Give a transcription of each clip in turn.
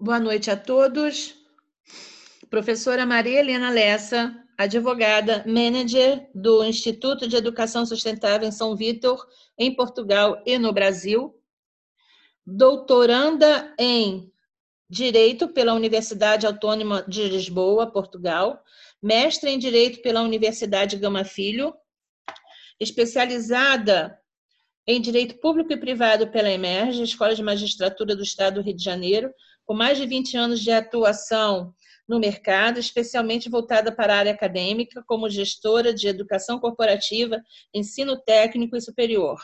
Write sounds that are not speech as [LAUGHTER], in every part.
Boa noite a todos. Professora Maria Helena Lessa, advogada, manager do Instituto de Educação Sustentável em São Vítor, em Portugal e no Brasil. Doutoranda em Direito pela Universidade Autônoma de Lisboa, Portugal. Mestre em Direito pela Universidade Gama Filho. Especializada em Direito Público e Privado pela Emerge, Escola de Magistratura do Estado do Rio de Janeiro, com mais de 20 anos de atuação no mercado, especialmente voltada para a área acadêmica, como gestora de educação corporativa, ensino técnico e superior.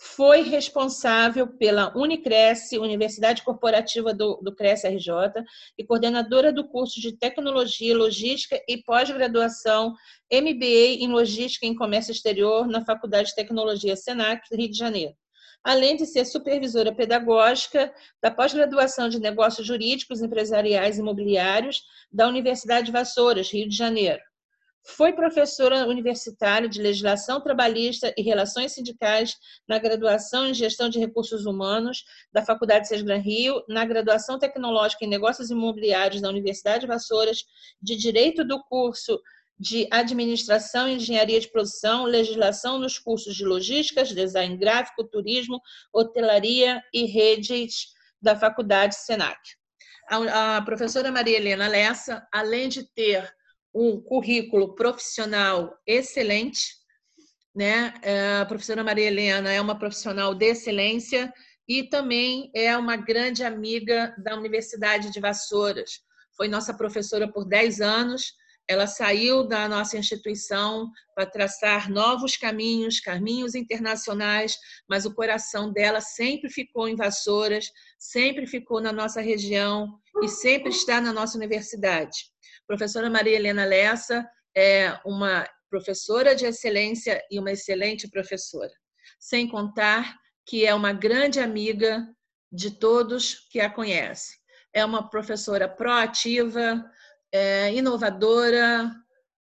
Foi responsável pela Unicresce, Universidade Corporativa do, do CRES-RJ, e coordenadora do curso de Tecnologia, Logística e Pós-Graduação MBA em Logística e Comércio Exterior na Faculdade de Tecnologia Senac, Rio de Janeiro além de ser supervisora pedagógica da pós-graduação de Negócios Jurídicos, Empresariais e Imobiliários da Universidade de Vassouras, Rio de Janeiro. Foi professora universitária de Legislação Trabalhista e Relações Sindicais na graduação em Gestão de Recursos Humanos da Faculdade Sesgran Rio, na graduação tecnológica em Negócios Imobiliários da Universidade de Vassouras, de Direito do curso de Administração Engenharia de Produção, Legislação nos cursos de Logística, Design Gráfico, Turismo, Hotelaria e Redes da Faculdade Senac. A professora Maria Helena Lessa, além de ter um currículo profissional excelente, né? É, a professora Maria Helena é uma profissional de excelência e também é uma grande amiga da Universidade de Vassouras. Foi nossa professora por 10 anos, ela saiu da nossa instituição para traçar novos caminhos, caminhos internacionais, mas o coração dela sempre ficou em Vassouras, sempre ficou na nossa região e sempre está na nossa universidade. professora Maria Helena Lessa é uma professora de excelência e uma excelente professora. Sem contar que é uma grande amiga de todos que a conhecem. É uma professora proativa, é, inovadora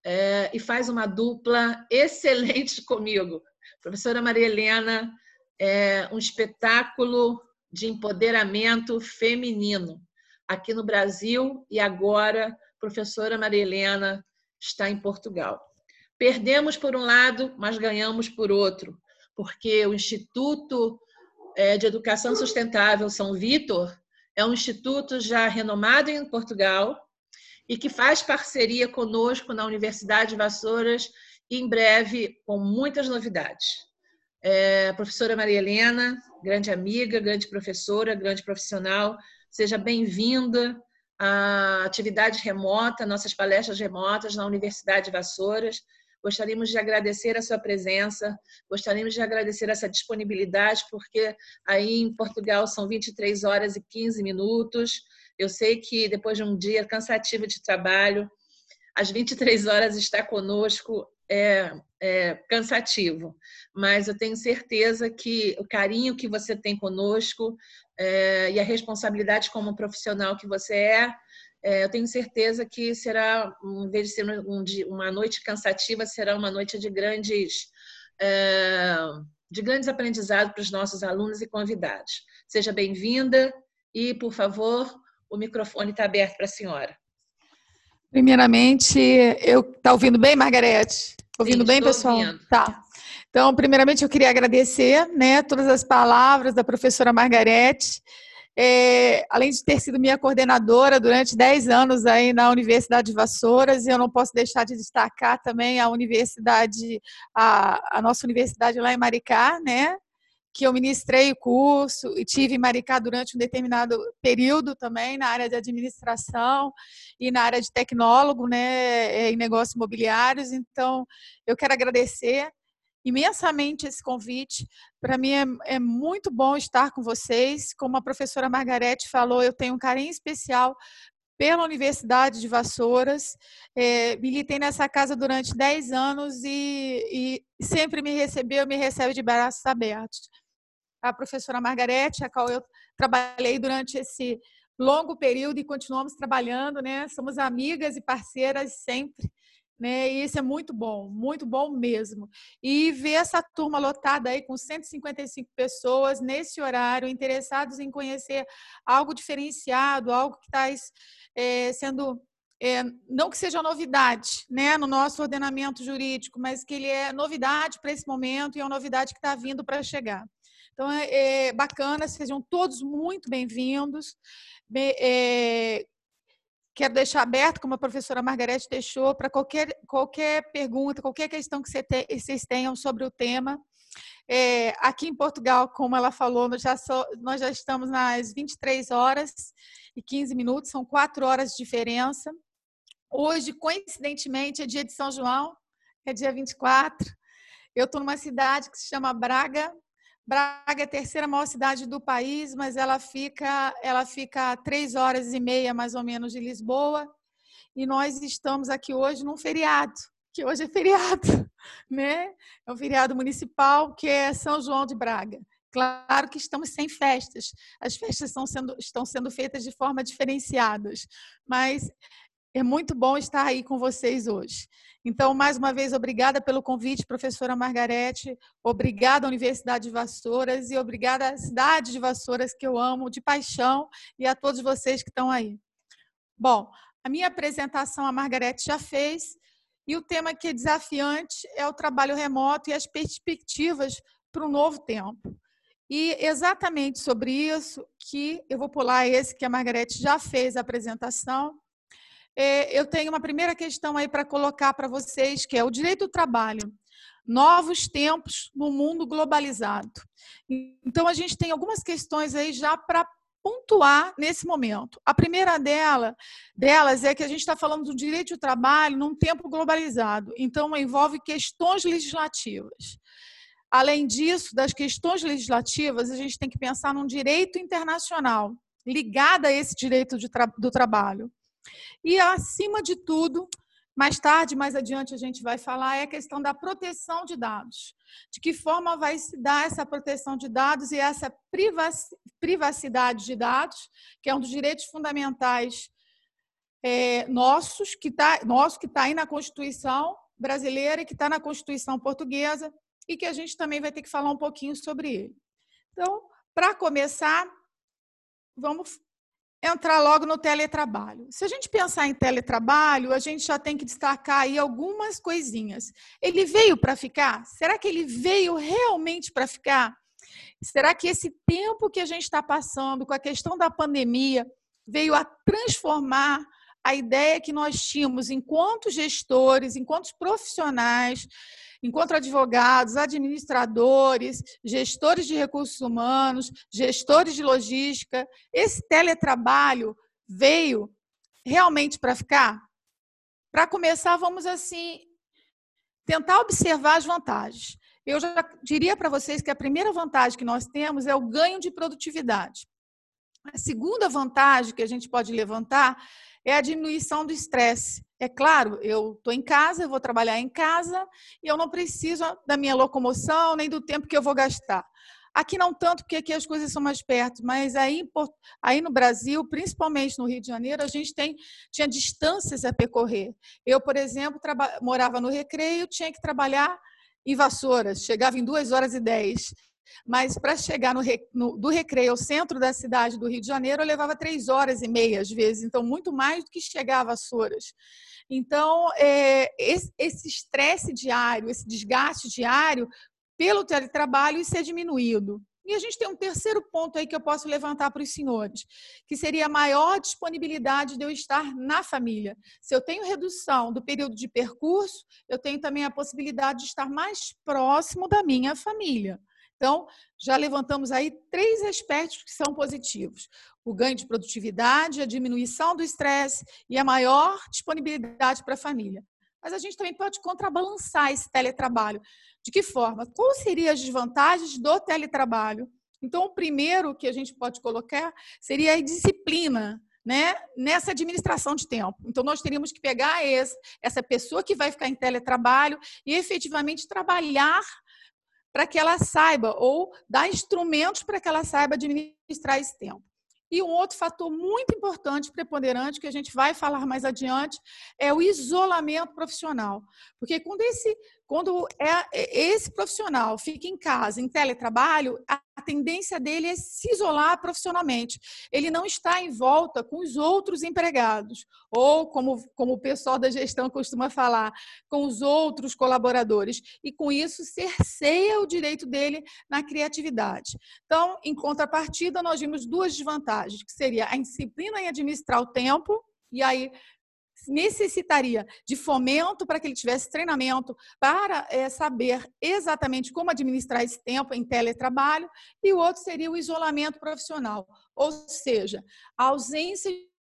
é, e faz uma dupla [LAUGHS] excelente comigo. Professora Maria Helena é um espetáculo de empoderamento feminino aqui no Brasil e agora professora Maria Helena está em Portugal. Perdemos por um lado, mas ganhamos por outro, porque o Instituto é, de Educação Sustentável São Vitor é um instituto já renomado em Portugal, e que faz parceria conosco na Universidade de Vassouras, em breve com muitas novidades. É, professora Maria Helena, grande amiga, grande professora, grande profissional, seja bem-vinda à atividade remota, nossas palestras remotas na Universidade de Vassouras. Gostaríamos de agradecer a sua presença, gostaríamos de agradecer essa disponibilidade, porque aí em Portugal são 23 horas e 15 minutos. Eu sei que depois de um dia cansativo de trabalho, às 23 horas estar conosco é, é, cansativo, mas eu tenho certeza que o carinho que você tem conosco é, e a responsabilidade como profissional que você é, é eu tenho certeza que será, em vez de ser um, uma noite cansativa, será uma noite de grandes, é, de grandes aprendizados para os nossos alunos e convidados. Seja bem-vinda e, por favor, o microfone está aberto para a senhora. Primeiramente, eu está ouvindo bem, Margarete? Ouvindo Sim, bem, pessoal? Ouvindo. Tá. Então, primeiramente, eu queria agradecer, né, todas as palavras da professora Margarete. É, além de ter sido minha coordenadora durante 10 anos aí na Universidade de Vassouras, e eu não posso deixar de destacar também a universidade, a, a nossa universidade lá em Maricá, né, que eu ministrei o curso e tive Maricá durante um determinado período também na área de administração e na área de tecnólogo, né, em negócios imobiliários. Então, eu quero agradecer imensamente esse convite. Para mim é, é, muito bom estar com vocês. Como a professora Margarete falou, eu tenho um carinho especial pela Universidade de Vassouras. É, militei nessa casa durante 10 anos e, e sempre me recebeu, me recebe de braços abertos a professora Margarete, a qual eu trabalhei durante esse longo período e continuamos trabalhando, né? Somos amigas e parceiras sempre né? E isso é muito bom, muito bom mesmo. E ver essa turma lotada aí com 155 pessoas nesse horário, interessados em conhecer algo diferenciado, algo que está é, sendo é, não que seja novidade né, no nosso ordenamento jurídico, mas que ele é novidade para esse momento e é uma novidade que está vindo para chegar. Então, é, é, bacana, sejam todos muito bem-vindos. É, quero deixar aberto, como a professora Margarete deixou, para qualquer, qualquer pergunta, qualquer questão que vocês tenham sobre o tema. É, aqui em Portugal, como ela falou, nós já, so, nós já estamos nas 23 horas e 15 minutos, são quatro horas de diferença. Hoje, coincidentemente, é dia de São João, é dia 24. Eu estou numa cidade que se chama Braga. Braga é a terceira maior cidade do país, mas ela fica, ela fica a três horas e meia, mais ou menos, de Lisboa. E nós estamos aqui hoje num feriado, que hoje é feriado, [LAUGHS] né? É um feriado municipal, que é São João de Braga. Claro que estamos sem festas. As festas estão sendo, estão sendo feitas de forma diferenciadas, mas é muito bom estar aí com vocês hoje. Então, mais uma vez, obrigada pelo convite, professora Margarete. Obrigada Universidade de Vassouras e obrigada à cidade de Vassouras, que eu amo de paixão, e a todos vocês que estão aí. Bom, a minha apresentação a Margarete já fez, e o tema que é desafiante é o trabalho remoto e as perspectivas para um novo tempo. E exatamente sobre isso que eu vou pular esse que a Margarete já fez a apresentação, é, eu tenho uma primeira questão aí para colocar para vocês, que é o direito do trabalho. Novos tempos no mundo globalizado. Então, a gente tem algumas questões aí já para pontuar nesse momento. A primeira dela, delas é que a gente está falando do direito do trabalho num tempo globalizado. Então, envolve questões legislativas. Além disso, das questões legislativas, a gente tem que pensar num direito internacional ligado a esse direito tra do trabalho. E, acima de tudo, mais tarde, mais adiante, a gente vai falar, é a questão da proteção de dados. De que forma vai se dar essa proteção de dados e essa privacidade de dados, que é um dos direitos fundamentais é, nossos, que está nosso, que está aí na Constituição brasileira e que está na Constituição portuguesa, e que a gente também vai ter que falar um pouquinho sobre ele. Então, para começar, vamos entrar logo no teletrabalho. Se a gente pensar em teletrabalho, a gente já tem que destacar aí algumas coisinhas. Ele veio para ficar? Será que ele veio realmente para ficar? Será que esse tempo que a gente está passando com a questão da pandemia veio a transformar a ideia que nós tínhamos enquanto gestores, enquanto profissionais, enquanto advogados, administradores, gestores de recursos humanos, gestores de logística, esse teletrabalho veio realmente para ficar? Para começar, vamos assim tentar observar as vantagens. Eu já diria para vocês que a primeira vantagem que nós temos é o ganho de produtividade. A segunda vantagem que a gente pode levantar é a diminuição do estresse. É claro, eu estou em casa, eu vou trabalhar em casa e eu não preciso da minha locomoção nem do tempo que eu vou gastar. Aqui não tanto, porque aqui as coisas são mais perto, mas aí, aí no Brasil, principalmente no Rio de Janeiro, a gente tem, tinha distâncias a percorrer. Eu, por exemplo, morava no Recreio, tinha que trabalhar em Vassouras, chegava em 2 horas e 10. Mas para chegar no, no, do Recreio ao centro da cidade do Rio de Janeiro, eu levava três horas e meia, às vezes, então muito mais do que chegar a Vassouras. Então, é, esse estresse diário, esse desgaste diário, pelo teletrabalho, isso é diminuído. E a gente tem um terceiro ponto aí que eu posso levantar para os senhores, que seria a maior disponibilidade de eu estar na família. Se eu tenho redução do período de percurso, eu tenho também a possibilidade de estar mais próximo da minha família. Então, já levantamos aí três aspectos que são positivos: o ganho de produtividade, a diminuição do estresse e a maior disponibilidade para a família. Mas a gente também pode contrabalançar esse teletrabalho. De que forma? Quais seriam as desvantagens do teletrabalho? Então, o primeiro que a gente pode colocar seria a disciplina. Né, nessa administração de tempo. Então, nós teríamos que pegar esse, essa pessoa que vai ficar em teletrabalho e efetivamente trabalhar para que ela saiba, ou dar instrumentos para que ela saiba administrar esse tempo. E um outro fator muito importante, preponderante, que a gente vai falar mais adiante, é o isolamento profissional. Porque quando esse, quando é, esse profissional fica em casa, em teletrabalho, a tendência dele é se isolar profissionalmente. Ele não está em volta com os outros empregados, ou como, como o pessoal da gestão costuma falar, com os outros colaboradores. E com isso cerceia o direito dele na criatividade. Então, em contrapartida, nós vimos duas desvantagens, que seria a disciplina em administrar o tempo, e aí necessitaria de fomento para que ele tivesse treinamento para é, saber exatamente como administrar esse tempo em teletrabalho, e o outro seria o isolamento profissional, ou seja, a ausência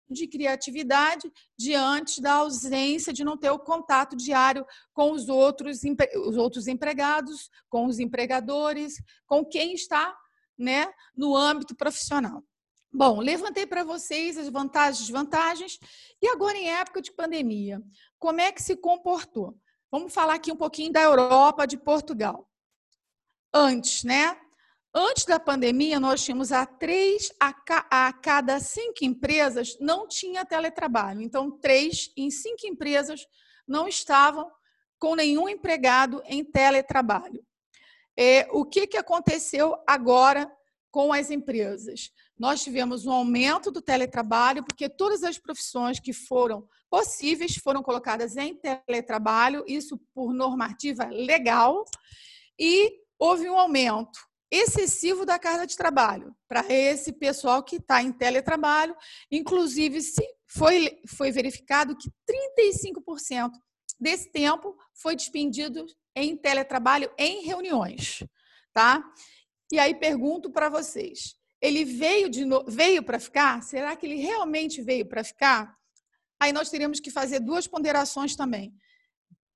de criatividade diante da ausência de não ter o contato diário com os outros, os outros empregados, com os empregadores, com quem está né, no âmbito profissional. Bom, levantei para vocês as vantagens e desvantagens. E agora, em época de pandemia, como é que se comportou? Vamos falar aqui um pouquinho da Europa, de Portugal. Antes, né? Antes da pandemia, nós tínhamos a três a, a cada cinco empresas não tinha teletrabalho. Então, três em cinco empresas não estavam com nenhum empregado em teletrabalho. É, o que, que aconteceu agora com as empresas? Nós tivemos um aumento do teletrabalho, porque todas as profissões que foram possíveis foram colocadas em teletrabalho, isso por normativa legal, e houve um aumento excessivo da carga de trabalho para esse pessoal que está em teletrabalho. Inclusive, foi, foi verificado que 35% desse tempo foi despendido em teletrabalho em reuniões. Tá? E aí pergunto para vocês: ele veio, de no... veio para ficar? Será que ele realmente veio para ficar? Aí nós teríamos que fazer duas ponderações também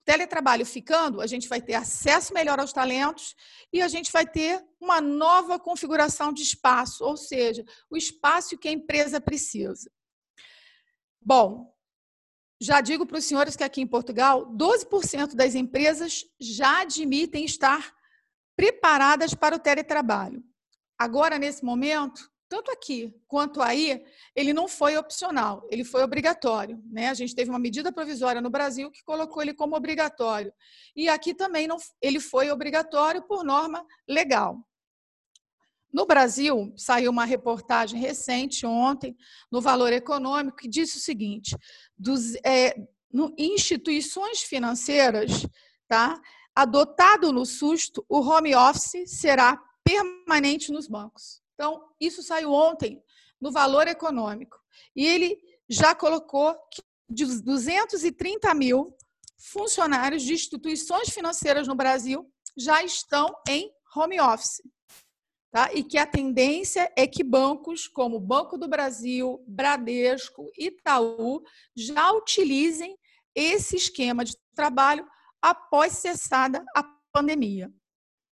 teletrabalho ficando, a gente vai ter acesso melhor aos talentos e a gente vai ter uma nova configuração de espaço, ou seja, o espaço que a empresa precisa. Bom, já digo para os senhores que aqui em Portugal, 12% das empresas já admitem estar preparadas para o teletrabalho. Agora, nesse momento, tanto aqui quanto aí, ele não foi opcional, ele foi obrigatório. Né? A gente teve uma medida provisória no Brasil que colocou ele como obrigatório. E aqui também não, ele foi obrigatório por norma legal. No Brasil, saiu uma reportagem recente, ontem, no Valor Econômico, que disse o seguinte: dos, é, no, instituições financeiras, tá, adotado no susto, o home office será permanente nos bancos. Então, isso saiu ontem no valor econômico. E ele já colocou que 230 mil funcionários de instituições financeiras no Brasil já estão em home office. Tá? E que a tendência é que bancos como Banco do Brasil, Bradesco, Itaú já utilizem esse esquema de trabalho após cessada a pandemia.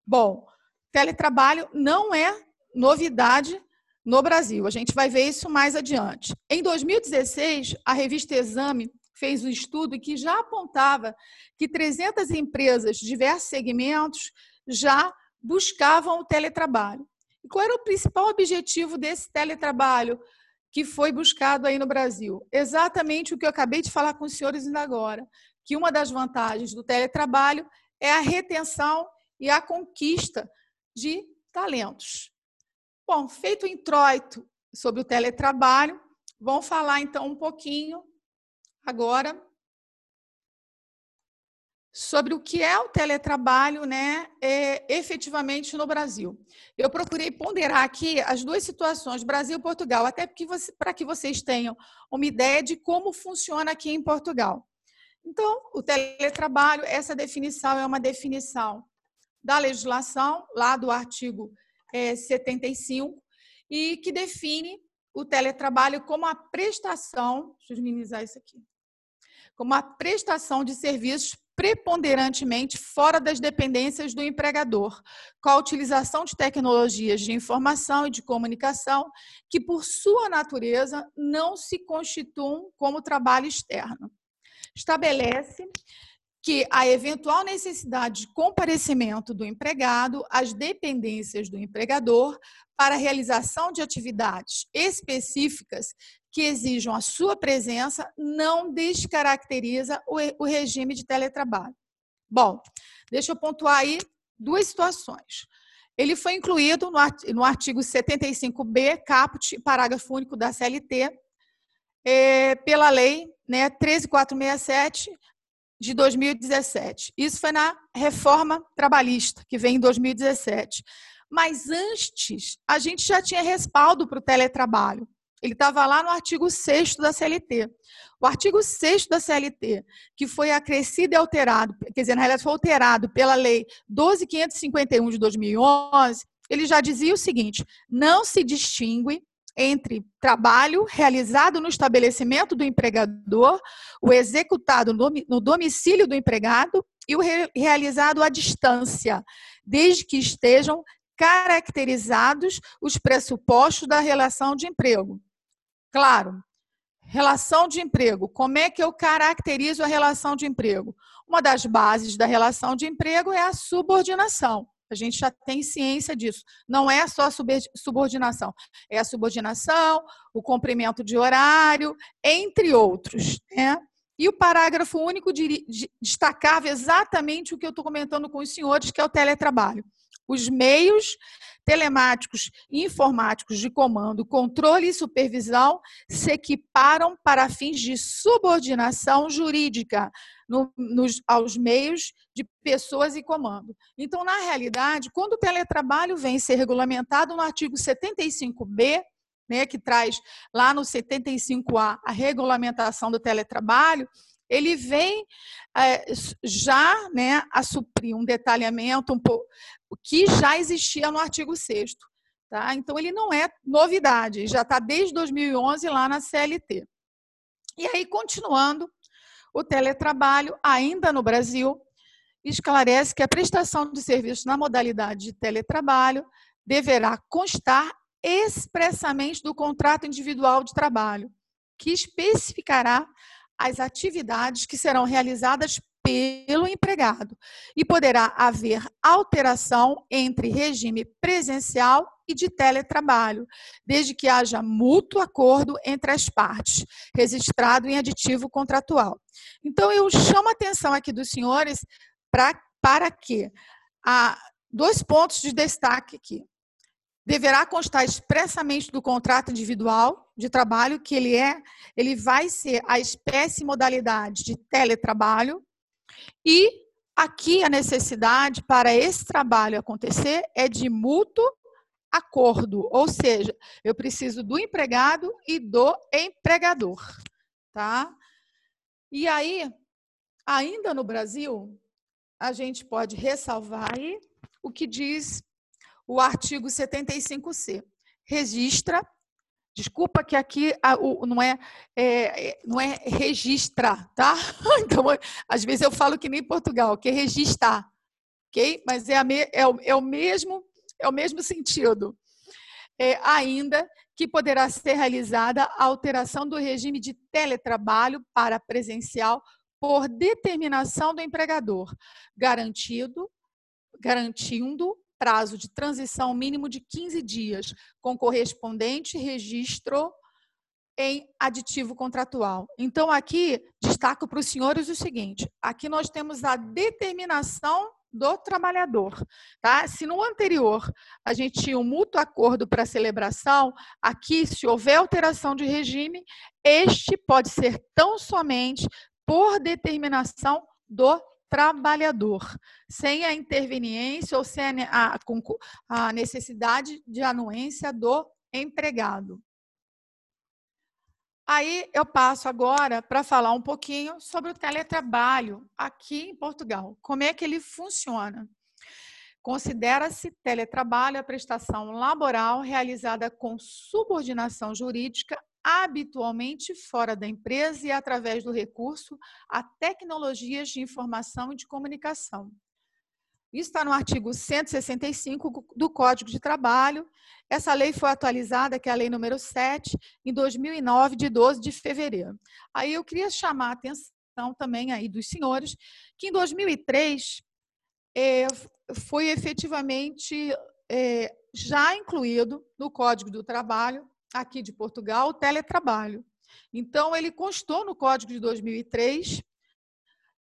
Bom, teletrabalho não é novidade no Brasil. A gente vai ver isso mais adiante. Em 2016, a revista Exame fez um estudo que já apontava que 300 empresas de diversos segmentos já buscavam o teletrabalho. E qual era o principal objetivo desse teletrabalho que foi buscado aí no Brasil? Exatamente o que eu acabei de falar com os senhores ainda agora, que uma das vantagens do teletrabalho é a retenção e a conquista de talentos. Bom, feito o introito sobre o teletrabalho, vamos falar então um pouquinho agora sobre o que é o teletrabalho, né, é, efetivamente no Brasil. Eu procurei ponderar aqui as duas situações, Brasil e Portugal, até para que vocês tenham uma ideia de como funciona aqui em Portugal. Então, o teletrabalho, essa definição é uma definição da legislação, lá do artigo é, 75, e que define o teletrabalho como a prestação, deixa eu minimizar isso aqui, como a prestação de serviços preponderantemente fora das dependências do empregador, com a utilização de tecnologias de informação e de comunicação que, por sua natureza, não se constituam como trabalho externo. Estabelece que a eventual necessidade de comparecimento do empregado às dependências do empregador para a realização de atividades específicas que exijam a sua presença não descaracteriza o regime de teletrabalho. Bom, deixa eu pontuar aí duas situações. Ele foi incluído no artigo 75b, caput, parágrafo único da CLT, é, pela lei né, 13467 de 2017. Isso foi na reforma trabalhista, que vem em 2017. Mas antes, a gente já tinha respaldo para o teletrabalho. Ele estava lá no artigo 6 da CLT. O artigo 6 da CLT, que foi acrescido e alterado, quer dizer, na realidade foi alterado pela Lei 12.551 de 2011, ele já dizia o seguinte: não se distingue entre trabalho realizado no estabelecimento do empregador, o executado no domicílio do empregado e o realizado à distância, desde que estejam caracterizados os pressupostos da relação de emprego. Claro, relação de emprego. Como é que eu caracterizo a relação de emprego? Uma das bases da relação de emprego é a subordinação. A gente já tem ciência disso. Não é só subordinação, é a subordinação, o cumprimento de horário, entre outros. Né? E o parágrafo único destacava exatamente o que eu estou comentando com os senhores, que é o teletrabalho. Os meios telemáticos e informáticos de comando, controle e supervisão se equiparam para fins de subordinação jurídica no, nos, aos meios de pessoas e comando. Então, na realidade, quando o teletrabalho vem ser regulamentado no artigo 75b, né, que traz lá no 75A a regulamentação do teletrabalho, ele vem é, já né, a suprir um detalhamento um pouco, que já existia no artigo 6 tá? Então, ele não é novidade, já está desde 2011 lá na CLT. E aí, continuando, o teletrabalho, ainda no Brasil, esclarece que a prestação de serviços na modalidade de teletrabalho deverá constar expressamente do contrato individual de trabalho, que especificará as atividades que serão realizadas pelo empregado e poderá haver alteração entre regime presencial e de teletrabalho, desde que haja mútuo acordo entre as partes, registrado em aditivo contratual. Então, eu chamo a atenção aqui dos senhores pra, para que há dois pontos de destaque aqui deverá constar expressamente do contrato individual de trabalho que ele é, ele vai ser a espécie e modalidade de teletrabalho e aqui a necessidade para esse trabalho acontecer é de mútuo acordo, ou seja, eu preciso do empregado e do empregador, tá? E aí, ainda no Brasil, a gente pode ressalvar aí o que diz o artigo 75C. Registra, desculpa que aqui a, não, é, é, é não é registra, tá? [LAUGHS] Então, às vezes eu falo que nem em Portugal, que é registrar, ok? Mas é, me, é, o, é, o, mesmo, é o mesmo sentido. É, ainda que poderá ser realizada a alteração do regime de teletrabalho para presencial por determinação do empregador, garantido, garantindo prazo de transição mínimo de 15 dias, com correspondente registro em aditivo contratual. Então, aqui, destaco para os senhores o seguinte: aqui nós temos a determinação do trabalhador. Tá? Se no anterior a gente tinha um mútuo acordo para celebração, aqui, se houver alteração de regime, este pode ser tão somente por determinação do trabalhador, sem a interveniência ou sem a, a necessidade de anuência do empregado. Aí eu passo agora para falar um pouquinho sobre o teletrabalho aqui em Portugal. Como é que ele funciona? Considera-se teletrabalho a prestação laboral realizada com subordinação jurídica habitualmente fora da empresa e através do recurso a tecnologias de informação e de comunicação. Isso está no artigo 165 do Código de Trabalho. Essa lei foi atualizada, que é a lei número 7, em 2009, de 12 de fevereiro. Aí eu queria chamar a atenção também aí dos senhores, que em 2003 é, foi efetivamente é, já incluído no Código do Trabalho, aqui de Portugal, o teletrabalho. Então, ele constou no Código de 2003,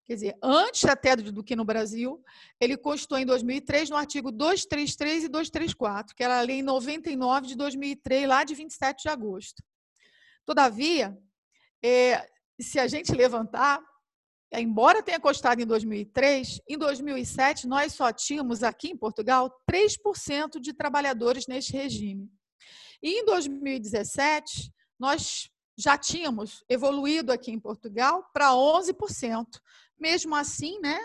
quer dizer, antes até do que no Brasil, ele constou em 2003 no artigo 233 e 234, que era a Lei 99 de 2003, lá de 27 de agosto. Todavia, é, se a gente levantar, embora tenha custado em 2003, em 2007 nós só tínhamos aqui em Portugal 3% de trabalhadores neste regime. E em 2017 nós já tínhamos evoluído aqui em Portugal para 11%. Mesmo assim, né,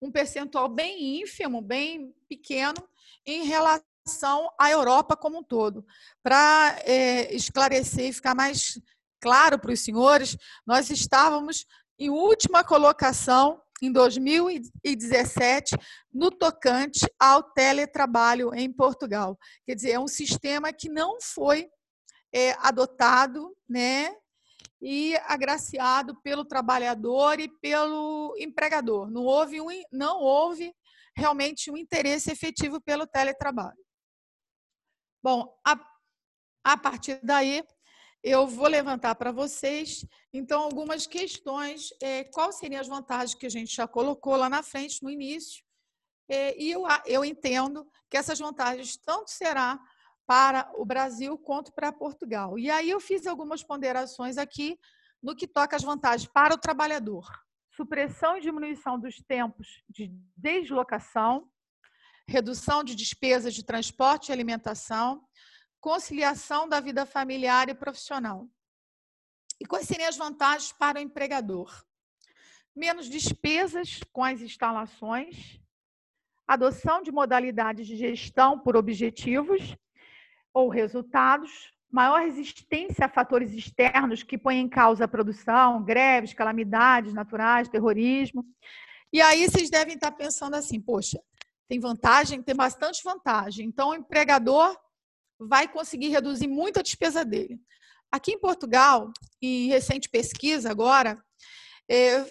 um percentual bem ínfimo, bem pequeno em relação à Europa como um todo. Para é, esclarecer e ficar mais claro para os senhores, nós estávamos em última colocação em 2017 no tocante ao teletrabalho em Portugal. Quer dizer, é um sistema que não foi é, adotado, né? E agraciado pelo trabalhador e pelo empregador. Não houve, um, não houve realmente um interesse efetivo pelo teletrabalho. Bom, a, a partir daí, eu vou levantar para vocês, então, algumas questões. É, quais seriam as vantagens que a gente já colocou lá na frente, no início? É, e eu, eu entendo que essas vantagens tanto será para o Brasil quanto para Portugal. E aí eu fiz algumas ponderações aqui no que toca às vantagens para o trabalhador. Supressão e diminuição dos tempos de deslocação, redução de despesas de transporte e alimentação, conciliação da vida familiar e profissional. E quais seriam as vantagens para o empregador? Menos despesas com as instalações, adoção de modalidades de gestão por objetivos ou resultados, maior resistência a fatores externos que põem em causa a produção, greves, calamidades naturais, terrorismo. E aí vocês devem estar pensando assim, poxa, tem vantagem, tem bastante vantagem. Então, o empregador vai conseguir reduzir muito a despesa dele. Aqui em Portugal, em recente pesquisa agora, é,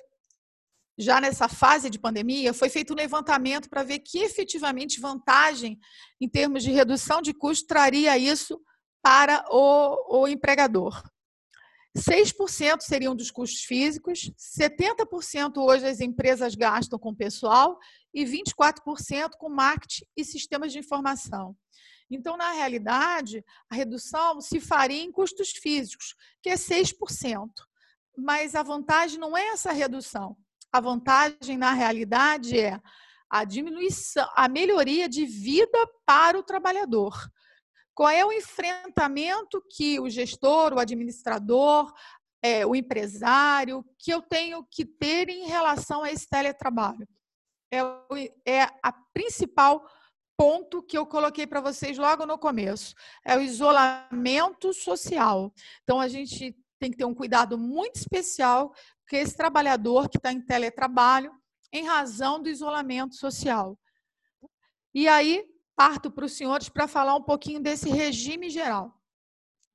já nessa fase de pandemia, foi feito um levantamento para ver que efetivamente vantagem em termos de redução de custo traria isso para o, o empregador. 6% seriam dos custos físicos, 70% hoje as empresas gastam com pessoal e 24% com marketing e sistemas de informação. Então, na realidade, a redução se faria em custos físicos, que é 6%. Mas a vantagem não é essa redução. A vantagem, na realidade, é a diminuição, a melhoria de vida para o trabalhador. Qual é o enfrentamento que o gestor, o administrador, é, o empresário, que eu tenho que ter em relação a esse teletrabalho? É, é a principal ponto que eu coloquei para vocês logo no começo. É o isolamento social. Então, a gente tem que ter um cuidado muito especial com esse trabalhador que está em teletrabalho em razão do isolamento social. E aí, parto para os senhores para falar um pouquinho desse regime geral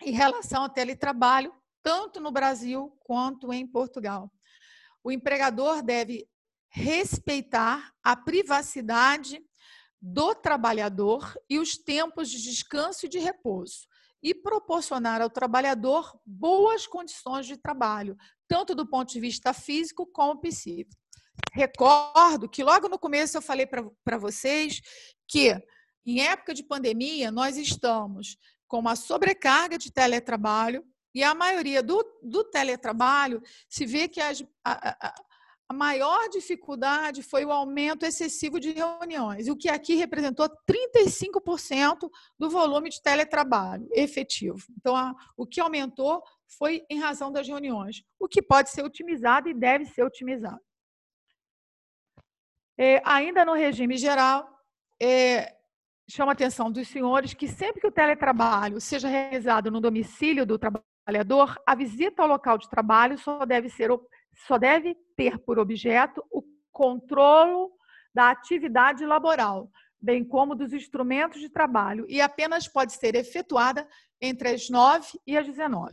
em relação ao teletrabalho, tanto no Brasil quanto em Portugal. O empregador deve respeitar a privacidade do trabalhador e os tempos de descanso e de repouso, e proporcionar ao trabalhador boas condições de trabalho, tanto do ponto de vista físico como psíquico. Recordo que logo no começo eu falei para vocês que, em época de pandemia, nós estamos com uma sobrecarga de teletrabalho e a maioria do, do teletrabalho se vê que as, a, a, a maior dificuldade foi o aumento excessivo de reuniões, o que aqui representou 35% do volume de teletrabalho efetivo. Então, a, o que aumentou foi em razão das reuniões, o que pode ser otimizado e deve ser otimizado. É, ainda no regime geral, é, chama a atenção dos senhores que sempre que o teletrabalho seja realizado no domicílio do trabalhador, a visita ao local de trabalho só deve ser só deve ter por objeto o controlo da atividade laboral, bem como dos instrumentos de trabalho, e apenas pode ser efetuada entre as 9 e as 19.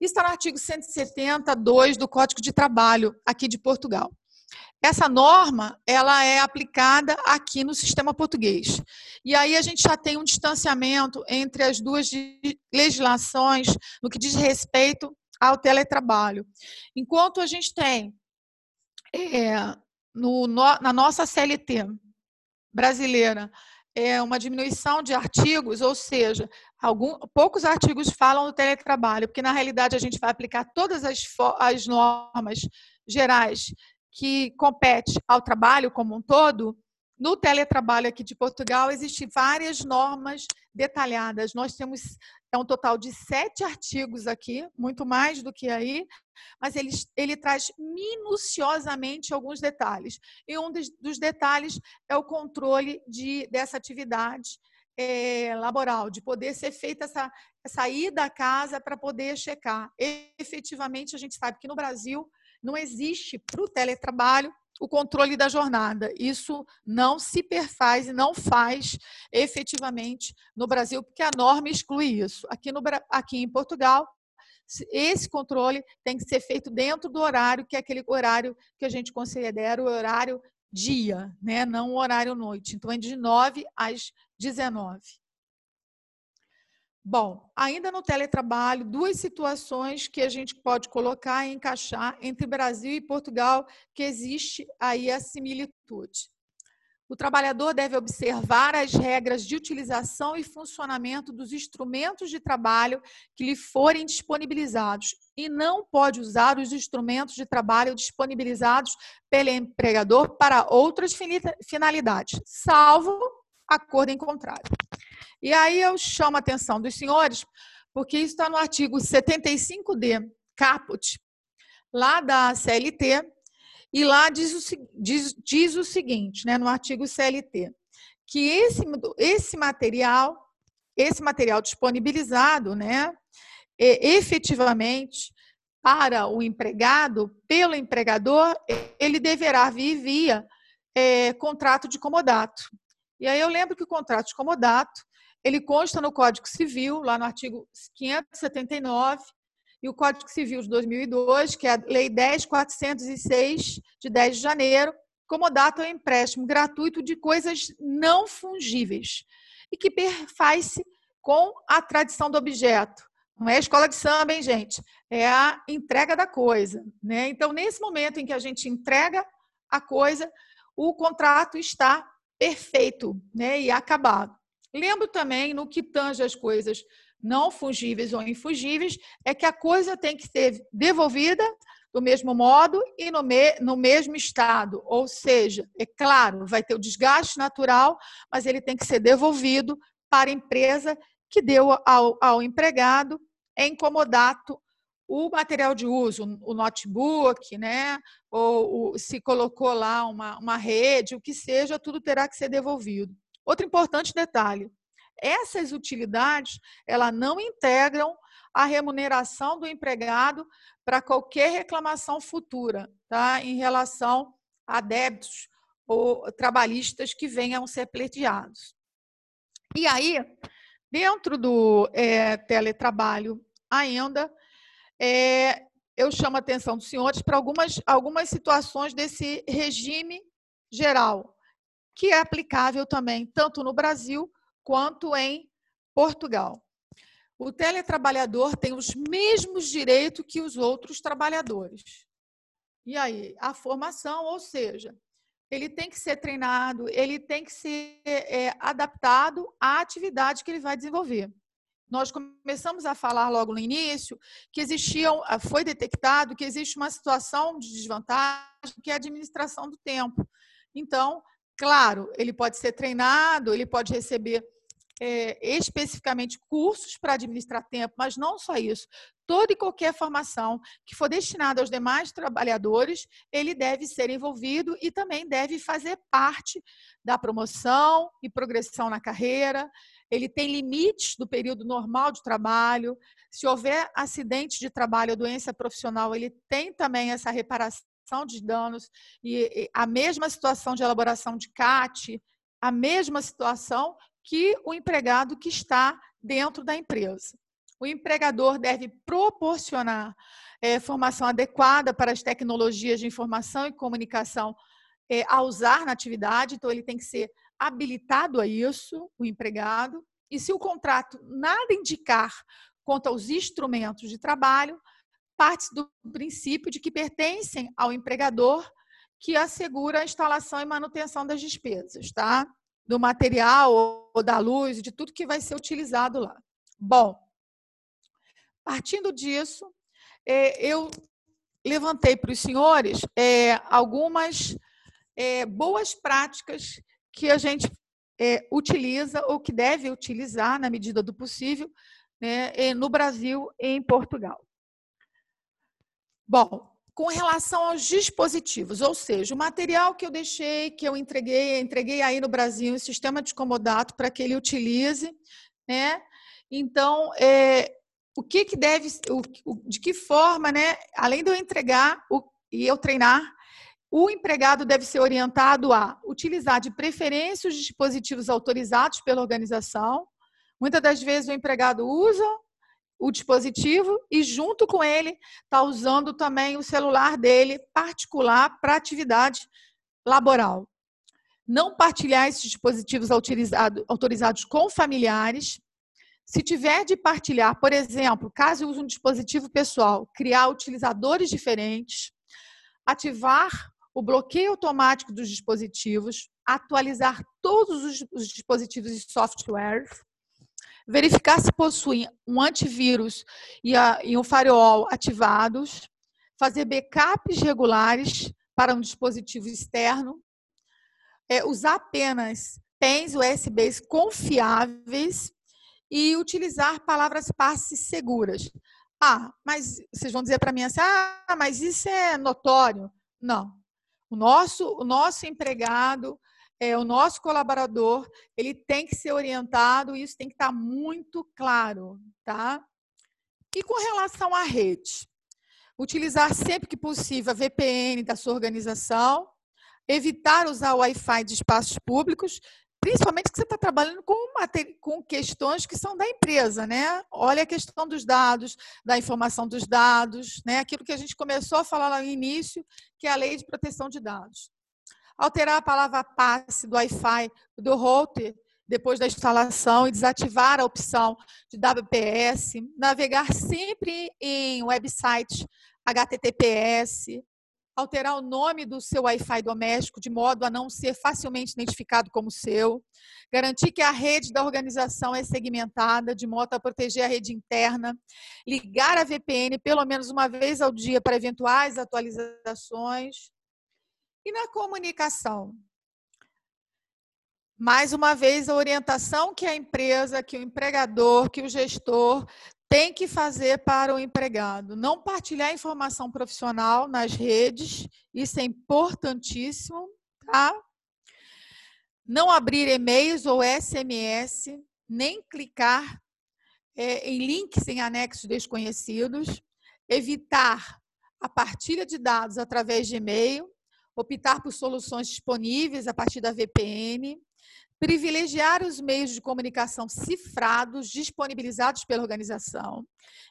Isso está no artigo 172 do Código de Trabalho aqui de Portugal. Essa norma, ela é aplicada aqui no sistema português. E aí a gente já tem um distanciamento entre as duas legislações no que diz respeito ao teletrabalho. Enquanto a gente tem é, no, no, na nossa CLT brasileira é, uma diminuição de artigos, ou seja, algum, poucos artigos falam do teletrabalho, porque na realidade a gente vai aplicar todas as, as normas gerais que compete ao trabalho como um todo, no teletrabalho aqui de Portugal, existem várias normas detalhadas. Nós temos é um total de sete artigos aqui, muito mais do que aí, mas ele, ele traz minuciosamente alguns detalhes. E um dos, detalhes é o controle de, dessa atividade é, laboral, de poder ser feita essa, essa ida à casa para poder checar. E, efetivamente, a gente sabe que no Brasil não existe para o teletrabalho o controle da jornada. Isso não se perfaz e não faz efetivamente no Brasil, porque a norma exclui isso. Aqui, no, aqui em Portugal, esse controle tem que ser feito dentro do horário, que é aquele horário que a gente considera o horário dia, né? não o horário noite. Então, é de 9 às 19. Bom, ainda no teletrabalho, duas situações que a gente pode colocar e encaixar entre Brasil e Portugal, que existe aí a similitude. O trabalhador deve observar as regras de utilização e funcionamento dos instrumentos de trabalho que lhe forem disponibilizados e não pode usar os instrumentos de trabalho disponibilizados pelo empregador para outras finalidades, salvo acordo em contrário. E aí eu chamo a atenção dos senhores, porque isso está no artigo 75D, caput, lá da CLT, e lá diz o, diz, diz o seguinte, né, no artigo CLT, que esse, esse material, esse material disponibilizado, né, efetivamente, para o empregado, pelo empregador, ele deverá vir via é, contrato de comodato. E aí eu lembro que o contrato de comodato ele consta no Código Civil, lá no artigo 579, e o Código Civil de 2002, que é a Lei 10.406, de 10 de janeiro, como data o empréstimo gratuito de coisas não fungíveis e que faz-se com a tradição do objeto. Não é a escola de samba, hein, gente? É a entrega da coisa. Né? Então, nesse momento em que a gente entrega a coisa, o contrato está perfeito né? e acabado. Lembro também, no que tange as coisas não fungíveis ou infungíveis, é que a coisa tem que ser devolvida do mesmo modo e no, me, no mesmo estado. Ou seja, é claro, vai ter o desgaste natural, mas ele tem que ser devolvido para a empresa que deu ao, ao empregado em comodato o material de uso, o notebook, né? ou o, se colocou lá uma, uma rede, o que seja, tudo terá que ser devolvido. Outro importante detalhe: essas utilidades ela não integram a remuneração do empregado para qualquer reclamação futura, tá? Em relação a débitos ou trabalhistas que venham ser pleiteados. E aí, dentro do é, teletrabalho ainda, é, eu chamo a atenção dos senhores para algumas, algumas situações desse regime geral, que é aplicável também tanto no Brasil quanto em Portugal. O teletrabalhador tem os mesmos direitos que os outros trabalhadores. E aí, a formação, ou seja, ele tem que ser treinado, ele tem que ser é, adaptado à atividade que ele vai desenvolver. Nós começamos a falar logo no início que existia, foi detectado que existe uma situação de desvantagem que é a administração do tempo. Então, Claro, ele pode ser treinado, ele pode receber é, especificamente cursos para administrar tempo, mas não só isso. Toda e qualquer formação que for destinada aos demais trabalhadores, ele deve ser envolvido e também deve fazer parte da promoção e progressão na carreira. Ele tem limites do período normal de trabalho. Se houver acidente de trabalho ou doença profissional, ele tem também essa reparação de danos, e a mesma situação de elaboração de CAT, a mesma situação que o empregado que está dentro da empresa. o empregador deve proporcionar é, formação adequada para as tecnologias de informação e comunicação é, a usar na atividade, então ele tem que ser habilitado a isso, o empregado. E se o contrato nada indicar quanto aos instrumentos de trabalho, parte do princípio de que pertencem ao empregador que assegura a instalação e manutenção das despesas, tá? Do material ou da luz, de tudo que vai ser utilizado lá. Bom, partindo disso, é, eu levantei para os senhores é, algumas é, boas práticas que a gente utiliza ou que deve utilizar na medida do possível né, no Brasil e em Portugal. Bom, com relação aos dispositivos, ou seja, o material que eu deixei, que eu entreguei, entreguei aí no Brasil, um sistema de comodato para que ele utilize, né? Então, é, o que, que deve, o, de que forma, né? Além de eu entregar o, e eu treinar, o empregado deve ser orientado a utilizar de preferência os dispositivos autorizados pela organização. Muitas das vezes o empregado usa o dispositivo e, junto com ele, está usando também o celular dele particular para atividade laboral. Não partilhar esses dispositivos autorizados com familiares. Se tiver de partilhar, por exemplo, caso use um dispositivo pessoal, criar utilizadores diferentes, ativar o bloqueio automático dos dispositivos, atualizar todos os, os dispositivos e softwares, verificar se possuem um antivírus e, a, e um firewall ativados, fazer backups regulares para um dispositivo externo, é, usar apenas pens USBs confiáveis e utilizar palavras passes seguras. Ah, mas vocês vão dizer para mim assim, ah, mas isso é notório. Não. O nosso, o nosso empregado, é, o nosso colaborador ele tem que ser orientado e isso tem que estar muito claro, tá? E com relação à rede, utilizar sempre que possível a VPN da sua organização, evitar usar o Wi-Fi de espaços públicos, principalmente que você está trabalhando com, com questões que são da empresa, né? Olha a questão dos dados, da informação dos dados, né? Aquilo que a gente começou a falar lá no início, que é a lei de proteção de dados alterar a palavra passe do Wi-Fi do router depois da instalação e desativar a opção de WPS, navegar sempre em websites HTTPS, alterar o nome do seu Wi-Fi doméstico de modo a não ser facilmente identificado como seu, garantir que a rede da organização é segmentada de modo a proteger a rede interna, ligar a VPN pelo menos uma vez ao dia para eventuais atualizações, e na comunicação? Mais uma vez, a orientação que a empresa, que o empregador, que o gestor tem que fazer para o empregado. Não partilhar informação profissional nas redes, isso é importantíssimo, tá? Não abrir e-mails ou SMS, nem clicar é, em links em anexos desconhecidos, evitar a partilha de dados através de e-mail, optar por soluções disponíveis a partir da VPN, privilegiar os meios de comunicação cifrados disponibilizados pela organização,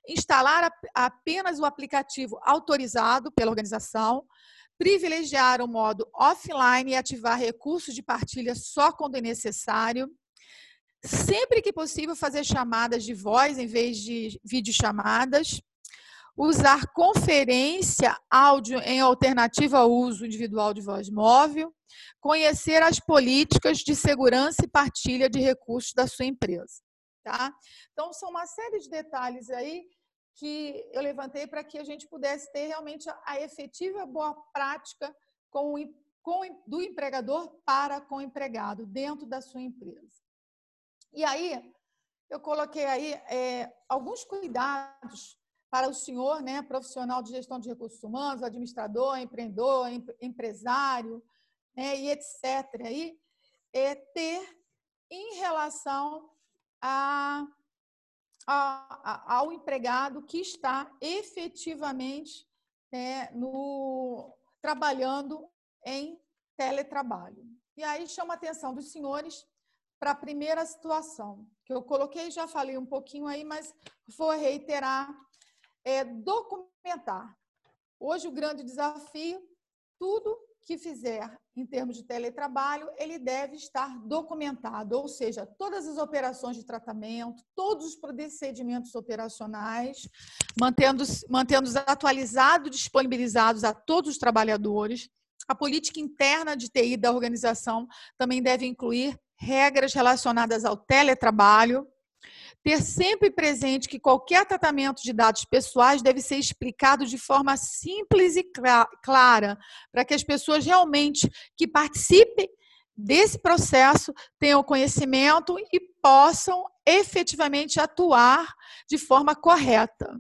instalar apenas o aplicativo autorizado pela organização, privilegiar o modo offline e ativar recursos de partilha só quando é necessário, sempre que possível fazer chamadas de voz em vez de videochamadas, usar conferência áudio em alternativa ao uso individual de voz móvel, conhecer as políticas de segurança e partilha de recursos da sua empresa. Tá? Então, são uma série de detalhes aí que eu levantei para que a gente pudesse ter realmente a efetiva boa prática com, com, do empregador para com o empregado dentro da sua empresa. E aí, eu coloquei aí é, alguns cuidados para o senhor, né, profissional de gestão de recursos humanos, administrador, empreendedor, empresário, né, e etc., aí, é ter em relação a, a, ao empregado que está efetivamente né, no, trabalhando em teletrabalho. E aí chama a atenção dos senhores para a primeira situação, que eu coloquei, já falei um pouquinho aí, mas vou reiterar, é documentar. Hoje o grande desafio, tudo que fizer em termos de teletrabalho, ele deve estar documentado, ou seja, todas as operações de tratamento, todos os procedimentos operacionais, mantendo-os mantendo atualizados, disponibilizados a todos os trabalhadores. A política interna de TI da organização também deve incluir regras relacionadas ao teletrabalho, ter sempre presente que qualquer tratamento de dados pessoais deve ser explicado de forma simples e clara, para que as pessoas realmente que participem desse processo tenham conhecimento e possam efetivamente atuar de forma correta.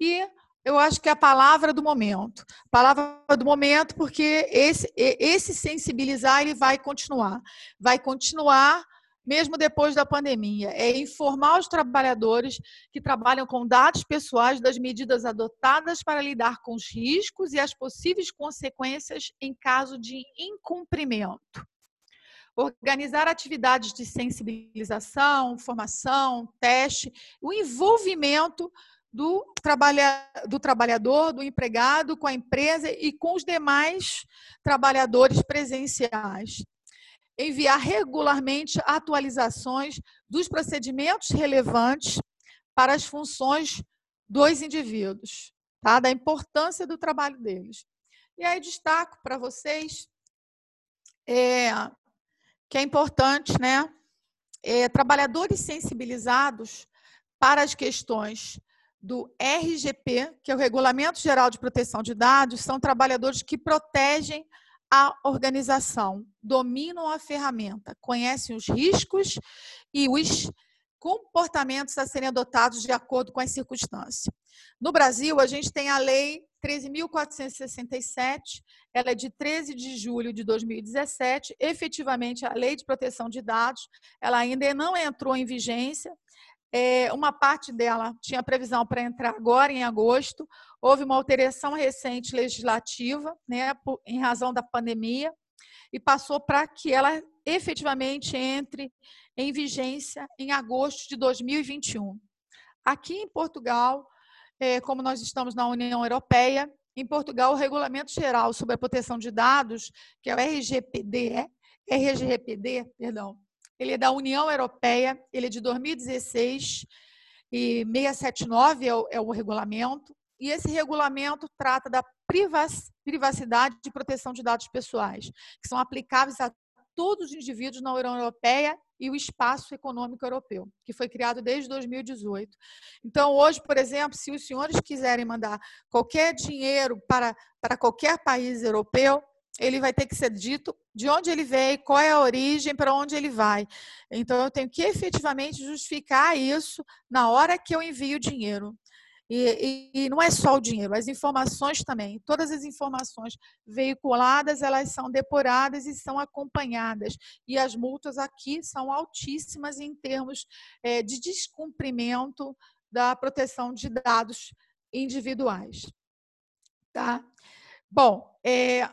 E eu acho que é a palavra do momento. Palavra do momento, porque esse, esse sensibilizar ele vai continuar. Vai continuar mesmo depois da pandemia, é informar os trabalhadores que trabalham com dados pessoais das medidas adotadas para lidar com os riscos e as possíveis consequências em caso de incumprimento. Organizar atividades de sensibilização, formação, teste, o envolvimento do, trabalha, do trabalhador, do empregado, com a empresa e com os demais trabalhadores presenciais enviar regularmente atualizações dos procedimentos relevantes para as funções dos indivíduos, tá? da importância do trabalho deles. E aí destaco para vocês é, que é importante, né? É, trabalhadores sensibilizados para as questões do RGP, que é o Regulamento Geral de Proteção de Dados, são trabalhadores que protegem a organização, dominam a ferramenta, conhecem os riscos e os comportamentos a serem adotados de acordo com as circunstâncias. No Brasil, a gente tem a Lei 13.467, ela é de 13 de julho de 2017. Efetivamente, a Lei de Proteção de Dados, ela ainda não entrou em vigência, é, uma parte dela tinha previsão para entrar agora, em agosto. Houve uma alteração recente legislativa, né, em razão da pandemia, e passou para que ela efetivamente entre em vigência em agosto de 2021. Aqui em Portugal, é, como nós estamos na União Europeia, em Portugal, o Regulamento Geral sobre a Proteção de Dados, que é o RGPD, RGPD, perdão, ele é da União Europeia, ele é de 2016 e 679 é o, é o regulamento. E esse regulamento trata da privacidade e proteção de dados pessoais, que são aplicáveis a todos os indivíduos na União Europeia e o Espaço Econômico Europeu, que foi criado desde 2018. Então, hoje, por exemplo, se os senhores quiserem mandar qualquer dinheiro para, para qualquer país europeu, ele vai ter que ser dito de onde ele veio, qual é a origem, para onde ele vai. Então, eu tenho que efetivamente justificar isso na hora que eu envio o dinheiro. E, e, e, não é só o dinheiro, as informações também. Todas as informações veiculadas, elas são depuradas e são acompanhadas. E as multas aqui são altíssimas em termos é, de descumprimento da proteção de dados individuais. Tá? Bom, é,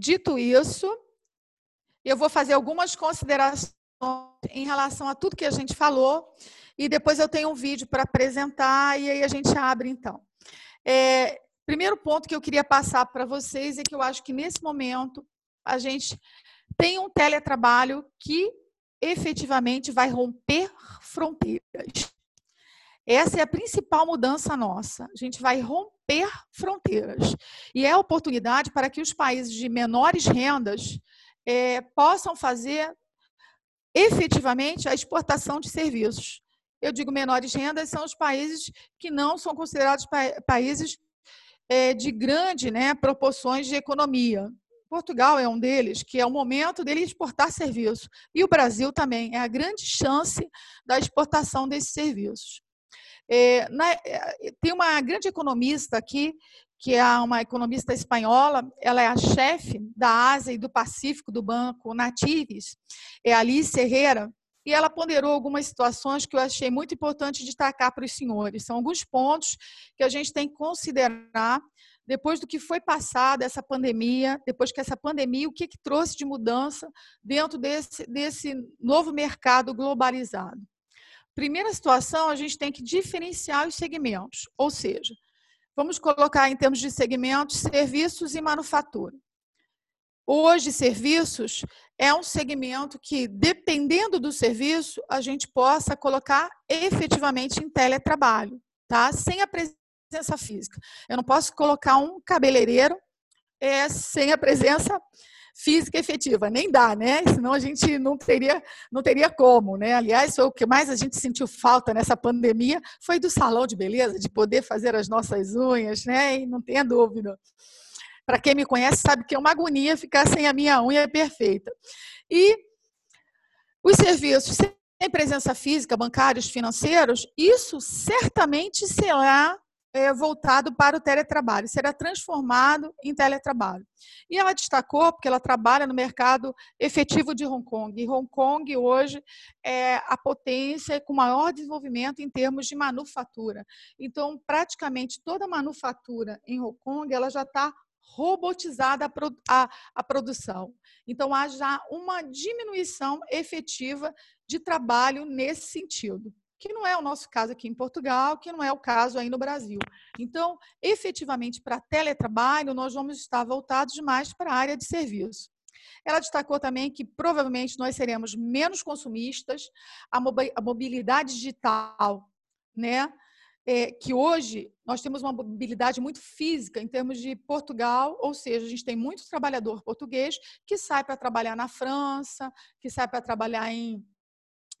Dito isso, eu vou fazer algumas considerações em relação a tudo que a gente falou e depois eu tenho um vídeo para apresentar e aí a gente abre então. É, primeiro ponto que eu queria passar para vocês é que eu acho que nesse momento a gente tem um teletrabalho que efetivamente vai romper fronteiras. Essa é a principal mudança nossa. A gente vai romper fronteiras. E é a oportunidade para que os países de menores rendas é, possam fazer efetivamente a exportação de serviços. Eu digo menores rendas são os países que não são considerados pa países é, de grande né, proporções de economia. Portugal é um deles, que é o momento dele exportar serviços. E o Brasil também é a grande chance da exportação desses serviços. É, na, é, tem uma grande economista aqui, que é uma economista espanhola, ela é a chefe da Ásia e do Pacífico do Banco Natives, é Alice Herrera, e ela ponderou algumas situações que eu achei muito importante destacar para os senhores. São alguns pontos que a gente tem que considerar depois do que foi passada essa pandemia, depois que essa pandemia, o que, que trouxe de mudança dentro desse, desse novo mercado globalizado. Primeira situação, a gente tem que diferenciar os segmentos, ou seja, vamos colocar em termos de segmentos serviços e manufatura. Hoje, serviços é um segmento que, dependendo do serviço, a gente possa colocar efetivamente em teletrabalho, tá? Sem a presença física. Eu não posso colocar um cabeleireiro é, sem a presença física efetiva, nem dá, né? Senão a gente não teria, não teria como, né? Aliás, o que mais a gente sentiu falta nessa pandemia foi do salão de beleza, de poder fazer as nossas unhas, né? E não tenha dúvida. Para quem me conhece sabe que é uma agonia ficar sem a minha unha perfeita. E os serviços sem presença física, bancários, financeiros, isso certamente será é, voltado para o teletrabalho, será transformado em teletrabalho. E ela destacou, porque ela trabalha no mercado efetivo de Hong Kong. E Hong Kong hoje é a potência com maior desenvolvimento em termos de manufatura. Então, praticamente toda a manufatura em Hong Kong ela já está robotizada a, a, a, produção. Então, há já uma diminuição efetiva de trabalho nesse sentido que não é o nosso caso aqui em Portugal, que não é o caso aí no Brasil. Então, efetivamente, para teletrabalho, nós vamos estar voltados mais para a área de serviço. Ela destacou também que provavelmente nós seremos menos consumistas, a mobilidade digital, né? É, que hoje nós temos uma mobilidade muito física em termos de Portugal, ou seja, a gente tem muito trabalhador português que sai para trabalhar na França, que sai para trabalhar em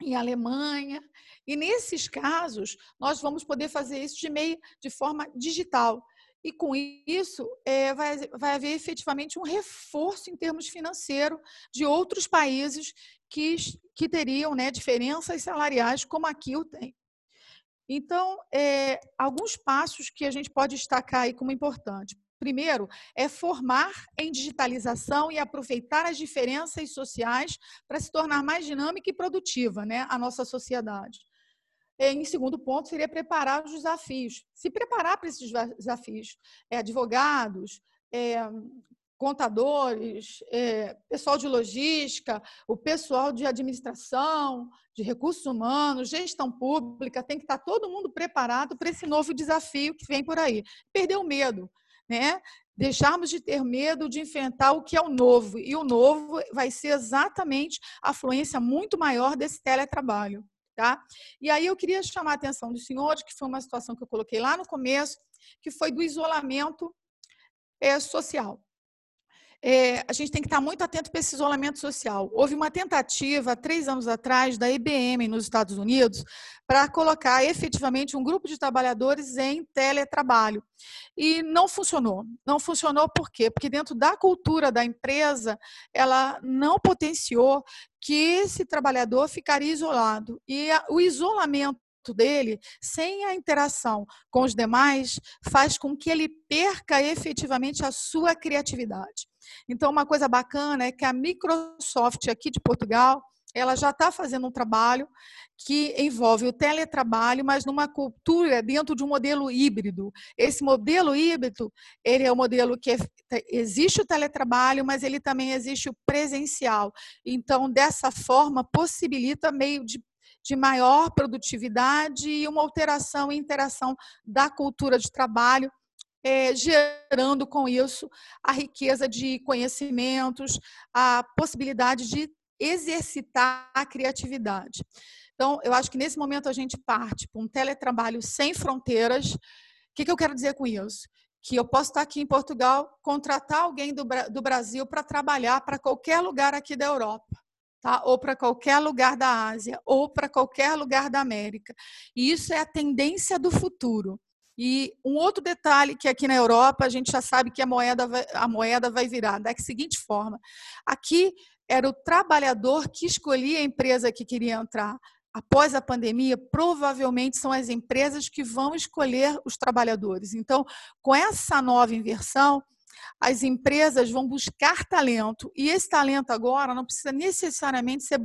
em Alemanha. E nesses casos, nós vamos poder fazer isso de meio de forma digital. E com isso, é, vai, vai haver efetivamente um reforço em termos financeiros de outros países que, que teriam né, diferenças salariais, como aqui o tem. Então, é, alguns passos que a gente pode destacar aí como importante. Primeiro, é formar em digitalização e aproveitar as diferenças sociais para se tornar mais dinâmica e produtiva né, a nossa sociedade. Em segundo ponto, seria preparar os desafios. Se preparar para esses desafios. É, advogados, é, contadores, é, pessoal de logística, o pessoal de administração, de recursos humanos, gestão pública, tem que estar todo mundo preparado para esse novo desafio que vem por aí. Perder o medo né? Deixarmos de ter medo de enfrentar o que é o novo. E o novo vai ser exatamente a fluência muito maior desse teletrabalho. Tá? E aí eu queria chamar a atenção dos senhores, que foi uma situação que eu coloquei lá no começo, que foi do isolamento é, social é, a gente tem que estar muito atento para esse isolamento social. Houve uma tentativa, três anos atrás, da IBM nos Estados Unidos, para colocar efetivamente um grupo de trabalhadores em teletrabalho. E não funcionou. Não funcionou por quê? Porque dentro da cultura da empresa, ela não potenciou que esse trabalhador ficaria isolado. E o isolamento dele, sem a interação com os demais, faz com que ele perca efetivamente a sua criatividade. Então, uma coisa bacana é que a Microsoft aqui de Portugal, ela já está fazendo um trabalho que envolve o teletrabalho, mas numa cultura dentro de um modelo híbrido. Esse modelo híbrido, ele é o um modelo que é, existe o teletrabalho, mas ele também existe o presencial. Então, dessa forma, possibilita meio de de maior produtividade e uma alteração e interação da cultura de trabalho é, gerando com isso a riqueza de conhecimentos, a possibilidade de exercitar a criatividade. Então, eu acho que nesse momento a gente parte para um teletrabalho sem fronteiras. O que, que eu quero dizer com isso? Que eu posso estar aqui em Portugal, contratar alguém do, do Brasil para trabalhar para qualquer lugar aqui da Europa. Tá? ou para qualquer lugar da Ásia, ou para qualquer lugar da América. E isso é a tendência do futuro. E um outro detalhe que aqui na Europa a gente já sabe que a moeda vai, a moeda vai virar da seguinte forma: aqui era o trabalhador que escolhia a empresa que queria entrar. Após a pandemia, provavelmente são as empresas que vão escolher os trabalhadores. Então, com essa nova inversão, as empresas vão buscar talento e esse talento agora não precisa necessariamente ser,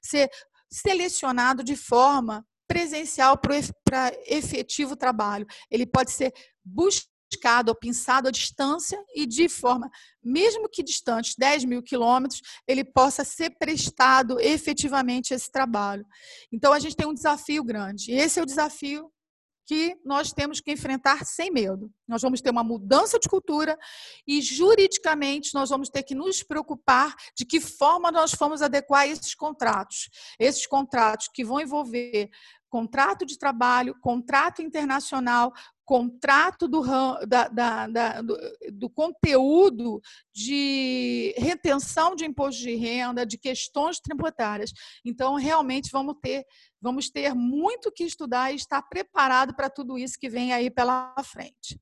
ser selecionado de forma presencial para efetivo trabalho. Ele pode ser buscado ou pinçado à distância e de forma, mesmo que distante, 10 mil quilômetros, ele possa ser prestado efetivamente esse trabalho. Então, a gente tem um desafio grande. E esse é o desafio que nós temos que enfrentar sem medo. Nós vamos ter uma mudança de cultura e, juridicamente, nós vamos ter que nos preocupar de que forma nós vamos adequar esses contratos. Esses contratos que vão envolver contrato de trabalho, contrato internacional, contrato do, da, da, da, do, do, conteúdo de retenção de imposto de renda, de questões tributárias. Então, realmente, vamos ter, vamos ter muito que estudar e estar preparado para tudo isso que vem aí pela frente.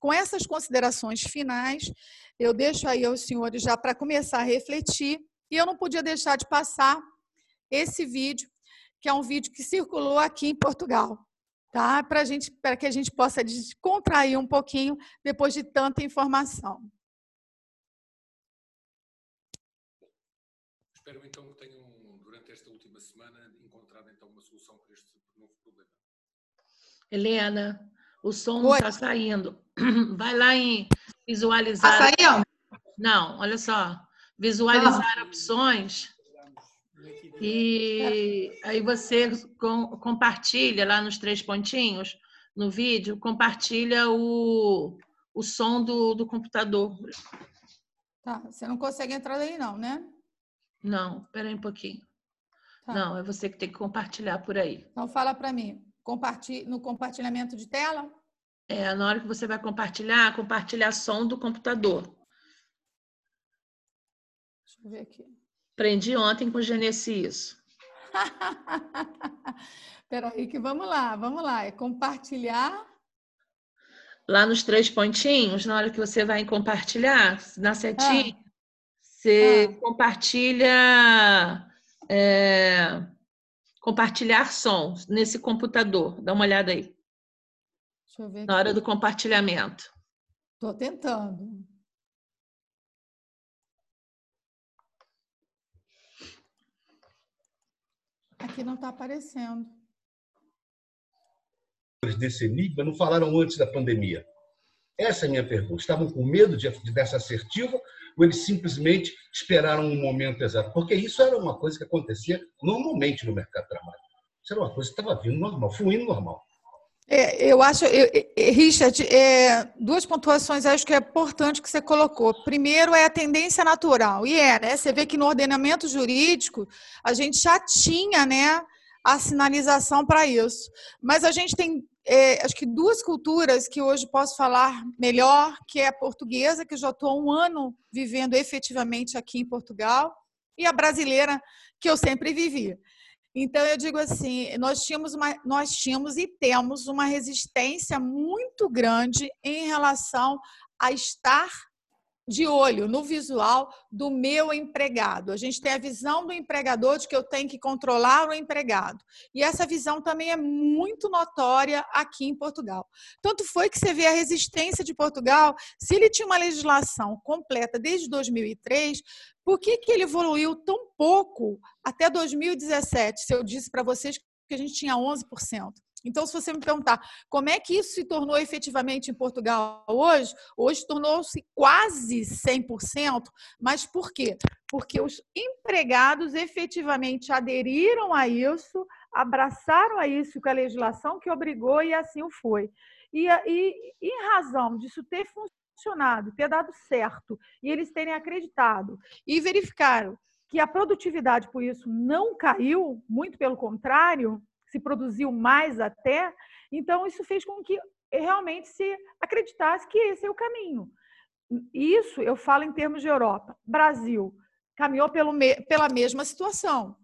Com essas considerações finais, eu deixo aí aos senhores já para começar a refletir, e eu não podia deixar de passar esse vídeo que é um vídeo que circulou aqui em Portugal, tá? Para gente, para que a gente possa descontrair um pouquinho depois de tanta informação. Espero então que tenham durante esta última semana encontrado então uma solução para este novo problema. Helena, o som não está saindo. [CLEARS THROAT] Vai lá em visualizar. Está saindo? Não, olha só. Visualizar ah. opções e aí você com, compartilha lá nos três pontinhos, no vídeo, compartilha o, o som do, do computador. Tá, você não consegue entrar aí não, né? Não, espera aí um pouquinho. Tá. Não, é você que tem que compartilhar por aí. Então fala para mim, no compartilhamento de tela? É, na hora que você vai compartilhar, compartilhar som do computador. Deixa eu ver aqui. Aprendi ontem com o Genesi isso. [LAUGHS] Peraí que vamos lá, vamos lá. É compartilhar. Lá nos três pontinhos, na hora que você vai em compartilhar, na setinha, ah. você ah. compartilha é, compartilhar som nesse computador. Dá uma olhada aí. Deixa eu ver. Na hora do compartilhamento. Estou tentando. Aqui não está aparecendo. Desse enigma não falaram antes da pandemia? Essa é a minha pergunta. Estavam com medo de, dessa assertiva ou eles simplesmente esperaram um momento exato? Porque isso era uma coisa que acontecia normalmente no mercado de trabalho. Isso era uma coisa que estava vindo normal, fluindo normal. É, eu acho, eu, Richard, é, duas pontuações acho que é importante que você colocou. Primeiro é a tendência natural, e é, né? Você vê que no ordenamento jurídico a gente já tinha, né, a sinalização para isso. Mas a gente tem, é, acho que duas culturas que hoje posso falar melhor, que é a portuguesa, que já estou um ano vivendo efetivamente aqui em Portugal, e a brasileira, que eu sempre vivi. Então, eu digo assim, nós tínhamos, uma, nós tínhamos e temos uma resistência muito grande em relação a estar de olho no visual do meu empregado. A gente tem a visão do empregador de que eu tenho que controlar o empregado. E essa visão também é muito notória aqui em Portugal. Tanto foi que você vê a resistência de Portugal, se ele tinha uma legislação completa desde 2003, por que, que ele evoluiu tão pouco até 2017? Se eu disse para vocês que a gente tinha 11%. Então, se você me perguntar como é que isso se tornou efetivamente em Portugal hoje, hoje tornou-se quase 100%, mas por quê? Porque os empregados efetivamente aderiram a isso, abraçaram a isso com a legislação que obrigou e assim o foi. E, e em razão disso ter funcionado, ter dado certo, e eles terem acreditado e verificaram que a produtividade por isso não caiu, muito pelo contrário, se produziu mais até. Então, isso fez com que realmente se acreditasse que esse é o caminho. Isso eu falo em termos de Europa. Brasil caminhou pelo, pela mesma situação.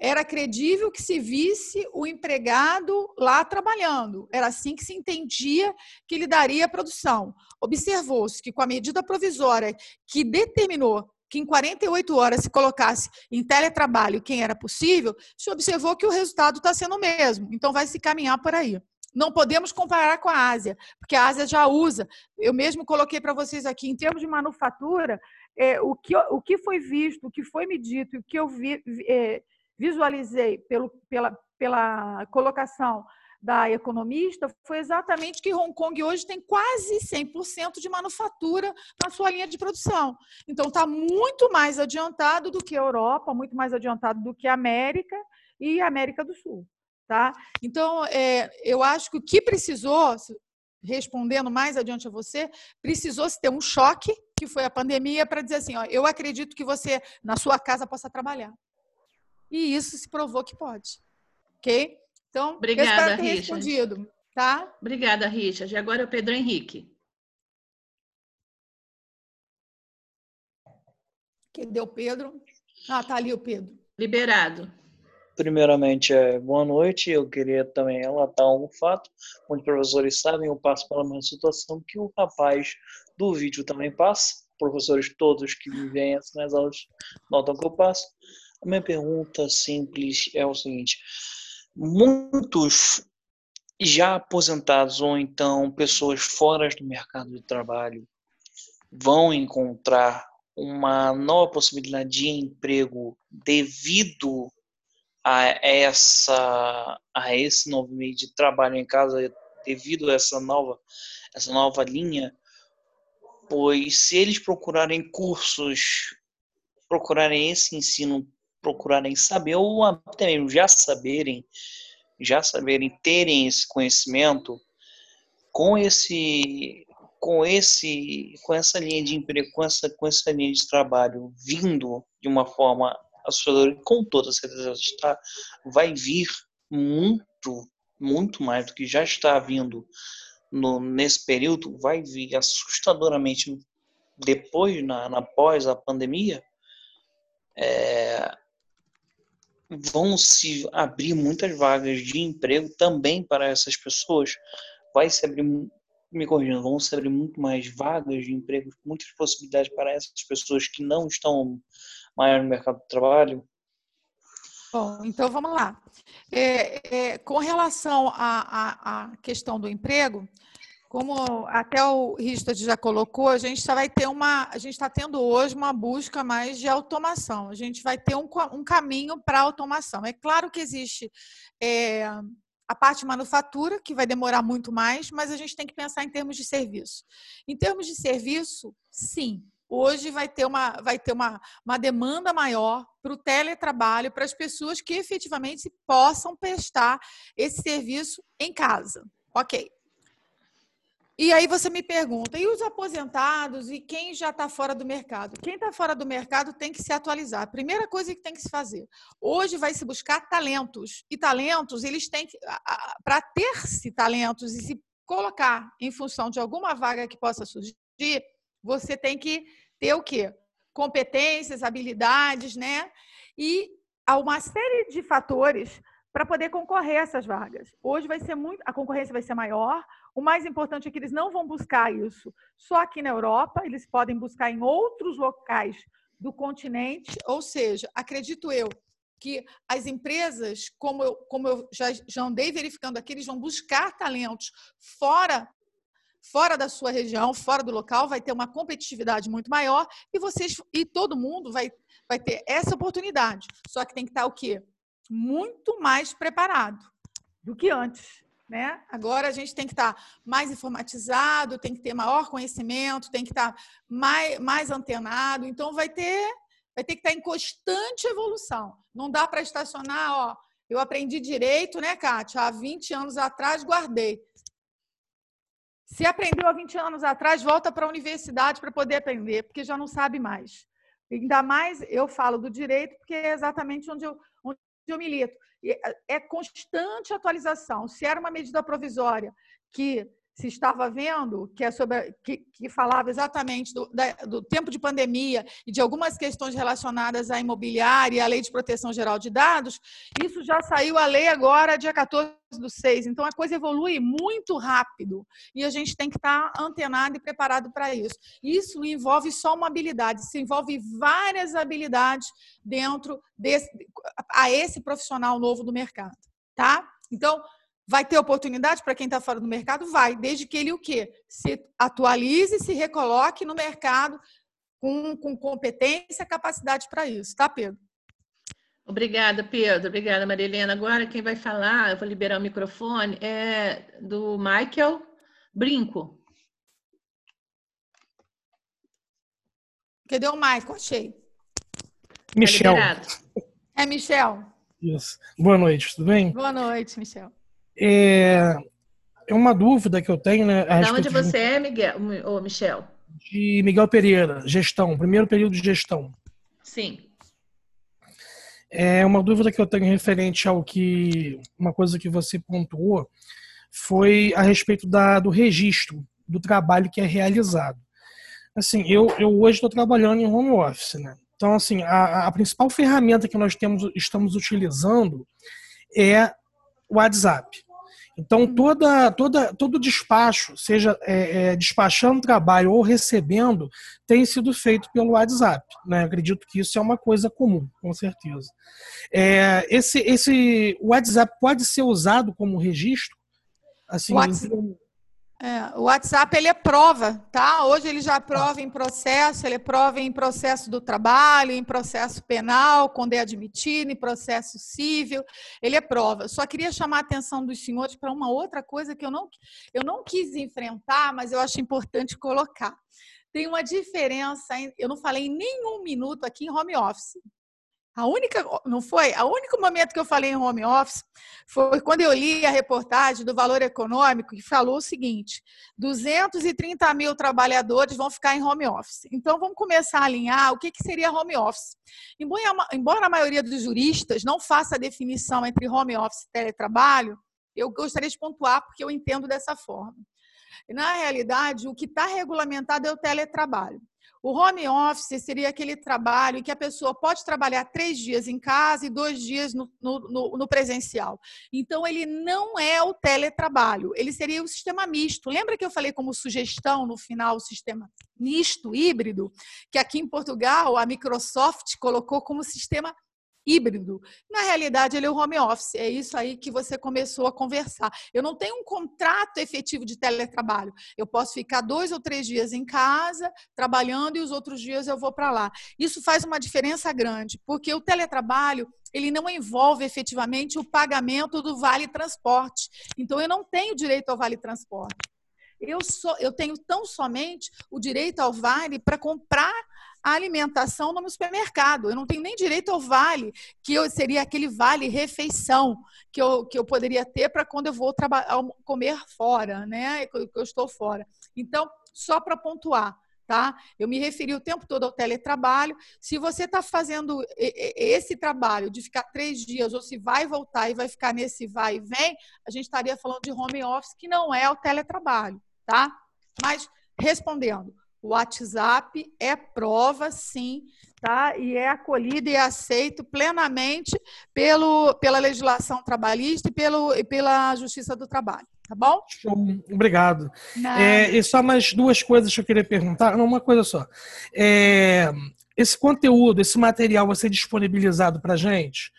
Era credível que se visse o empregado lá trabalhando. Era assim que se entendia que ele daria produção. Observou-se que, com a medida provisória que determinou que em 48 horas se colocasse em teletrabalho quem era possível, se observou que o resultado está sendo o mesmo. Então, vai se caminhar por aí. Não podemos comparar com a Ásia, porque a Ásia já usa. Eu mesmo coloquei para vocês aqui, em termos de manufatura, é, o, que, o que foi visto, o que foi me dito, o que eu vi, é, visualizei pelo, pela, pela colocação da economista foi exatamente que Hong Kong hoje tem quase 100% de manufatura na sua linha de produção. Então, está muito mais adiantado do que a Europa, muito mais adiantado do que a América e a América do Sul. Tá? Então, é, eu acho que o que precisou, respondendo mais adiante a você, precisou se ter um choque, que foi a pandemia, para dizer assim: ó, eu acredito que você, na sua casa, possa trabalhar. E isso se provou que pode. Ok? Então, Obrigada, eu espero ter Richard. respondido. Tá? Obrigada, Richard. E agora é o Pedro Henrique. Cadê o Pedro? Ah, tá ali o Pedro. Liberado. Primeiramente, é, boa noite. Eu queria também relatar um fato. Muitos professores sabem, eu passo pela mesma situação que o rapaz do vídeo também passa. Professores todos que vivem as minhas aulas notam que eu passo. A minha pergunta simples é o seguinte: muitos já aposentados ou então pessoas fora do mercado de trabalho vão encontrar uma nova possibilidade de emprego devido a essa a esse novo meio de trabalho em casa devido a essa nova essa nova linha? Pois se eles procurarem cursos procurarem esse ensino procurarem saber ou até mesmo já saberem já saberem terem esse conhecimento com esse com esse com essa linha de emprego com essa com essa linha de trabalho vindo de uma forma assustadora com toda certeza está vai vir muito muito mais do que já está vindo no, nesse período vai vir assustadoramente depois na, na pós a pandemia é, vão se abrir muitas vagas de emprego também para essas pessoas vai se abrir me corrigindo, vão se abrir muito mais vagas de emprego, muitas possibilidades para essas pessoas que não estão maior no mercado de trabalho? Bom, então vamos lá. É, é, com relação à, à, questão do emprego, como até o Richard já colocou, a gente vai ter uma, a gente está tendo hoje uma busca mais de automação. A gente vai ter um, um caminho para automação. É claro que existe é, a parte manufatura, que vai demorar muito mais, mas a gente tem que pensar em termos de serviço. Em termos de serviço, sim, hoje vai ter uma, vai ter uma, uma demanda maior para o teletrabalho, para as pessoas que efetivamente possam prestar esse serviço em casa. Ok. E aí você me pergunta, e os aposentados e quem já está fora do mercado? Quem está fora do mercado tem que se atualizar. A primeira coisa que tem que se fazer. Hoje vai se buscar talentos. E talentos, eles têm que. Para ter-se talentos e se colocar em função de alguma vaga que possa surgir, você tem que ter o quê? Competências, habilidades, né? E há uma série de fatores para poder concorrer a essas vagas. Hoje vai ser muito, a concorrência vai ser maior, o mais importante é que eles não vão buscar isso só aqui na Europa, eles podem buscar em outros locais do continente, ou seja, acredito eu que as empresas, como eu, como eu já, já andei verificando aqui, eles vão buscar talentos fora fora da sua região, fora do local, vai ter uma competitividade muito maior e vocês e todo mundo vai, vai ter essa oportunidade. Só que tem que estar o quê? Muito mais preparado do que antes. Né? Agora a gente tem que estar tá mais informatizado, tem que ter maior conhecimento, tem que estar tá mais, mais antenado. Então vai ter, vai ter que estar tá em constante evolução. Não dá para estacionar, ó. Eu aprendi direito, né, Kátia? Há 20 anos atrás guardei. Se aprendeu há 20 anos atrás, volta para a universidade para poder aprender, porque já não sabe mais. Ainda mais eu falo do direito, porque é exatamente onde eu, onde eu milito. É, é constante atualização. Se era uma medida provisória que se estava vendo, que, é sobre, que, que falava exatamente do, da, do, tempo de pandemia e de algumas questões relacionadas à imobiliária e à lei de proteção geral de dados, isso já saiu a lei agora, dia 14 do 6. Então, a coisa evolui muito rápido e a gente tem que estar antenado e preparado para isso. Isso envolve só uma habilidade, isso envolve várias habilidades dentro desse, a esse profissional novo do mercado, tá? Então, Vai ter oportunidade para quem está fora do mercado? Vai, desde que ele o quê? Se atualize, se recoloque no mercado com, com competência, capacidade para isso, tá, Pedro? Obrigada, Pedro. Obrigada, Marilena. Agora quem vai falar, eu vou liberar o microfone, é do Michael Brinco. Cadê o Michael? Achei. Michel. Tá é Michel. Isso. Boa noite, tudo bem? Boa noite, Michel. É, é uma dúvida que eu tenho, né? Da onde você de... é, Miguel, ou Michel? De Miguel Pereira, gestão, primeiro período de gestão. Sim. É uma dúvida que eu tenho referente ao que uma coisa que você pontuou foi a respeito da, do registro do trabalho que é realizado. Assim, eu, eu hoje estou trabalhando em home office, né? Então, assim, a, a principal ferramenta que nós temos, estamos utilizando é o WhatsApp. Então, uhum. toda, toda, todo despacho, seja é, é, despachando trabalho ou recebendo, tem sido feito pelo WhatsApp. Né? Acredito que isso é uma coisa comum, com certeza. É, esse, esse WhatsApp pode ser usado como registro? Assim, WhatsApp, é, o WhatsApp ele é prova, tá? Hoje ele já prova em processo, ele é prova em processo do trabalho, em processo penal, quando é admitido, em processo civil, ele é prova. Só queria chamar a atenção dos senhores para uma outra coisa que eu não, eu não quis enfrentar, mas eu acho importante colocar. Tem uma diferença, eu não falei em nenhum minuto aqui em home office. A única, não foi? O único momento que eu falei em home office foi quando eu li a reportagem do Valor Econômico que falou o seguinte: 230 mil trabalhadores vão ficar em home office. Então vamos começar a alinhar o que, que seria home office. Embora, embora a maioria dos juristas não faça a definição entre home office e teletrabalho, eu gostaria de pontuar porque eu entendo dessa forma. Na realidade, o que está regulamentado é o teletrabalho. O home office seria aquele trabalho em que a pessoa pode trabalhar três dias em casa e dois dias no, no, no, presencial. Então, ele não é o teletrabalho, ele seria o sistema misto. Lembra que eu falei como sugestão no final o sistema misto, híbrido? Que aqui em Portugal a Microsoft colocou como sistema híbrido. Na realidade, ele é o home office. É isso aí que você começou a conversar. Eu não tenho um contrato efetivo de teletrabalho. Eu posso ficar dois ou três dias em casa, trabalhando, e os outros dias eu vou para lá. Isso faz uma diferença grande, porque o teletrabalho ele não envolve efetivamente o pagamento do vale transporte. Então, eu não tenho direito ao vale transporte. Eu, sou, eu tenho tão somente o direito ao vale para comprar alimentação no supermercado. Eu não tenho nem direito ao vale, que eu, seria aquele vale refeição que eu, que eu poderia ter para quando eu vou comer fora, né? Que eu estou fora. Então, só para pontuar. Tá? Eu me referi o tempo todo ao teletrabalho. Se você está fazendo esse trabalho de ficar três dias, ou se vai voltar e vai ficar nesse vai e vem, a gente estaria falando de home office, que não é o teletrabalho, tá? Mas respondendo, o WhatsApp é prova, sim, tá? E é acolhido e aceito plenamente pelo, pela legislação trabalhista e, pelo, e pela Justiça do Trabalho. Tá bom? Show. Obrigado. É, e só mais duas coisas que eu queria perguntar. Não, uma coisa só. É, esse conteúdo, esse material vai ser disponibilizado para gente?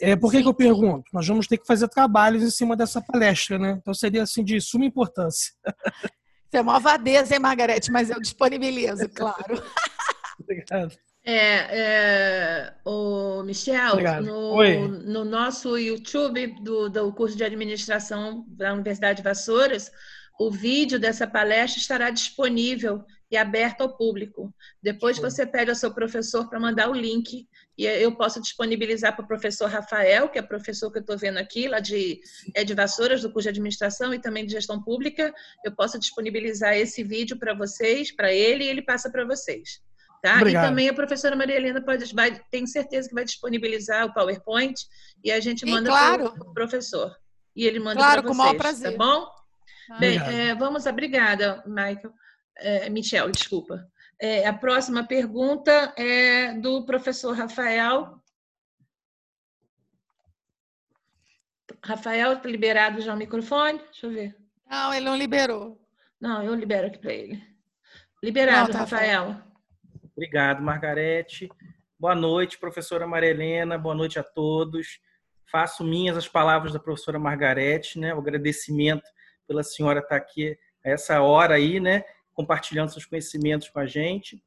É, por que, que eu pergunto? Nós vamos ter que fazer trabalhos em cima dessa palestra, né? Então seria assim de suma importância. [LAUGHS] Você é uma vadeza, hein, Margarete? Mas eu disponibilizo, claro. [LAUGHS] Obrigado. É, é, o Michel, no, no, nosso YouTube do, do curso de administração da Universidade de Vassouras, o vídeo dessa palestra estará disponível e aberto ao público. Depois você pede ao seu professor para mandar o link e eu posso disponibilizar para o professor Rafael, que é professor que eu estou vendo aqui, lá de, é de Vassouras, do curso de administração e também de gestão pública. Eu posso disponibilizar esse vídeo para vocês, para ele, e ele passa para vocês. Tá? Obrigado. E também a professora Maria Helena pode, vai, tenho certeza que vai disponibilizar o PowerPoint e a gente manda claro. para o professor. E ele manda claro, para vocês. Com o maior prazer. Tá bom? Ah, Bem, é, vamos, obrigada, Michael. É, Michel, desculpa. É, a próxima pergunta é do professor Rafael. Rafael, está liberado já o microfone? Deixa eu ver. Não, ele não liberou. Não, eu libero aqui para ele. Liberado, não, tá Rafael. Obrigado, Margarete. Boa noite, professora Maria Helena. Boa noite a todos. Faço minhas as palavras da professora Margarete, né? O agradecimento pela senhora estar aqui a essa hora aí, né? Compartilhando seus conhecimentos com a gente.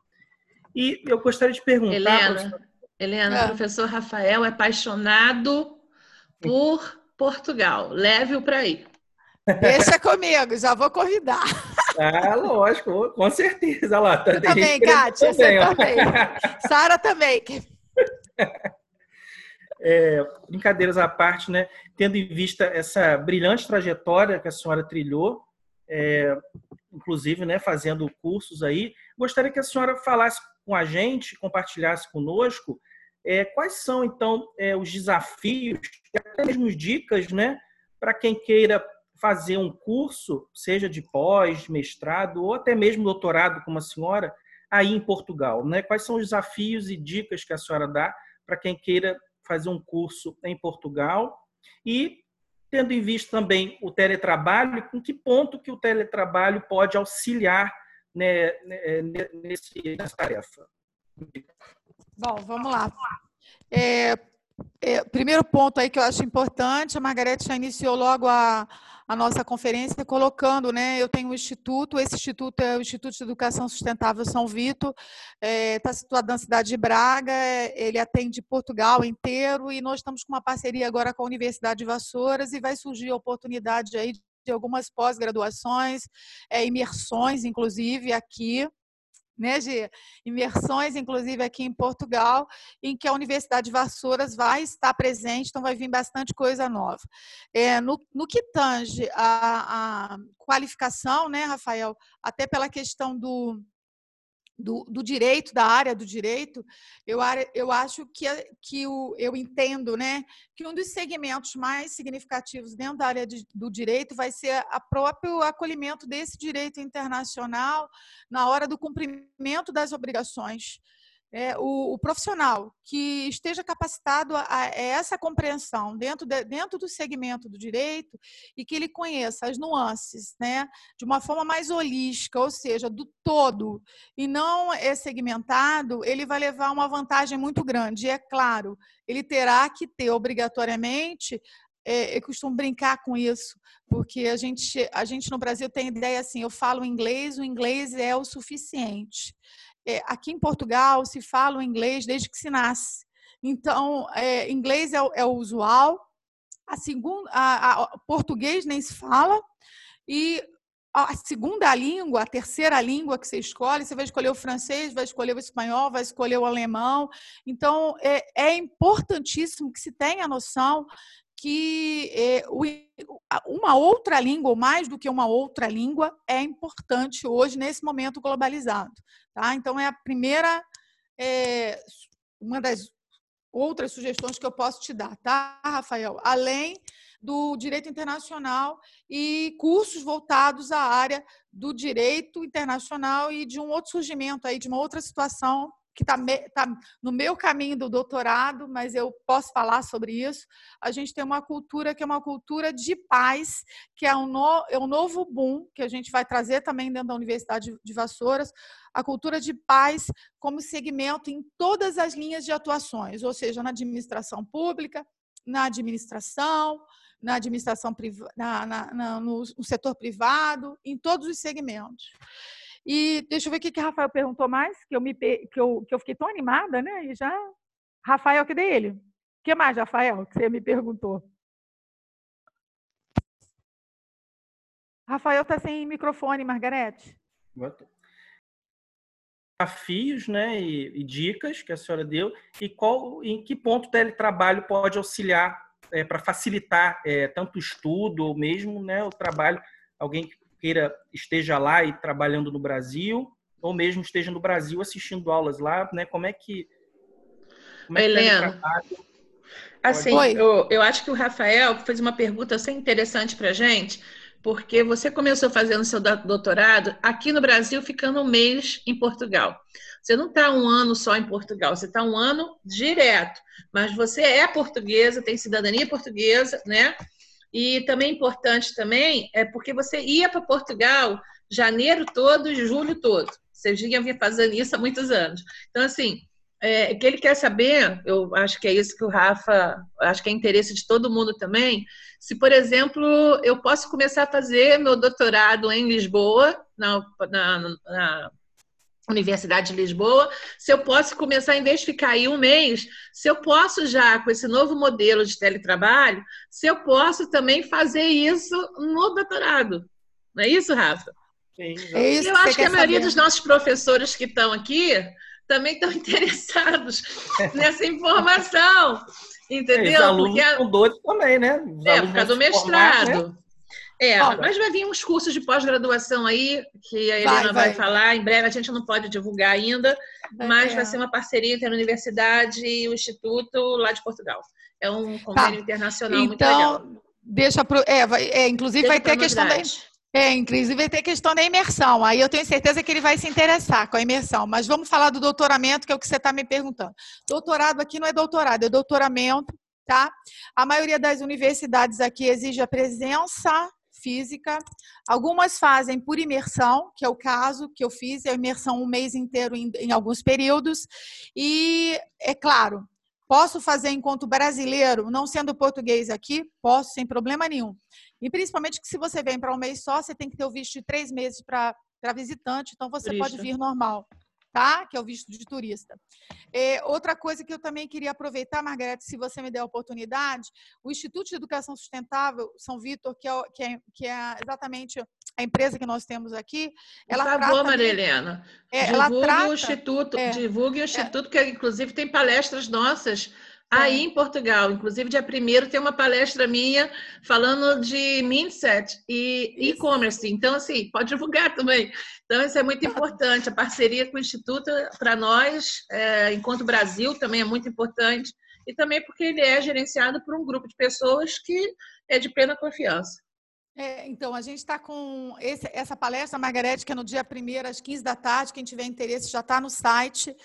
E eu gostaria de perguntar. Helena, Helena, é. o professor Rafael é apaixonado por Portugal. Leve-o para aí. Deixa comigo, já vou convidar. Ah, lógico, com certeza. Lá, tá, também, [LAUGHS] Kátia, também, você também. Sara também. [LAUGHS] É, brincadeiras à parte, né? Tendo em vista essa brilhante trajetória que a senhora trilhou, é, inclusive, né, fazendo cursos aí, gostaria que a senhora falasse com a gente, compartilhasse conosco é, quais são, então, é, os desafios, até mesmo dicas, né, para quem queira fazer um curso, seja de pós, mestrado ou até mesmo doutorado, como a senhora, aí em Portugal, né? Quais são os desafios e dicas que a senhora dá para quem queira fazer um curso em Portugal e tendo em vista também o teletrabalho, em que ponto que o teletrabalho pode auxiliar né, né nesse, nessa tarefa? Bom, vamos lá. É, é, primeiro ponto aí que eu acho importante, a Margarete já iniciou logo a, a nossa conferência colocando, né? Eu tenho um instituto, esse instituto é o Instituto de Educação Sustentável São Vito, está é, tá situado na cidade de Braga, ele atende Portugal inteiro e nós estamos com uma parceria agora com a Universidade de Vassouras e vai surgir a oportunidade aí de algumas pós-graduações, é, imersões, inclusive, aqui né, de imersões, inclusive aqui em Portugal, em que a Universidade de Vassouras vai estar presente, então vai vir bastante coisa nova. É, no, no que tange a, a qualificação, né, Rafael, até pela questão do, do, do, direito, da área do direito, eu, eu acho que, que o, eu entendo né, que um dos segmentos mais significativos dentro da área de, do direito vai ser o próprio acolhimento desse direito internacional na hora do cumprimento das obrigações é, o, o, profissional que esteja capacitado a, a, essa compreensão dentro, de, dentro do segmento do direito e que ele conheça as nuances né, de uma forma mais holística, ou seja, do todo, e não é segmentado, ele vai levar uma vantagem muito grande. E é claro, ele terá que ter obrigatoriamente é, eu costumo brincar com isso, porque a gente, a gente no Brasil tem ideia assim, eu falo inglês, o inglês é o suficiente é, aqui em Portugal se fala o inglês desde que se nasce. Então, é, inglês é, é, o usual, a segunda, a, a, português nem se fala, e a segunda língua, a terceira língua que você escolhe, você vai escolher o francês, vai escolher o espanhol, vai escolher o alemão. Então, é, é importantíssimo que se tenha noção que é, uma outra língua, ou mais do que uma outra língua, é importante hoje, nesse momento globalizado. Tá? Então, é a primeira, é, uma das outras sugestões que eu posso te dar, tá, Rafael? Além do direito internacional e cursos voltados à área do direito internacional e de um outro surgimento aí, de uma outra situação que está tá no meu caminho do doutorado, mas eu posso falar sobre isso. A gente tem uma cultura que é uma cultura de paz, que é um, no, é um novo boom que a gente vai trazer também dentro da Universidade de Vassouras, a cultura de paz como segmento em todas as linhas de atuações, ou seja, na administração pública, na administração, na administração privada, no, no setor privado, em todos os segmentos. E deixa eu ver o que, que Rafael perguntou mais, que eu, me, que, eu, que eu fiquei tão animada, né? E já. Rafael, cadê ele? O que mais, Rafael, que você me perguntou? Rafael está sem microfone, Margarete. Desafios né, e, e, dicas que a senhora deu, e qual, em que ponto o teletrabalho pode auxiliar é, para facilitar é, tanto o estudo ou mesmo né, o trabalho, alguém que queira esteja lá e trabalhando no Brasil, ou mesmo esteja no Brasil assistindo aulas lá, né? Como é que. Como é Helena. Que assim, eu, eu acho que o Rafael fez uma pergunta assim interessante para gente, porque você começou fazendo seu doutorado aqui no Brasil, ficando um mês em Portugal. Você não está um ano só em Portugal, você está um ano direto. Mas você é portuguesa, tem cidadania portuguesa, né? E também importante também é porque você ia para Portugal janeiro todo e julho todo. Você já vinha fazendo isso há muitos anos. Então, assim, é, que ele quer saber, eu acho que é isso que o Rafa, acho que é interesse de todo mundo também, se, por exemplo, eu posso começar a fazer meu doutorado em Lisboa, na, na, na Universidade de Lisboa, se eu posso começar, em vez de ficar aí um mês, se eu posso já, com esse novo modelo de teletrabalho, se eu posso também fazer isso no doutorado. Não é isso, Rafa? Sim, é isso eu acho que, a maioria saber. dos nossos professores que estão aqui também estão [LAUGHS] interessados nessa informação. Entendeu? É, os alunos Porque, são doidos também, né? Os é, por causa do mestrado. Formar, né? É, mas vai vir uns cursos de pós-graduação aí, que a Helena vai, vai. vai, falar. Em breve a gente não pode divulgar ainda, mas é. vai ser uma parceria entre a universidade e o Instituto lá de Portugal. É um convênio tá. internacional então, muito legal. Então, deixa pro. É, vai, é inclusive deixa vai ter a questão da. É, inclusive vai ter a questão da imersão. Aí eu tenho certeza que ele vai se interessar com a imersão. Mas vamos falar do doutoramento, que é o que você está me perguntando. Doutorado aqui não é doutorado, é doutoramento, tá? A maioria das universidades aqui exige a presença física. Algumas fazem por imersão, que é o caso que eu fiz, é imersão um mês inteiro em, em alguns períodos. E, é claro, posso fazer enquanto brasileiro, não sendo português aqui, posso, sem problema nenhum. E principalmente que se você vem para um mês só, você tem que ter o visto de três meses para visitante, então você Turista. pode vir normal tá? Que é o visto de turista. É, outra coisa que eu também queria aproveitar, Margarete, se você me der a oportunidade, o Instituto de Educação Sustentável São Vitor, que é, que é, que é exatamente a empresa que nós temos aqui, ela Por favor, Maria Helena, é, divulgue trata, o Instituto, é, divulgue o é. Instituto, que inclusive tem palestras nossas Aí em Portugal, inclusive dia 1 tem uma palestra minha falando de mindset e e-commerce. Então, assim, pode divulgar também. Então, isso é muito importante. A parceria com o Instituto, para nós, é, enquanto Brasil, também é muito importante. E também porque ele é gerenciado por um grupo de pessoas que é de plena confiança. É, então, a gente está com esse, essa palestra, Margarete, que é no dia 1 às 15 da tarde. Quem tiver interesse já está no site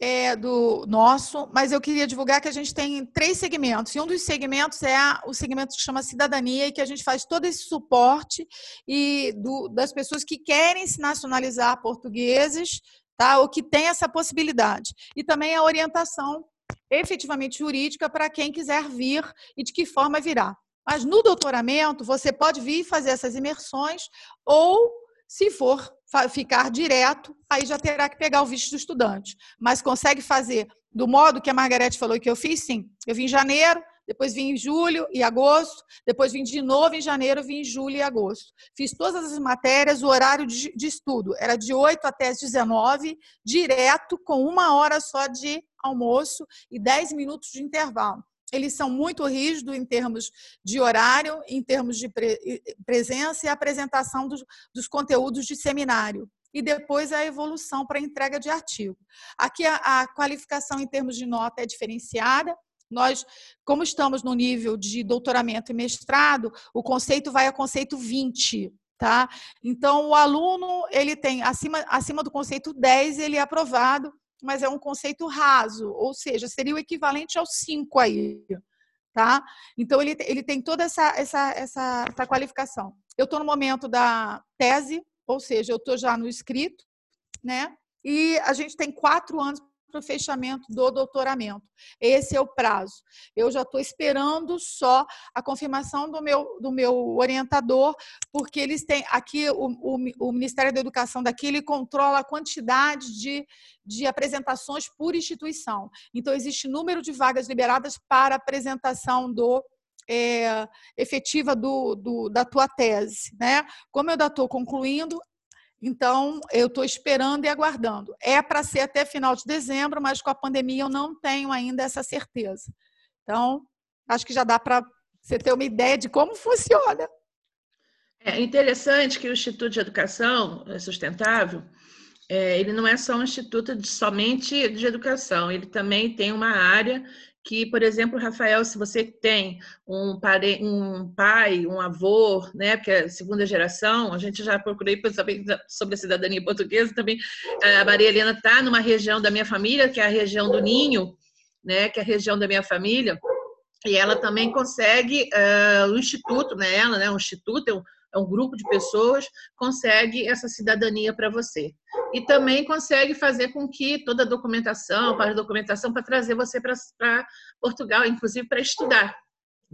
é, do nosso, mas eu queria divulgar que a gente tem três segmentos. E um dos segmentos é o segmento que chama cidadania, e que a gente faz todo esse suporte e do, das pessoas que querem se nacionalizar portugueses, tá? ou que têm essa possibilidade. E também a orientação efetivamente jurídica para quem quiser vir e de que forma virá. Mas no doutoramento, você pode vir fazer essas imersões ou, se for ficar direto, aí já terá que pegar o visto do estudante. Mas consegue fazer do modo que a Margarete falou que eu fiz, sim. Eu vim em janeiro, depois vim em julho e agosto, depois vim de novo em janeiro, vim em julho e agosto. Fiz todas as matérias, o horário de, de estudo era de 8 até as 19, direto, com uma hora só de almoço e 10 minutos de intervalo eles são muito rígidos em termos de horário, em termos de pre presença e apresentação dos, dos, conteúdos de seminário. E depois a evolução para a entrega de artigo. Aqui a, a qualificação em termos de nota é diferenciada. Nós, como estamos no nível de doutoramento e mestrado, o conceito vai a conceito 20, tá? Então, o aluno, ele tem acima, acima do conceito 10, ele é aprovado mas é um conceito raso, ou seja, seria o equivalente ao 5 aí, tá? Então, ele, ele tem toda essa, essa, essa, essa qualificação. Eu estou no momento da tese, ou seja, eu estou já no escrito, né? E a gente tem quatro anos para o fechamento do doutoramento. Esse é o prazo. Eu já estou esperando só a confirmação do meu, do meu orientador, porque eles têm aqui o, o, o Ministério da Educação daqui ele controla a quantidade de, de apresentações por instituição. Então existe número de vagas liberadas para apresentação do é, efetiva do, do, da tua tese. Né? Como eu ainda estou concluindo, então, eu estou esperando e aguardando. É para ser até final de dezembro, mas com a pandemia eu não tenho ainda essa certeza. Então, acho que já dá para você ter uma ideia de como funciona. É interessante que o Instituto de Educação Sustentável, é, ele não é só um instituto de, somente de educação, ele também tem uma área que, por exemplo, Rafael, se você tem um, pare... um pai, um avô, né, que é segunda geração, a gente já procurei saber sobre a cidadania portuguesa também. A Maria Helena está numa região da minha família, que é a região do Ninho, né, que é a região da minha família, e ela também consegue, uh, o instituto, né, ela, né, um instituto, é um, grupo de pessoas, consegue essa cidadania para você. E também consegue fazer com que toda a documentação, para a documentação, para trazer você para Portugal, inclusive para estudar.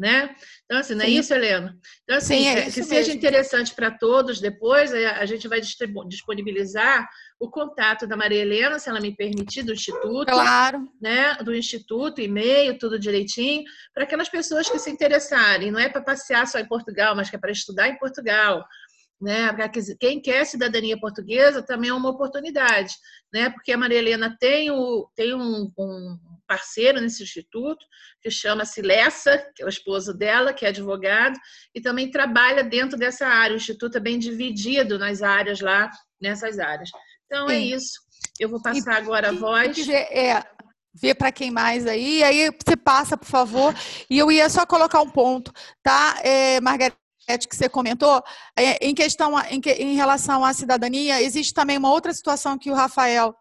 Né? Então, assim, não é Sim. isso, Helena? Então, assim, Sim, é é, que seja interessante para todos depois, a gente vai disponibilizar o contato da Maria Helena, se ela me permitir, do Instituto. Claro. Né? Do Instituto, e-mail, tudo direitinho, para aquelas pessoas que se interessarem. Não é para passear só em Portugal, mas que é para estudar em Portugal. Né? Quem quer cidadania portuguesa também é uma oportunidade, né? Porque a Maria Helena tem, o, tem um, um parceiro nesse instituto, que chama-se Lessa, que é o esposo dela, que é advogado, e também trabalha dentro dessa área. O instituto é bem dividido nas áreas lá, nessas áreas. Então é Sim. é isso. Eu vou passar e, agora a voz. Quiser, é, ver para quem mais aí, aí você passa, por favor. E eu ia só colocar um ponto, tá, é, Margarete? que você comentou, é, em questão em relação à cidadania, existe também uma outra situação que o Rafael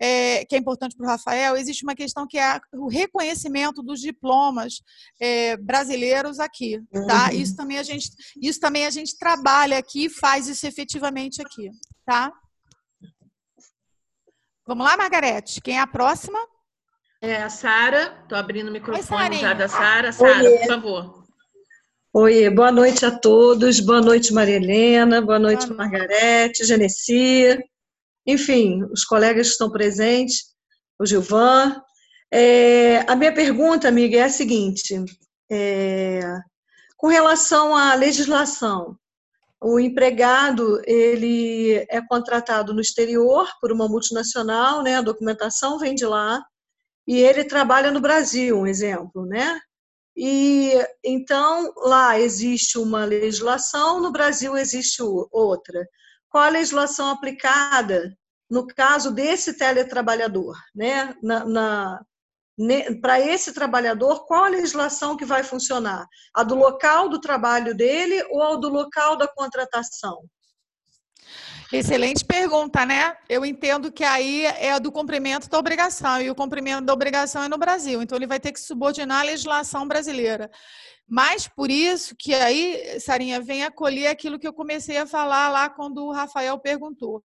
é, que é importante para o Rafael, existe uma questão que é o reconhecimento dos diplomas é, brasileiros aqui, tá? Uhum. Isso também a gente, isso também a gente trabalha aqui, faz isso efetivamente aqui, tá? Vamos lá, Margarete. Quem é a próxima? É a Sara. Estou abrindo o microfone Oi, já da Sara. Sara, por favor. Oi, boa noite a todos. Boa noite, Maria Helena. Boa noite, boa noite. Margarete, Genesi enfim, os colegas que estão presentes, o Gilvan. É, a minha pergunta, amiga, é a seguinte: é, com relação à legislação, o empregado ele é contratado no exterior por uma multinacional, né? A documentação vem de lá e ele trabalha no Brasil, um exemplo, né? E então lá existe uma legislação, no Brasil existe outra qual a legislação aplicada no caso desse teletrabalhador, né? Na, na para esse trabalhador, qual a legislação que vai funcionar? A do local do trabalho dele ou a do local da contratação? Excelente pergunta, né? Eu entendo que aí é a do cumprimento da obrigação, e o cumprimento da obrigação é no Brasil, então ele vai ter que subordinar a legislação brasileira. Mas por isso que aí, Sarinha, vem acolher aquilo que eu comecei a falar lá quando o Rafael perguntou.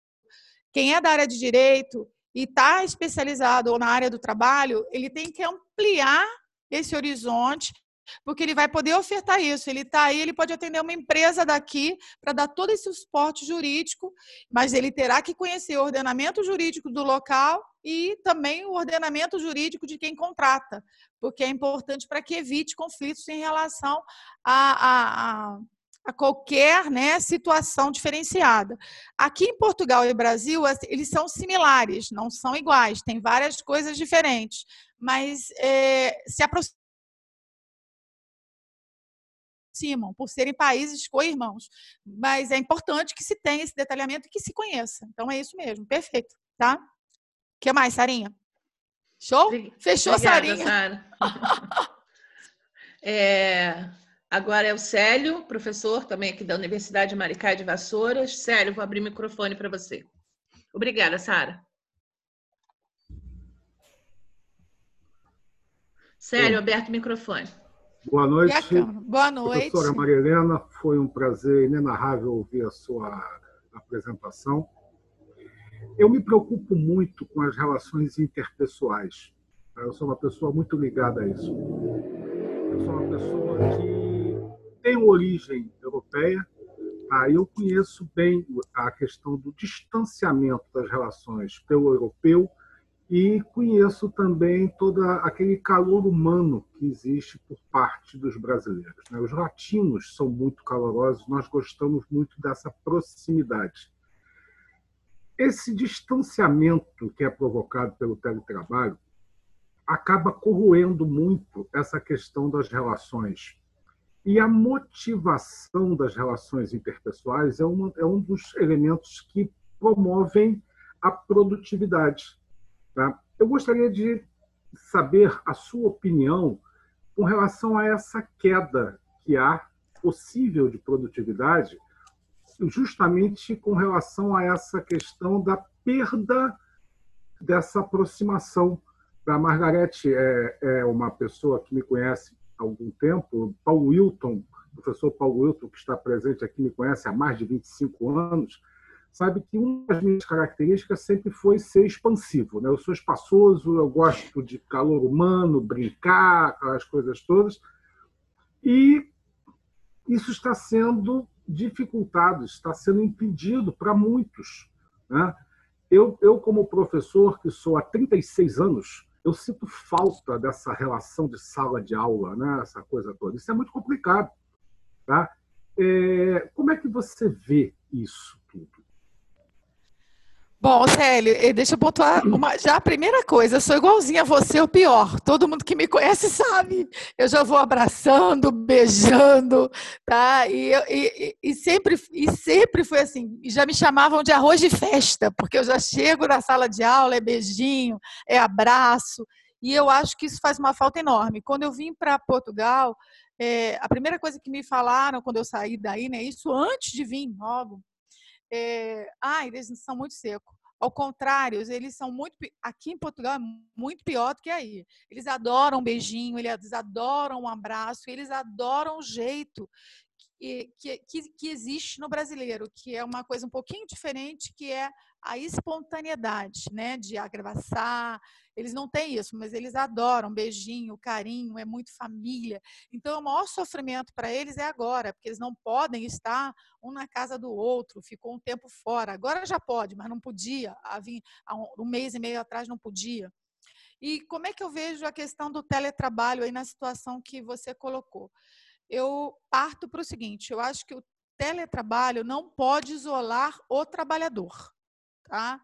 Quem é da área de direito e está especializado ou na área do trabalho, ele tem que ampliar esse horizonte, porque ele vai poder ofertar isso. Ele está aí, ele pode atender uma empresa daqui para dar todo esse suporte jurídico, mas ele terá que conhecer o ordenamento jurídico do local e também o ordenamento jurídico de quem contrata, porque é importante para que evite conflitos em relação a, a, a, a qualquer né, situação diferenciada. Aqui em Portugal e Brasil, eles são similares, não são iguais, tem várias coisas diferentes, mas é, se aproximam por serem países co-irmãos. Mas é importante que se tenha esse detalhamento e que se conheça. Então é isso mesmo, perfeito, tá? O que mais, Sarinha? Show? Fechou, Obrigada, Sarinha. Sara. [LAUGHS] é, agora é o Célio, professor também aqui da Universidade Maricá de Vassouras. Célio, vou abrir o microfone para você. Obrigada, Sara. Célio, aberto o microfone. Boa noite. Boa noite. Professora Maria Helena, foi um prazer inenarrável ouvir a sua apresentação. Eu me preocupo muito com as relações interpessoais. Eu sou uma pessoa muito ligada a isso. Eu sou uma pessoa que tem origem europeia. Tá? Eu conheço bem a questão do distanciamento das relações pelo europeu e conheço também todo aquele calor humano que existe por parte dos brasileiros. Né? Os latinos são muito calorosos, nós gostamos muito dessa proximidade. Esse distanciamento que é provocado pelo teletrabalho acaba corroendo muito essa questão das relações. E a motivação das relações interpessoais é, uma, é um dos elementos que promovem a produtividade Tá? Eu gostaria de saber a sua opinião com relação a essa queda que há possível de produtividade, justamente com relação a essa questão da perda dessa aproximação. A Margarete é, é uma pessoa que me conhece há algum tempo, Paulo Wilton, professor Paulo Wilton, que está presente aqui, me conhece há mais de 25 anos, sabe que uma das minhas características sempre foi ser expansivo. Né? Eu sou espaçoso, eu gosto de calor humano, brincar, aquelas coisas todas. E isso está sendo dificultado, está sendo impedido para muitos. Né? Eu, eu, como professor, que sou há 36 anos, eu sinto falta dessa relação de sala de aula, né? essa coisa toda. Isso é muito complicado. Tá? É, como é que você vê isso? Bom, Célio, deixa eu pontuar uma, já a primeira coisa, eu sou igualzinha a você, ou pior. Todo mundo que me conhece sabe. Eu já vou abraçando, beijando, tá? E, e, e, sempre, e sempre foi assim. Já me chamavam de arroz de festa, porque eu já chego na sala de aula, é beijinho, é abraço. E eu acho que isso faz uma falta enorme. Quando eu vim para Portugal, é, a primeira coisa que me falaram quando eu saí daí, né? Isso antes de vir logo é, ah, eles são muito secos. Ao contrário, eles são muito. Aqui em Portugal é muito pior do que aí. Eles adoram um beijinho, eles adoram um abraço, eles adoram o jeito que, que, que existe no brasileiro, que é uma coisa um pouquinho diferente, que é a espontaneidade, né? De agravaçar. Eles não têm isso, mas eles adoram beijinho, carinho, é muito família. Então, o maior sofrimento para eles é agora, porque eles não podem estar um na casa do outro, ficou um tempo fora. Agora já pode, mas não podia. Há um mês e meio atrás não podia. E como é que eu vejo a questão do teletrabalho aí na situação que você colocou? eu parto para o seguinte: eu acho que o teletrabalho não pode isolar o trabalhador. Tá?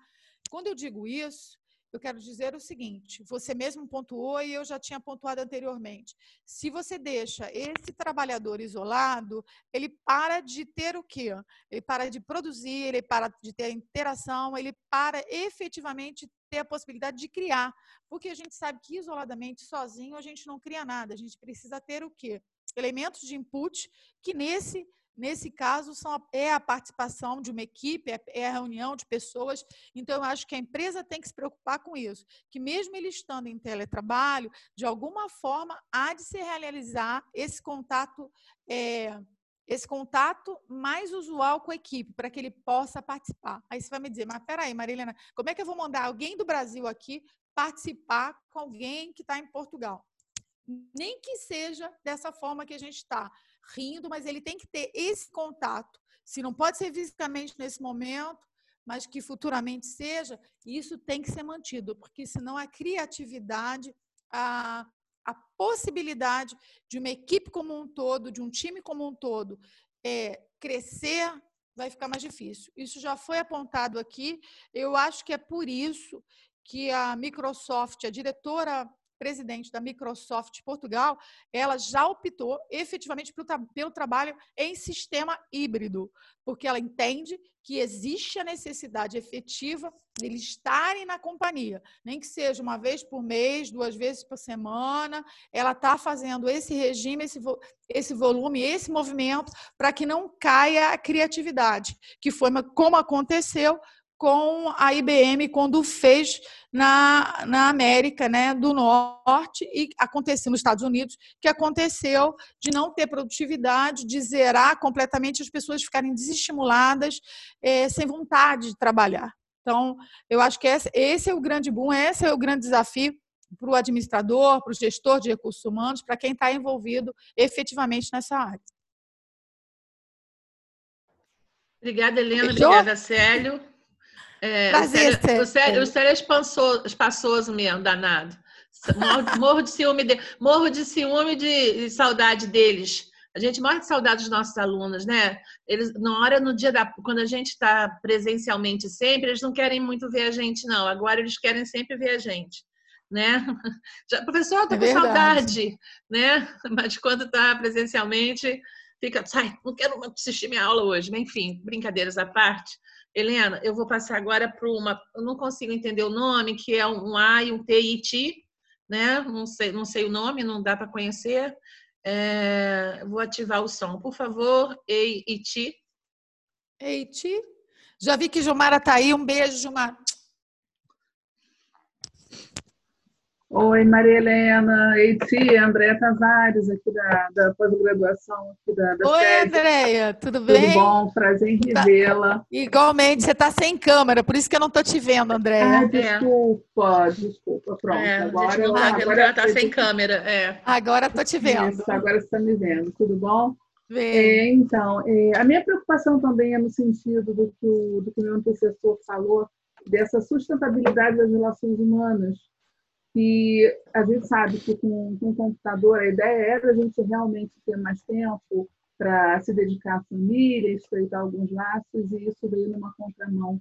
Quando eu digo isso, eu quero dizer o seguinte: você mesmo pontuou e eu já tinha pontuado anteriormente. Se você deixa esse trabalhador isolado, ele para de ter o quê? Ele para de produzir, ele para de ter interação, ele para efetivamente ter a possibilidade de criar. Porque a gente sabe que isoladamente, sozinho, a gente não cria nada. A gente precisa ter o quê? elementos de input que nesse nesse caso são, é a participação de uma equipe, é, é, a reunião de pessoas. Então, eu acho que a empresa tem que se preocupar com isso, que mesmo ele estando em teletrabalho, de alguma forma há de se realizar esse contato. É, esse contato mais usual com a equipe, para que ele possa participar. Aí você vai me dizer, mas peraí, Marilena, como é que eu vou mandar alguém do Brasil aqui participar com alguém que está em Portugal? nem que seja dessa forma que a gente está, rindo, mas ele tem que ter esse contato. Se não pode ser fisicamente nesse momento, mas que futuramente seja, isso tem que ser mantido, porque senão a criatividade, a, a possibilidade de uma equipe como um todo, de um time como um todo, é, crescer, vai ficar mais difícil. Isso já foi apontado aqui. Eu acho que é por isso que a Microsoft, a diretora presidente da Microsoft Portugal, ela já optou efetivamente pelo, pelo trabalho em sistema híbrido, porque ela entende que existe a necessidade efetiva de eles estarem na companhia, nem que seja uma vez por mês, duas vezes por semana, ela está fazendo esse regime, esse, esse volume, esse movimento, para que não caia a criatividade, que foi como aconteceu com a IBM quando fez na, na América né, do Norte e aconteceu nos Estados Unidos, que aconteceu de não ter produtividade, de zerar completamente as pessoas ficarem desestimuladas, é, sem vontade de trabalhar. Então, eu acho que esse, esse é o grande boom, esse é o grande desafio para o administrador, para o gestor de recursos humanos, para quem está envolvido efetivamente nessa área. Obrigada, Helena. Fechou? Obrigada, Célio. É, Prazer, o Célio, o Célio, o Célio é espaçoso, espaçoso mesmo, danado. Morro, [LAUGHS] morro de ciúme, de, morro de ciúme de, de saudade deles. A gente morre de saudade dos nossos alunos, né? Eles, na hora, no dia da. Quando a gente está presencialmente sempre, eles não querem muito ver a gente, não. Agora eles querem sempre ver a gente. Né? [LAUGHS] Já, professor, estou é com saudade, né? [LAUGHS] Mas quando está presencialmente, fica, sai, não quero assistir minha aula hoje. Enfim, brincadeiras à parte. Helena, eu vou passar agora para uma. Eu não consigo entender o nome, que é um A e um T e T, né? Não sei, não sei o nome, não dá para conhecer. É, vou ativar o som, por favor. Ei e Ti. Ei, Ti. Já vi que Gilmara está aí. Um beijo, Gilmara. Oi, Maria Helena, Eiti, Andréa Tavares, aqui da, da pós-graduação aqui da, da Oi, Andréia, tudo bem? Tudo bom, prazer em tá. revê-la. Tá. Igualmente, você está sem câmera, por isso que eu não estou te vendo, Andréia. Ah, desculpa, desculpa, pronto. É, agora eu, agora ela está sem câmera, é. Agora estou te vendo. Isso, agora você está me vendo, tudo bom? É, então, é, a minha preocupação também é no sentido do que o, do que o meu antecessor falou, dessa sustentabilidade das relações humanas, que a gente sabe que com, com o computador a ideia era a gente realmente ter mais tempo para se dedicar à família, estreitar alguns laços, e isso veio numa contramão.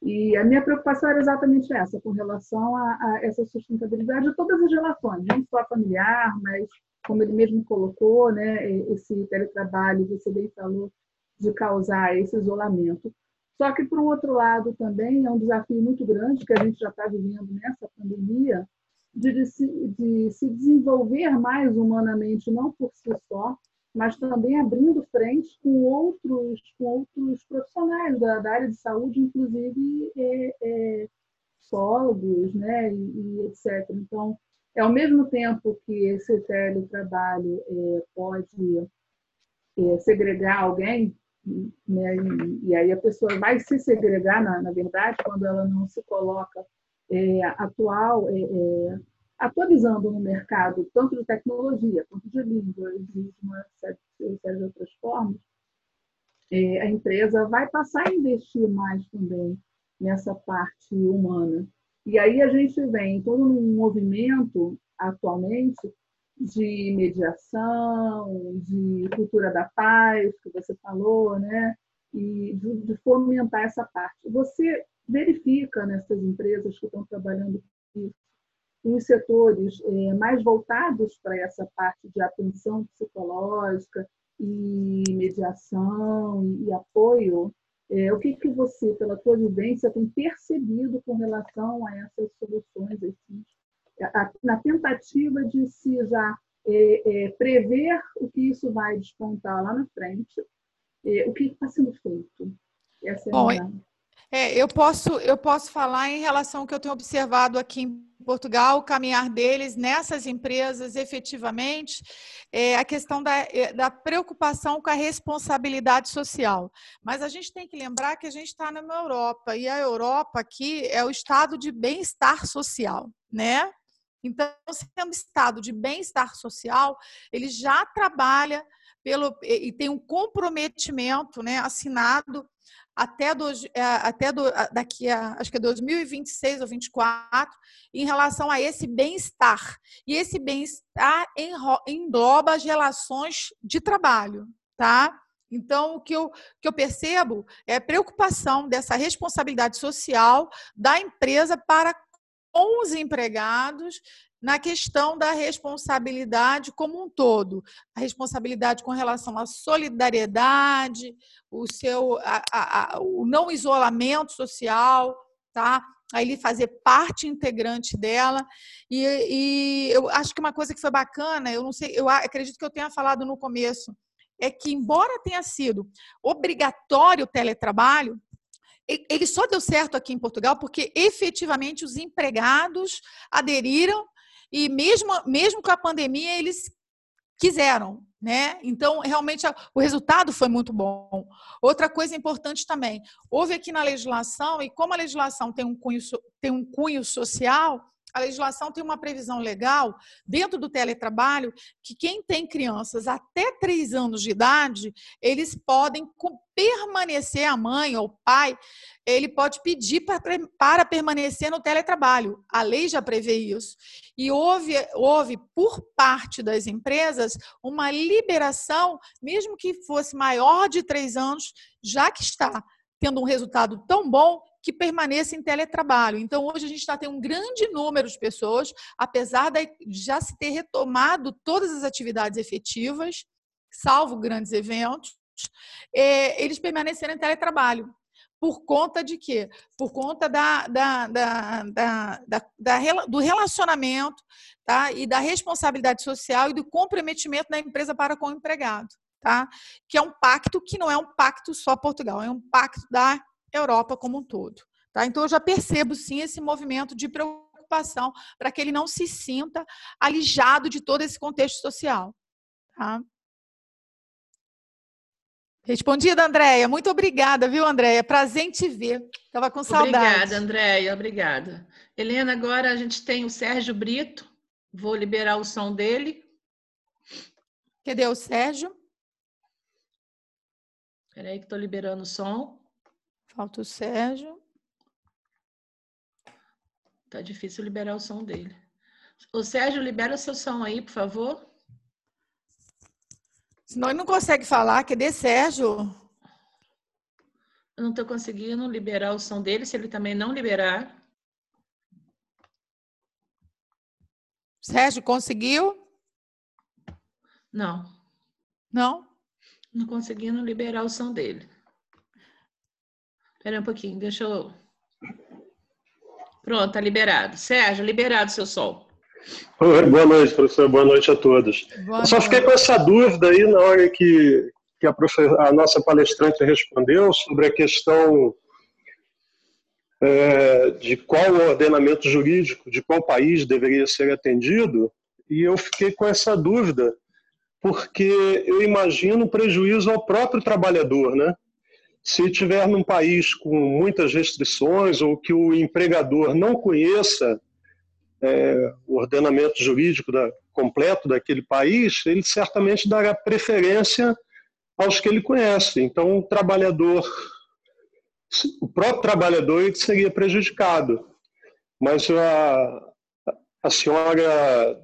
E a minha preocupação era exatamente essa, com relação a, a essa sustentabilidade de todas as relações, não só familiar, mas, como ele mesmo colocou, né, esse teletrabalho, você bem falou, de causar esse isolamento. Só que, por um outro lado, também é um desafio muito grande que a gente já está vivendo nessa pandemia, de, de, se, de se desenvolver mais humanamente, não por si só, mas também abrindo frente com outros, com outros profissionais da, da área de saúde, inclusive é, é, psicólogos, né, e, e, etc. Então, é ao mesmo tempo que esse teletrabalho é, pode é, segregar alguém, né? E, e, aí a pessoa vai se segregar, na, na verdade, quando ela não se coloca é, atual, é, é, atualizando no mercado, tanto de tecnologia quanto de línguas e de uma série, de outras formas, é, a empresa vai passar a investir mais também nessa parte humana. E aí a gente vem todo um movimento atualmente de mediação, de cultura da paz, que você falou, né? E de, fomentar essa parte. Você verifica nessas empresas que estão trabalhando isso, os setores é, mais voltados para essa parte de atenção psicológica e mediação e apoio, é, o que, que você, pela sua vivência, tem percebido com relação a essas soluções assim, na tentativa de se já é, é, prever o que isso vai despontar lá na frente, é, o que está sendo feito. Essa é Bom, minha... é, eu, posso, eu posso falar em relação ao que eu tenho observado aqui em Portugal, o caminhar deles nessas empresas, efetivamente, é a questão da, é, da preocupação com a responsabilidade social. Mas a gente tem que lembrar que a gente está na Europa, e a Europa aqui é o estado de bem-estar social, né? Então, sendo estado de bem-estar social, ele já trabalha pelo e tem um comprometimento, né, assinado até, do, é, até do, daqui a acho que é 2026 ou 2024 em relação a esse bem-estar. E esse bem-estar engloba as relações de trabalho, tá? Então, o que eu, que eu percebo é a preocupação dessa responsabilidade social da empresa para com os empregados na questão da responsabilidade como um todo, a responsabilidade com relação à solidariedade, o seu a, a, a, o não isolamento social, tá? A ele fazer parte integrante dela e, e eu acho que uma coisa que foi bacana, eu não sei, eu acredito que eu tenha falado no começo, é que embora tenha sido obrigatório o teletrabalho, ele só deu certo aqui em Portugal porque efetivamente os empregados aderiram e mesmo, mesmo com a pandemia eles quiseram, né? Então, realmente, o resultado foi muito bom. Outra coisa importante também, houve aqui na legislação, e como a legislação tem um cunho, tem um cunho social, a legislação tem uma previsão legal dentro do teletrabalho que quem tem crianças até três anos de idade, eles podem permanecer, a mãe ou o pai, ele pode pedir para permanecer no teletrabalho. A lei já prevê isso. E houve, houve, por parte das empresas, uma liberação, mesmo que fosse maior de três anos, já que está tendo um resultado tão bom, que permaneça em teletrabalho. Então, hoje a gente está tendo um grande número de pessoas, apesar de já se ter retomado todas as atividades efetivas, salvo grandes eventos, é, eles permaneceram em teletrabalho. Por conta de quê? Por conta da, da, da, da, do relacionamento tá? e da responsabilidade social e do comprometimento da empresa para com o empregado. Tá? Que é um pacto que não é um pacto só Portugal, é um pacto da Europa como um todo. Tá? Então, eu já percebo, sim, esse movimento de preocupação para que ele não se sinta alijado de todo esse contexto social. Tá? Respondida, Andréia. Muito obrigada, viu, Andréia? Prazer em te ver. Estava com saudade. Obrigada, Andréia. Obrigada. Helena, agora a gente tem o Sérgio Brito. Vou liberar o som dele. Cadê o Sérgio? Espera aí que estou liberando o som. Falta o Sérgio. Tá difícil liberar o som dele. O Sérgio, libera o seu som aí, por favor. Senão ele não consegue falar. Cadê Sérgio? Eu não estou conseguindo liberar o som dele, se ele também não liberar. Sérgio, conseguiu? Não. Não? Não conseguindo liberar o som dele. Espera um pouquinho, deixa eu. Pronto, tá liberado. Sérgio, liberado seu som. Oi, boa noite, professor. Boa noite a todos. Boa só fiquei com essa dúvida aí na hora que, que a, a nossa palestrante respondeu sobre a questão é, de qual ordenamento jurídico, de qual país deveria ser atendido, e eu fiquei com essa dúvida, porque eu imagino prejuízo ao próprio trabalhador, né? Se tiver num país com muitas restrições ou que o empregador não conheça é, o ordenamento jurídico da, completo daquele país, ele certamente dará preferência aos que ele conhece. Então, o trabalhador o próprio trabalhador seria prejudicado. Mas a, a senhora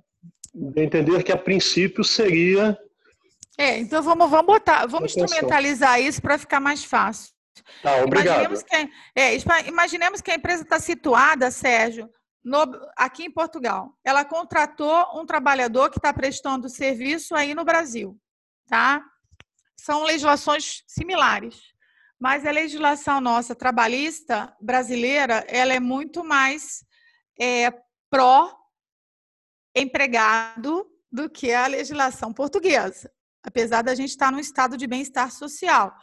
entender que a princípio seria. É, então vamos, vamos botar, vamos instrumentalizar isso para ficar mais fácil. Tá, obrigado. Imaginemos que, é, imaginemos que a empresa está situada, Sérgio, no, aqui em Portugal. Ela contratou um trabalhador que está prestando serviço aí no Brasil, tá? São legislações similares. Mas a legislação nossa trabalhista brasileira, ela é muito mais é, pró empregado do que a legislação portuguesa, apesar da gente estar num estado de bem-estar social.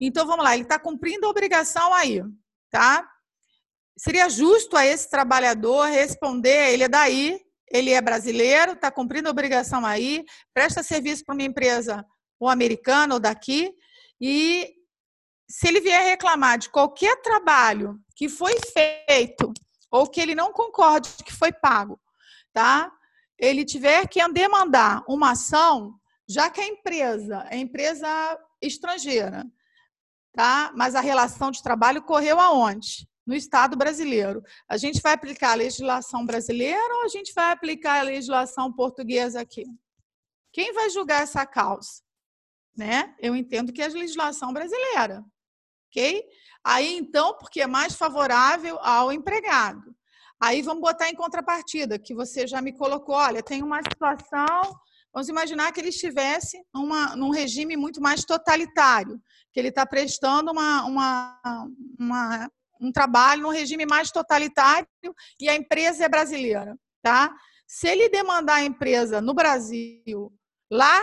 Então vamos lá, ele está cumprindo a obrigação aí, tá? Seria justo a esse trabalhador responder, ele é daí, ele é brasileiro, está cumprindo a obrigação aí, presta serviço para uma empresa ou americana ou daqui, e se ele vier reclamar de qualquer trabalho que foi feito ou que ele não concorde que foi pago, tá? Ele tiver que demandar uma ação, já que a empresa é empresa estrangeira, tá? Mas a relação de trabalho correu aonde? No Estado brasileiro. A gente vai aplicar a legislação brasileira ou a gente vai aplicar a legislação portuguesa aqui? Quem vai julgar essa causa? Né? Eu entendo que é a legislação brasileira ok? Aí, então, porque é mais favorável ao empregado. Aí vamos botar em contrapartida, que você já me colocou, olha, tem uma situação, vamos imaginar que ele estivesse numa, num regime muito mais totalitário, que ele está prestando uma, uma, uma, um trabalho num regime mais totalitário e a empresa é brasileira, tá? Se ele demandar a empresa no Brasil, lá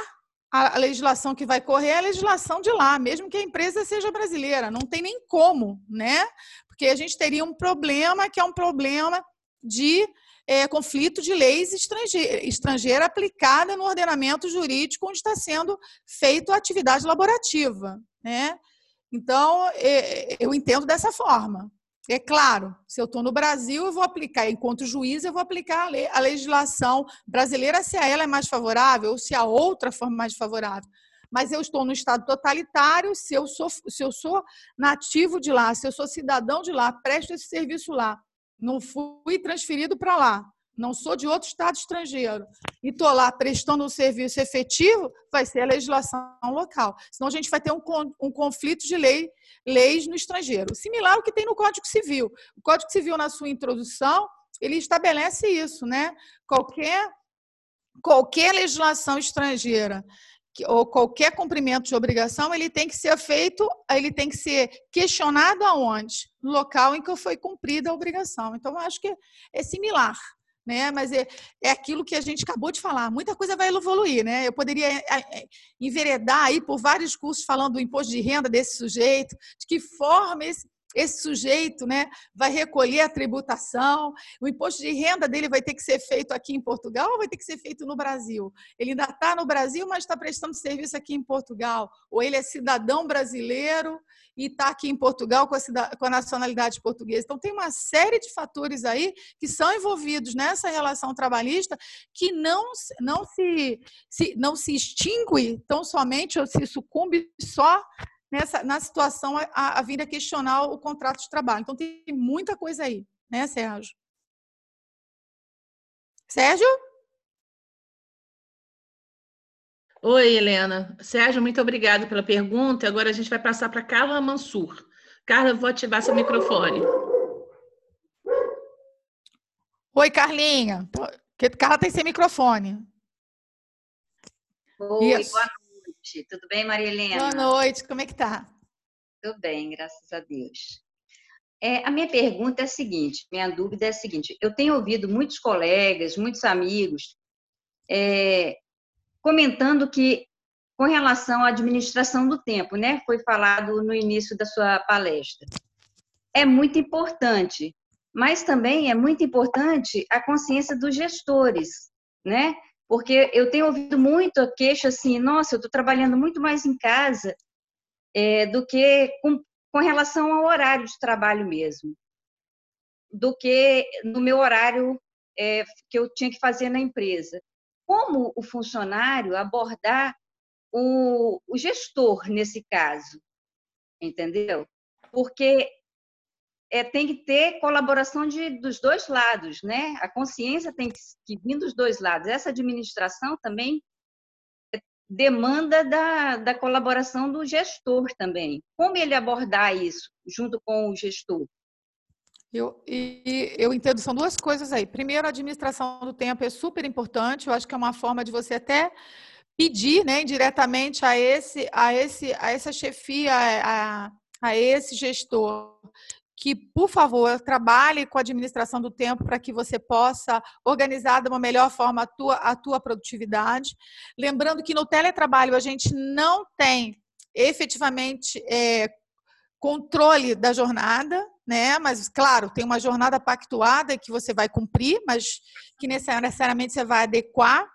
a legislação que vai correr é a legislação de lá, mesmo que a empresa seja brasileira. Não tem nem como, né? Porque a gente teria um problema que é um problema de é, conflito de leis estrangeira, estrangeira aplicada no ordenamento jurídico onde está sendo feita a atividade laborativa, né? Então, é, eu entendo dessa forma. É claro, se eu estou no Brasil, eu vou aplicar, enquanto juiz, eu vou aplicar a, lei, a, legislação brasileira se a ela é mais favorável ou se a outra for mais favorável. Mas eu estou no Estado totalitário, se eu sou, se eu sou nativo de lá, se eu sou cidadão de lá, presto esse serviço lá, não fui transferido para lá, não sou de outro estado estrangeiro e estou lá prestando um serviço efetivo, vai ser a legislação local. Senão a gente vai ter um, um conflito de lei, leis no estrangeiro. Similar ao que tem no Código Civil. O Código Civil, na sua introdução, ele estabelece isso, né? Qualquer, qualquer legislação estrangeira ou qualquer cumprimento de obrigação, ele tem que ser feito, ele tem que ser questionado aonde? No local em que foi cumprida a obrigação. Então, eu acho que é similar né? Mas é, é aquilo que a gente acabou de falar. Muita coisa vai evoluir, né? Eu poderia é, é, enveredar aí por vários cursos falando do imposto de renda desse sujeito, de que forma esse, esse sujeito né, vai recolher a tributação, o imposto de renda dele vai ter que ser feito aqui em Portugal ou vai ter que ser feito no Brasil? Ele ainda está no Brasil, mas está prestando serviço aqui em Portugal. Ou ele é cidadão brasileiro e está aqui em Portugal com a, com a nacionalidade portuguesa. Então, tem uma série de fatores aí que são envolvidos nessa relação trabalhista que não, não, se, se, não se extingue tão somente ou se sucumbe só nessa, na situação a, a vir a questionar o contrato de trabalho. Então, tem muita coisa aí, né, Sérgio? Sérgio? Oi, Helena. Sérgio, muito obrigada pela pergunta. Agora a gente vai passar para Carla Mansur. Carla, vou ativar seu microfone. Oi, Carlinha. Carla tem sem microfone. Oi, Isso. boa noite. Tudo bem, Maria Helena? Boa noite. Como é que tá? Tudo bem, graças a Deus. É, a minha pergunta é a seguinte, minha dúvida é a seguinte, eu tenho ouvido muitos colegas, muitos amigos é, comentando que, com relação à administração do tempo, né, foi falado no início da sua palestra, é muito importante, mas também é muito importante a consciência dos gestores, né? Porque eu tenho ouvido muito a queixa assim, nossa, eu estou trabalhando muito mais em casa é, do que com, com relação ao horário de trabalho mesmo, do que no meu horário é, que eu tinha que fazer na empresa como o funcionário abordar o, o gestor nesse caso, entendeu? Porque é, tem que ter colaboração de, dos dois lados, né? A consciência tem que, que vir dos dois lados. Essa administração também demanda da, da colaboração do gestor também. Como ele abordar isso junto com o gestor? Eu, e, eu entendo, são duas coisas aí. Primeiro, a administração do tempo é super importante, eu acho que é uma forma de você até pedir né, indiretamente a, esse, a, esse, a essa chefia, a, a esse gestor, que, por favor, trabalhe com a administração do tempo para que você possa organizar de uma melhor forma a tua, a tua produtividade. Lembrando que no teletrabalho a gente não tem efetivamente é, controle da jornada, né? Mas, claro, tem uma jornada pactuada que você vai cumprir, mas que necessariamente você vai adequar.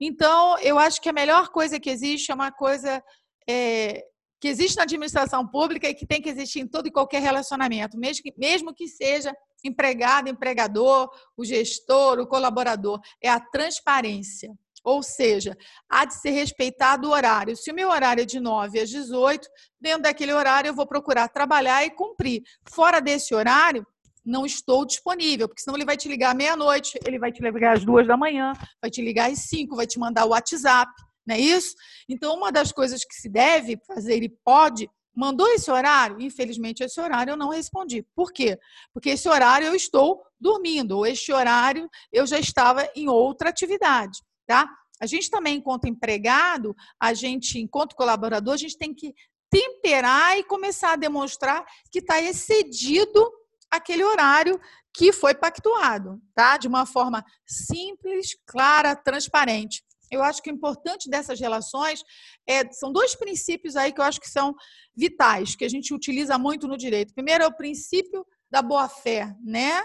Então, eu acho que a melhor coisa que existe é uma coisa é, que existe na administração pública e que tem que existir em todo e qualquer relacionamento, mesmo que, mesmo que seja empregado, empregador, o gestor, o colaborador, é a transparência. Ou seja, há de ser respeitado o horário. Se o meu horário é de 9 às 18, dentro daquele horário eu vou procurar trabalhar e cumprir. Fora desse horário, não estou disponível, porque senão ele vai te ligar meia-noite, ele vai te ligar às duas da manhã, vai te ligar às cinco, vai te mandar o WhatsApp, não é isso? Então, uma das coisas que se deve fazer e pode, mandou esse horário? Infelizmente, esse horário eu não respondi. Por quê? Porque esse horário eu estou dormindo, ou este horário eu já estava em outra atividade tá? A gente também, enquanto empregado, a gente, enquanto colaborador, a gente tem que temperar e começar a demonstrar que está excedido aquele horário que foi pactuado, tá? De uma forma simples, clara, transparente. Eu acho que o importante dessas relações é, são dois princípios aí que eu acho que são vitais, que a gente utiliza muito no direito. Primeiro é o princípio da boa-fé, né?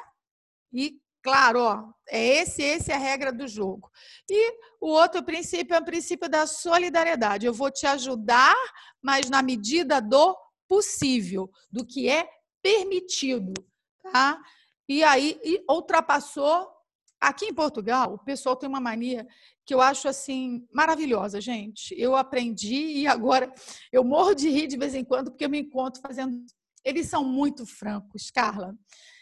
E Claro, ó, é esse, esse é a regra do jogo. E o outro princípio é o princípio da solidariedade. Eu vou te ajudar, mas na medida do possível, do que é permitido, tá? E aí e ultrapassou. Aqui em Portugal, o pessoal tem uma mania que eu acho assim maravilhosa, gente. Eu aprendi e agora eu morro de rir de vez em quando porque eu me encontro fazendo. Eles são muito francos, Carla.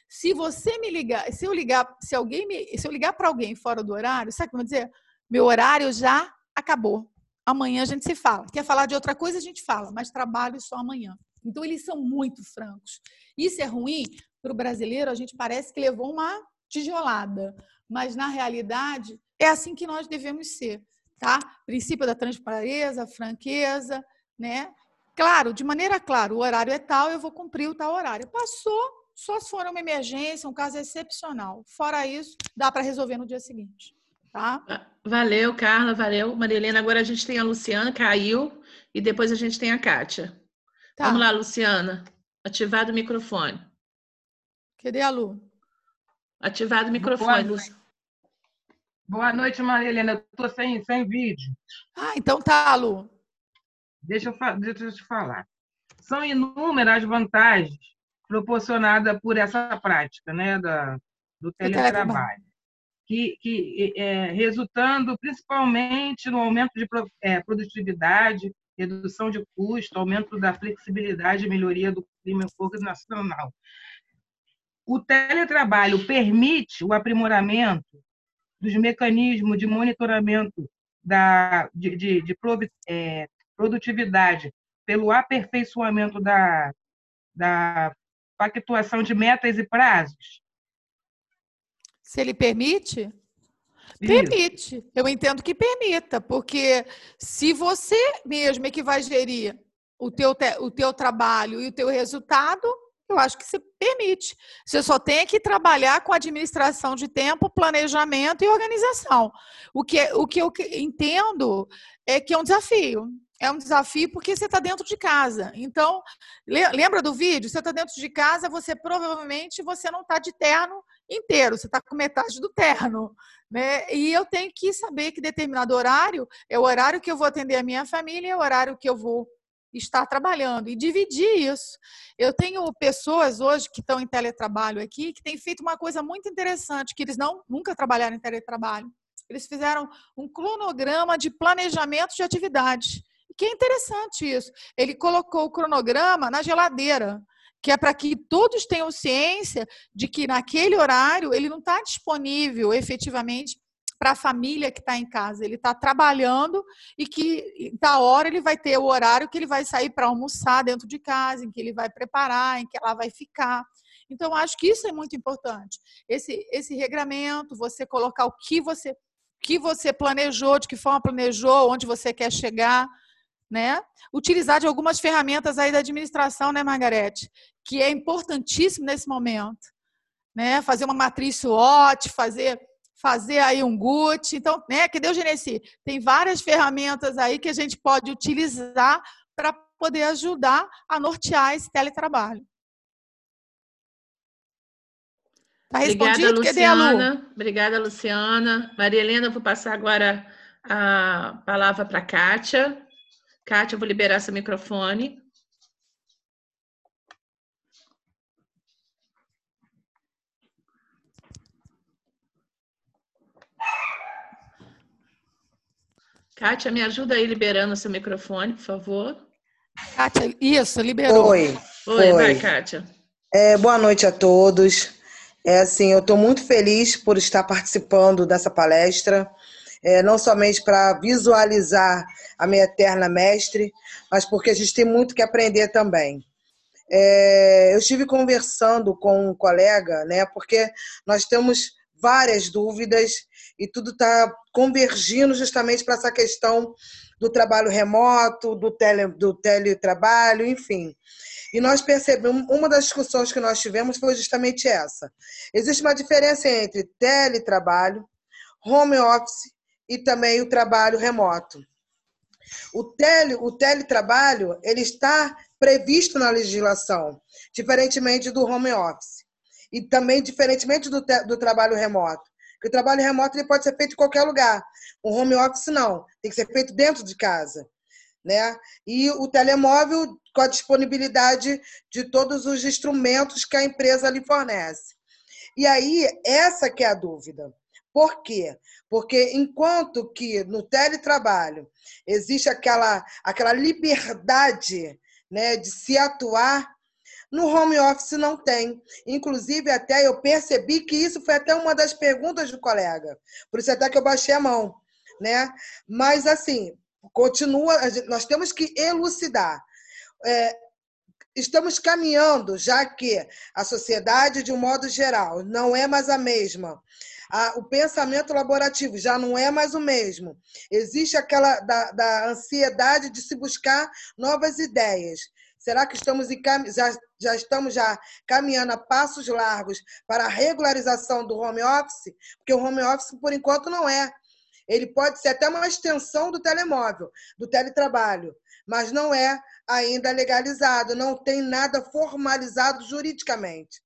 Se você me ligar, se eu ligar, se alguém me, se eu ligar para alguém fora do horário, sabe o que eu vou dizer? Meu horário já acabou. Amanhã a gente se fala. Quer falar de outra coisa, a gente fala, mas trabalho só amanhã. Então eles são muito francos. Isso é ruim para o brasileiro, a gente parece que levou uma tijolada, mas na realidade é assim que nós devemos ser, tá? Princípio da transparência, franqueza, né? Claro, de maneira clara, o horário é tal, eu vou cumprir o tal horário. Passou, só se for uma emergência, um caso excepcional. Fora isso, dá para resolver no dia seguinte. Tá? Valeu, Carla, valeu. Marilena, agora a gente tem a Luciana, caiu, e depois a gente tem a Kátia. Tá. Vamos lá, Luciana. Ativado o microfone. Cadê a Lu? Ativado o microfone. Noite, Boa noite Maria Helena. Eu estou sem, sem vídeo. Ah, então tá, Lu. Deixa eu, deixa eu te falar. São inúmeras as vantagens proporcionadas por essa prática né, da, do teletrabalho, que, que é, resultando principalmente no aumento de é, produtividade, redução de custo, aumento da flexibilidade e melhoria do clima organizacional. O teletrabalho permite o aprimoramento dos mecanismos de monitoramento da, de, de, de é, produtividade pelo aperfeiçoamento da, da pactuação de metas e prazos? Se ele permite? Permite. Eu entendo que permita, porque se você mesmo é que vai gerir o teu, o teu trabalho e o teu resultado, eu acho que se permite. Você só tem que trabalhar com administração de tempo, planejamento e organização. O que, o que eu entendo é que é um desafio é um desafio porque você está dentro de casa. Então, lembra do vídeo? Você está dentro de casa, você provavelmente você não está de terno inteiro, você está com metade do terno. Né? E eu tenho que saber que determinado horário é o horário que eu vou atender a minha família, é o horário que eu vou estar trabalhando e dividir isso. Eu tenho pessoas hoje que estão em teletrabalho aqui que têm feito uma coisa muito interessante, que eles não nunca trabalharam em teletrabalho. Eles fizeram um cronograma de planejamento de atividades que é interessante isso. Ele colocou o cronograma na geladeira, que é para que todos tenham ciência de que naquele horário ele não está disponível efetivamente para a família que está em casa. Ele está trabalhando e que da hora ele vai ter o horário que ele vai sair para almoçar dentro de casa, em que ele vai preparar, em que ela vai ficar. Então, acho que isso é muito importante. Esse, esse regramento, você colocar o que você, que você planejou, de que forma planejou, onde você quer chegar né? Utilizar de algumas ferramentas aí da administração, né, Margarete? Que é importantíssimo nesse momento, né? Fazer uma matriz SWOT, fazer fazer aí um GUT. Então, né, que deu Genesi? Tem várias ferramentas aí que a gente pode utilizar para poder ajudar a nortear esse teletrabalho. Tá respondido? Obrigada, Luciana. Obrigada, Luciana. Maria Helena, vou passar agora a palavra para a Kátia. Kátia, eu vou liberar seu microfone. Kátia, me ajuda aí liberando seu microfone, por favor. Kátia, isso, liberou. Oi. Oi, Oi. vai, Kátia. É, boa noite a todos. É assim, eu estou muito feliz por estar participando dessa palestra é, não somente para visualizar a minha eterna mestre, mas porque a gente tem muito que aprender também. É, eu estive conversando com um colega, né, porque nós temos várias dúvidas e tudo está convergindo justamente para essa questão do trabalho remoto, do, tele, do teletrabalho, enfim. E nós percebemos, uma das discussões que nós tivemos foi justamente essa. Existe uma diferença entre teletrabalho, home office e também o trabalho remoto. O, tele, o teletrabalho ele está previsto na legislação, diferentemente do home office. E também diferentemente do, do trabalho remoto. Porque o trabalho remoto ele pode ser feito em qualquer lugar. O home office não, tem que ser feito dentro de casa. Né? E o telemóvel com a disponibilidade de todos os instrumentos que a empresa lhe fornece. E aí, essa que é a dúvida. Por quê? Porque enquanto que no teletrabalho existe aquela, aquela liberdade né, de se atuar, no home office não tem. Inclusive, até eu percebi que isso foi até uma das perguntas do colega. Por isso até que eu baixei a mão. Né? Mas, assim, continua, nós temos que elucidar. É, estamos caminhando, já que a sociedade, de um modo geral, não é mais a mesma a, o pensamento laborativo já não é mais o mesmo. Existe aquela da, da ansiedade de se buscar novas ideias. Será que estamos já, já estamos já caminhando a passos largos para a regularização do home office? Porque o home office, por enquanto, não é. Ele pode ser até uma extensão do telemóvel, do teletrabalho, mas não é ainda legalizado, não tem nada formalizado juridicamente.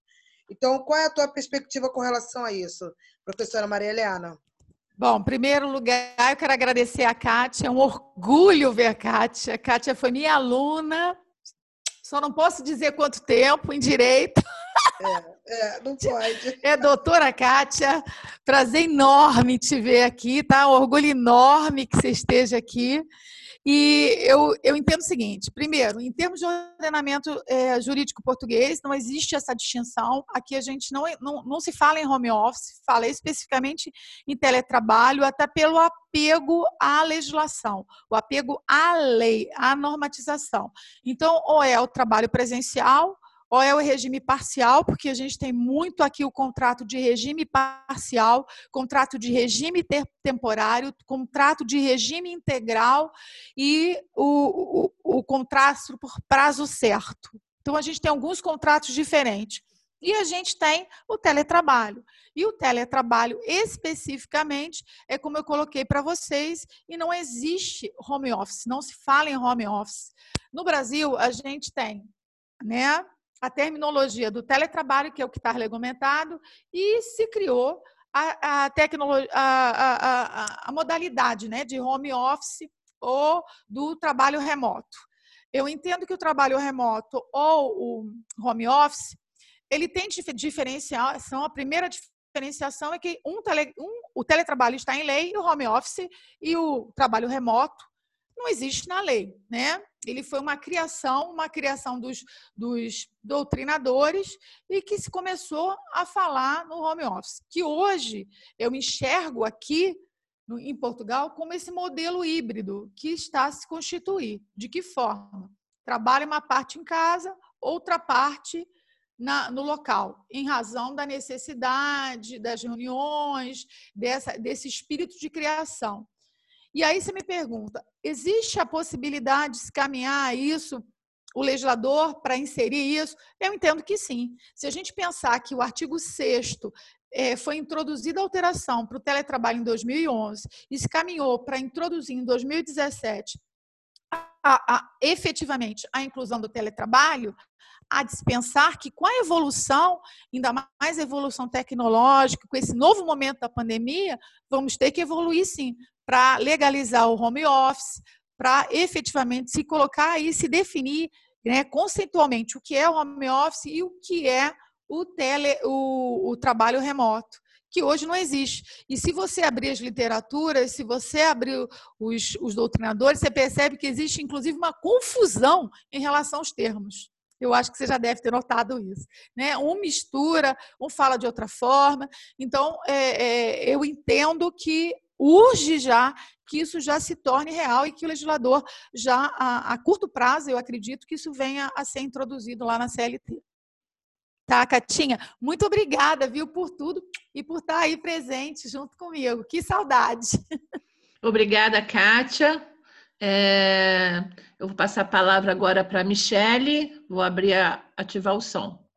Então, qual é a tua perspectiva com relação a isso, professora Maria Helena? Bom, em primeiro lugar, eu quero agradecer a Kátia, é um orgulho ver a Kátia. A Kátia foi minha aluna, só não posso dizer quanto tempo em direito. É, é, não pode. É, doutora Kátia, prazer enorme te ver aqui, tá? Um orgulho enorme que você esteja aqui. E eu, eu entendo o seguinte: primeiro, em termos de ordenamento é, jurídico português, não existe essa distinção. Aqui a gente não, não, não se fala em home office, fala especificamente em teletrabalho, até pelo apego à legislação, o apego à lei, à normatização. Então, ou é o trabalho presencial, ou é o regime parcial, porque a gente tem muito aqui o contrato de regime parcial, contrato de regime temporário, contrato de regime integral e o, o, o contrato por prazo certo. Então, a gente tem alguns contratos diferentes. E a gente tem o teletrabalho. E o teletrabalho, especificamente, é como eu coloquei para vocês, e não existe home office, não se fala em home office. No Brasil, a gente tem né, a terminologia do teletrabalho, que é o que está regulamentado, e se criou a, a, tecnologia, a, a, a modalidade né, de home office ou do trabalho remoto. Eu entendo que o trabalho remoto ou o home office, ele tem diferenciação. A primeira diferenciação é que um tele, um, o teletrabalho está em lei, e o home office e o trabalho remoto não existe na lei, né? Ele foi uma criação, uma criação dos, dos doutrinadores e que se começou a falar no home office. Que hoje eu enxergo aqui no, em Portugal como esse modelo híbrido que está a se constituir. De que forma? Trabalha uma parte em casa, outra parte na, no local, em razão da necessidade, das reuniões, dessa, desse espírito de criação. E aí você me pergunta: existe a possibilidade de se caminhar isso, o legislador, para inserir isso? Eu entendo que sim. Se a gente pensar que o artigo 6 é, foi introduzida a alteração para o teletrabalho em 2011 e se caminhou para introduzir em 2017 a, a, efetivamente a inclusão do teletrabalho, a dispensar que com a evolução, ainda mais a evolução tecnológica, com esse novo momento da pandemia, vamos ter que evoluir sim para legalizar o home office, para efetivamente se colocar e se definir né, conceitualmente o que é o home office e o que é o, tele, o, o trabalho remoto que hoje não existe. E se você abrir as literaturas, se você abrir os, os, doutrinadores, você percebe que existe, inclusive, uma confusão em relação aos termos. Eu acho que você já deve ter notado isso. Né? Um mistura, um fala de outra forma. Então, é, é, eu entendo que urge já que isso já se torne real e que o legislador já a, a curto prazo, eu acredito que isso venha a ser introduzido lá na CLT. Tá, Catinha? Muito obrigada, viu, por tudo e por estar aí presente junto comigo. Que saudade. Obrigada, Kátia. É... Eu vou passar a palavra agora para a Michele. Vou abrir, a... ativar o som.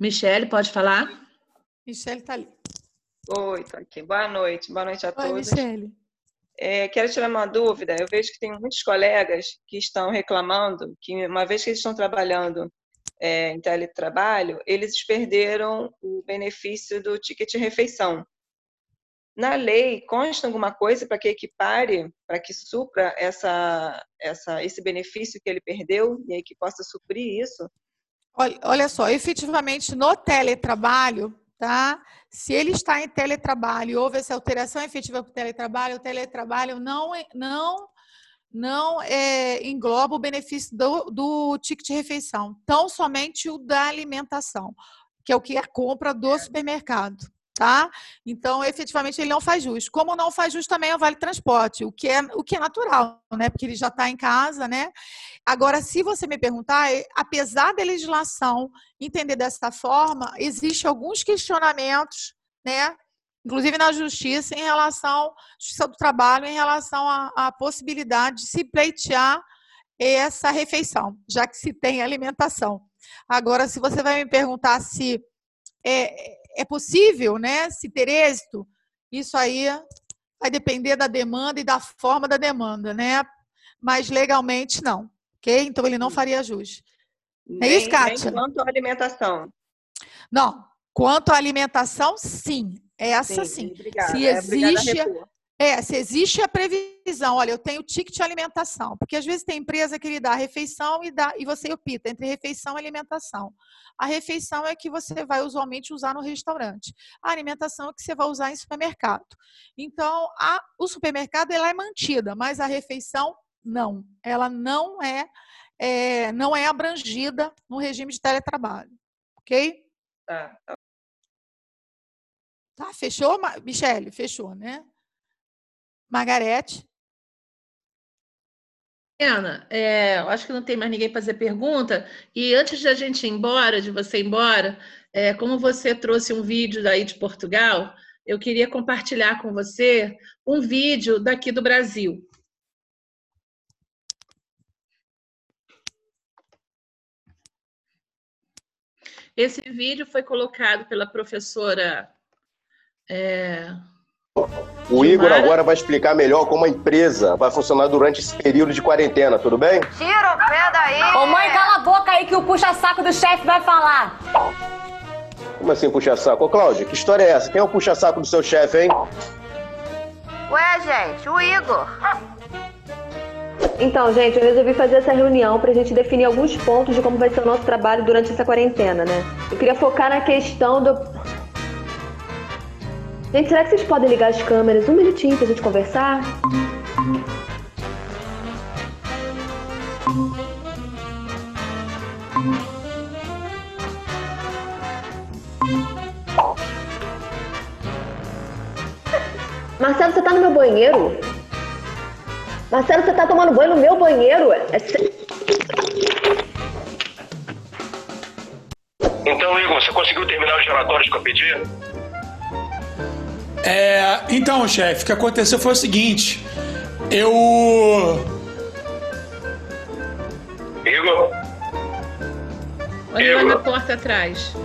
Michele, pode falar? Michele está ali. Oi, estou aqui. Boa noite. Boa noite a Oi, todos. Michele. É, quero tirar uma dúvida. Eu vejo que tem muitos colegas que estão reclamando que, uma vez que eles estão trabalhando é, em teletrabalho, eles perderam o benefício do ticket refeição. Na lei, consta alguma coisa para que equipare, para que supra essa, essa, esse benefício que ele perdeu e aí que possa suprir isso? Olha, olha só, efetivamente no teletrabalho, tá? Se ele está em teletrabalho e houve essa alteração efetiva para o teletrabalho, o teletrabalho não, é, não, não é, engloba o benefício do, do ticket de refeição, tão somente o da alimentação, que é o que é a compra do supermercado tá? Então, efetivamente, ele não faz jus. Como não faz jus também é o Vale Transporte, o que é, o que é natural, né? Porque ele já está em casa, né? Agora, se você me perguntar, é, apesar da legislação entender dessa forma, existem alguns questionamentos, né? Inclusive na justiça, em relação, justiça do trabalho, em relação à, à possibilidade de se pleitear essa refeição, já que se tem alimentação. Agora, se você vai me perguntar se é, é possível, né, se ter êxito, isso aí vai depender da demanda e da forma da demanda, né? Mas legalmente não, ok? Então ele não faria ajuste. É isso, Kátia? Nem quanto à alimentação. Não, quanto à alimentação, sim. Essa sim. sim. Obrigada. Se é, existe, é, se existe a previsão, olha, eu tenho ticket de alimentação, porque às vezes tem empresa que lhe dá refeição e, dá, e você opta entre refeição e alimentação. A refeição é que você vai usualmente usar no restaurante. A alimentação é que você vai usar em supermercado. Então, a, o supermercado ela é mantida, mas a refeição não. Ela não é, é não é abrangida no regime de teletrabalho. Ok? Tá. Tá, tá fechou, Michele? Fechou, né? Margarete. Ana, é, acho que não tem mais ninguém para fazer pergunta. E antes de a gente ir embora, de você ir embora, é, como você trouxe um vídeo daí de Portugal, eu queria compartilhar com você um vídeo daqui do Brasil. Esse vídeo foi colocado pela professora é, o Igor agora vai explicar melhor como a empresa vai funcionar durante esse período de quarentena, tudo bem? Tira o pé daí! Ô mãe, cala a boca aí que o puxa-saco do chefe vai falar! Como assim puxa-saco? Ô Cláudia, que história é essa? Quem é o puxa-saco do seu chefe, hein? Ué, gente, o Igor. Então, gente, eu resolvi fazer essa reunião para a gente definir alguns pontos de como vai ser o nosso trabalho durante essa quarentena, né? Eu queria focar na questão do. Gente, será que vocês podem ligar as câmeras um minutinho pra gente conversar? Marcelo, você tá no meu banheiro? Marcelo, você tá tomando banho no meu banheiro? É... Então, Igor, você conseguiu terminar os relatórios que eu pedi? É, então, chefe, o que aconteceu foi o seguinte. Eu. Igor? Olha Igor. lá na porta atrás.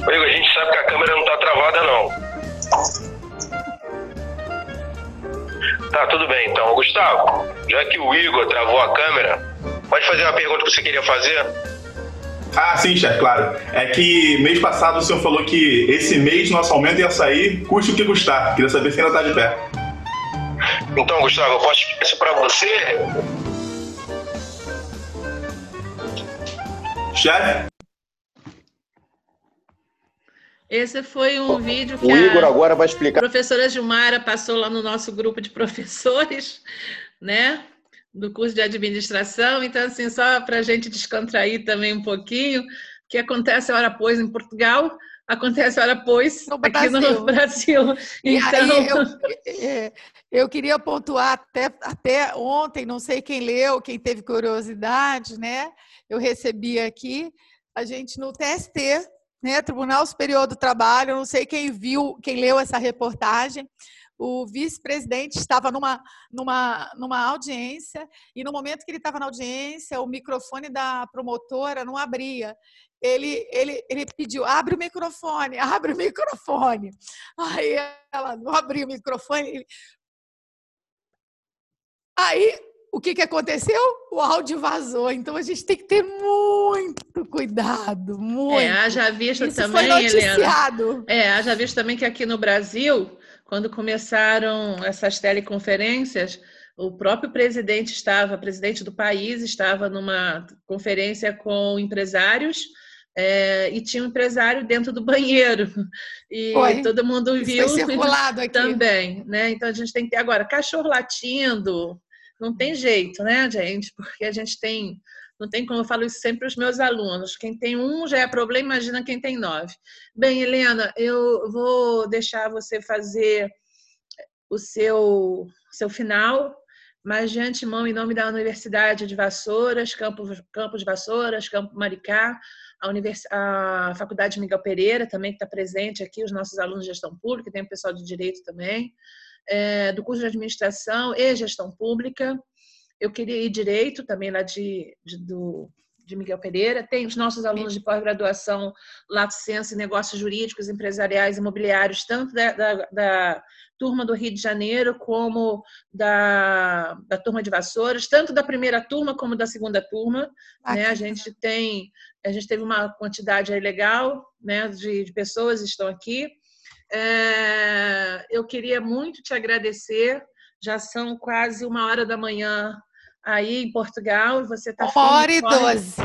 Igor, a gente sabe que a câmera não tá travada, não. Tá, tudo bem então. Gustavo, já que o Igor travou a câmera, pode fazer uma pergunta que você queria fazer? Ah, sim, chefe, claro. É que mês passado o senhor falou que esse mês nosso aumento ia sair, custe o que custar. Queria saber se ainda está de pé. Então, Gustavo, eu posso explicar isso para você? Chefe? Esse foi um vídeo que o Igor agora vai explicar. a professora Gilmara passou lá no nosso grupo de professores, [LAUGHS] né? Do curso de administração. Então, assim, só para a gente descontrair também um pouquinho, que acontece a hora pois em Portugal, acontece a hora pois no aqui no Brasil. [LAUGHS] Então... Eu, é, eu, queria pontuar até, até ontem, não sei quem leu, quem teve curiosidade, né? Eu recebi aqui, a gente no TST, né, Tribunal Superior do Trabalho, não sei quem viu, quem leu essa reportagem, o vice-presidente estava numa, numa, numa audiência e no momento que ele estava na audiência, o microfone da promotora não abria. Ele, ele, ele pediu, abre o microfone, [LAUGHS] abre o microfone. Aí ela não abriu o microfone. Aí, o que, que aconteceu? O áudio vazou. Então, a gente tem que ter muito cuidado, muito. É, haja visto Isso também, foi noticiado. Helena. É, haja visto também que aqui no Brasil quando começaram essas teleconferências, o próprio presidente estava, presidente do país, estava numa conferência com empresários é, e tinha um empresário dentro do banheiro. [LAUGHS] E Foi. todo mundo viu [LAUGHS] também. Né? Então a gente tem que ter agora cachorro latindo, não tem jeito, né, gente? Porque a gente tem não tem como eu falo isso sempre para os meus alunos. Quem tem um já é problema, imagina quem tem nove. Bem, Helena, eu vou deixar você fazer o seu, seu final, mas de antemão, em nome da Universidade de Vassouras, Campo, Campo de Vassouras, Campo Maricá, a, Univers... a Faculdade Miguel Pereira também que está presente aqui, os nossos alunos de gestão pública, tem o pessoal de direito também, é, do curso de administração e gestão pública, eu queria ir direito também lá de, de do, de Miguel Pereira, tem os nossos alunos de pós-graduação, Lato Senso em Negócios Jurídicos, Empresariais e Imobiliários, tanto da, da, da, turma do Rio de Janeiro como da, da turma de Vassouras, tanto da primeira turma como da segunda turma. né? A gente tem, a gente teve uma quantidade aí legal né, de, de pessoas que estão aqui. É, eu queria muito te agradecer. Já são quase uma hora da manhã aí em Portugal e você está uma hora e doze.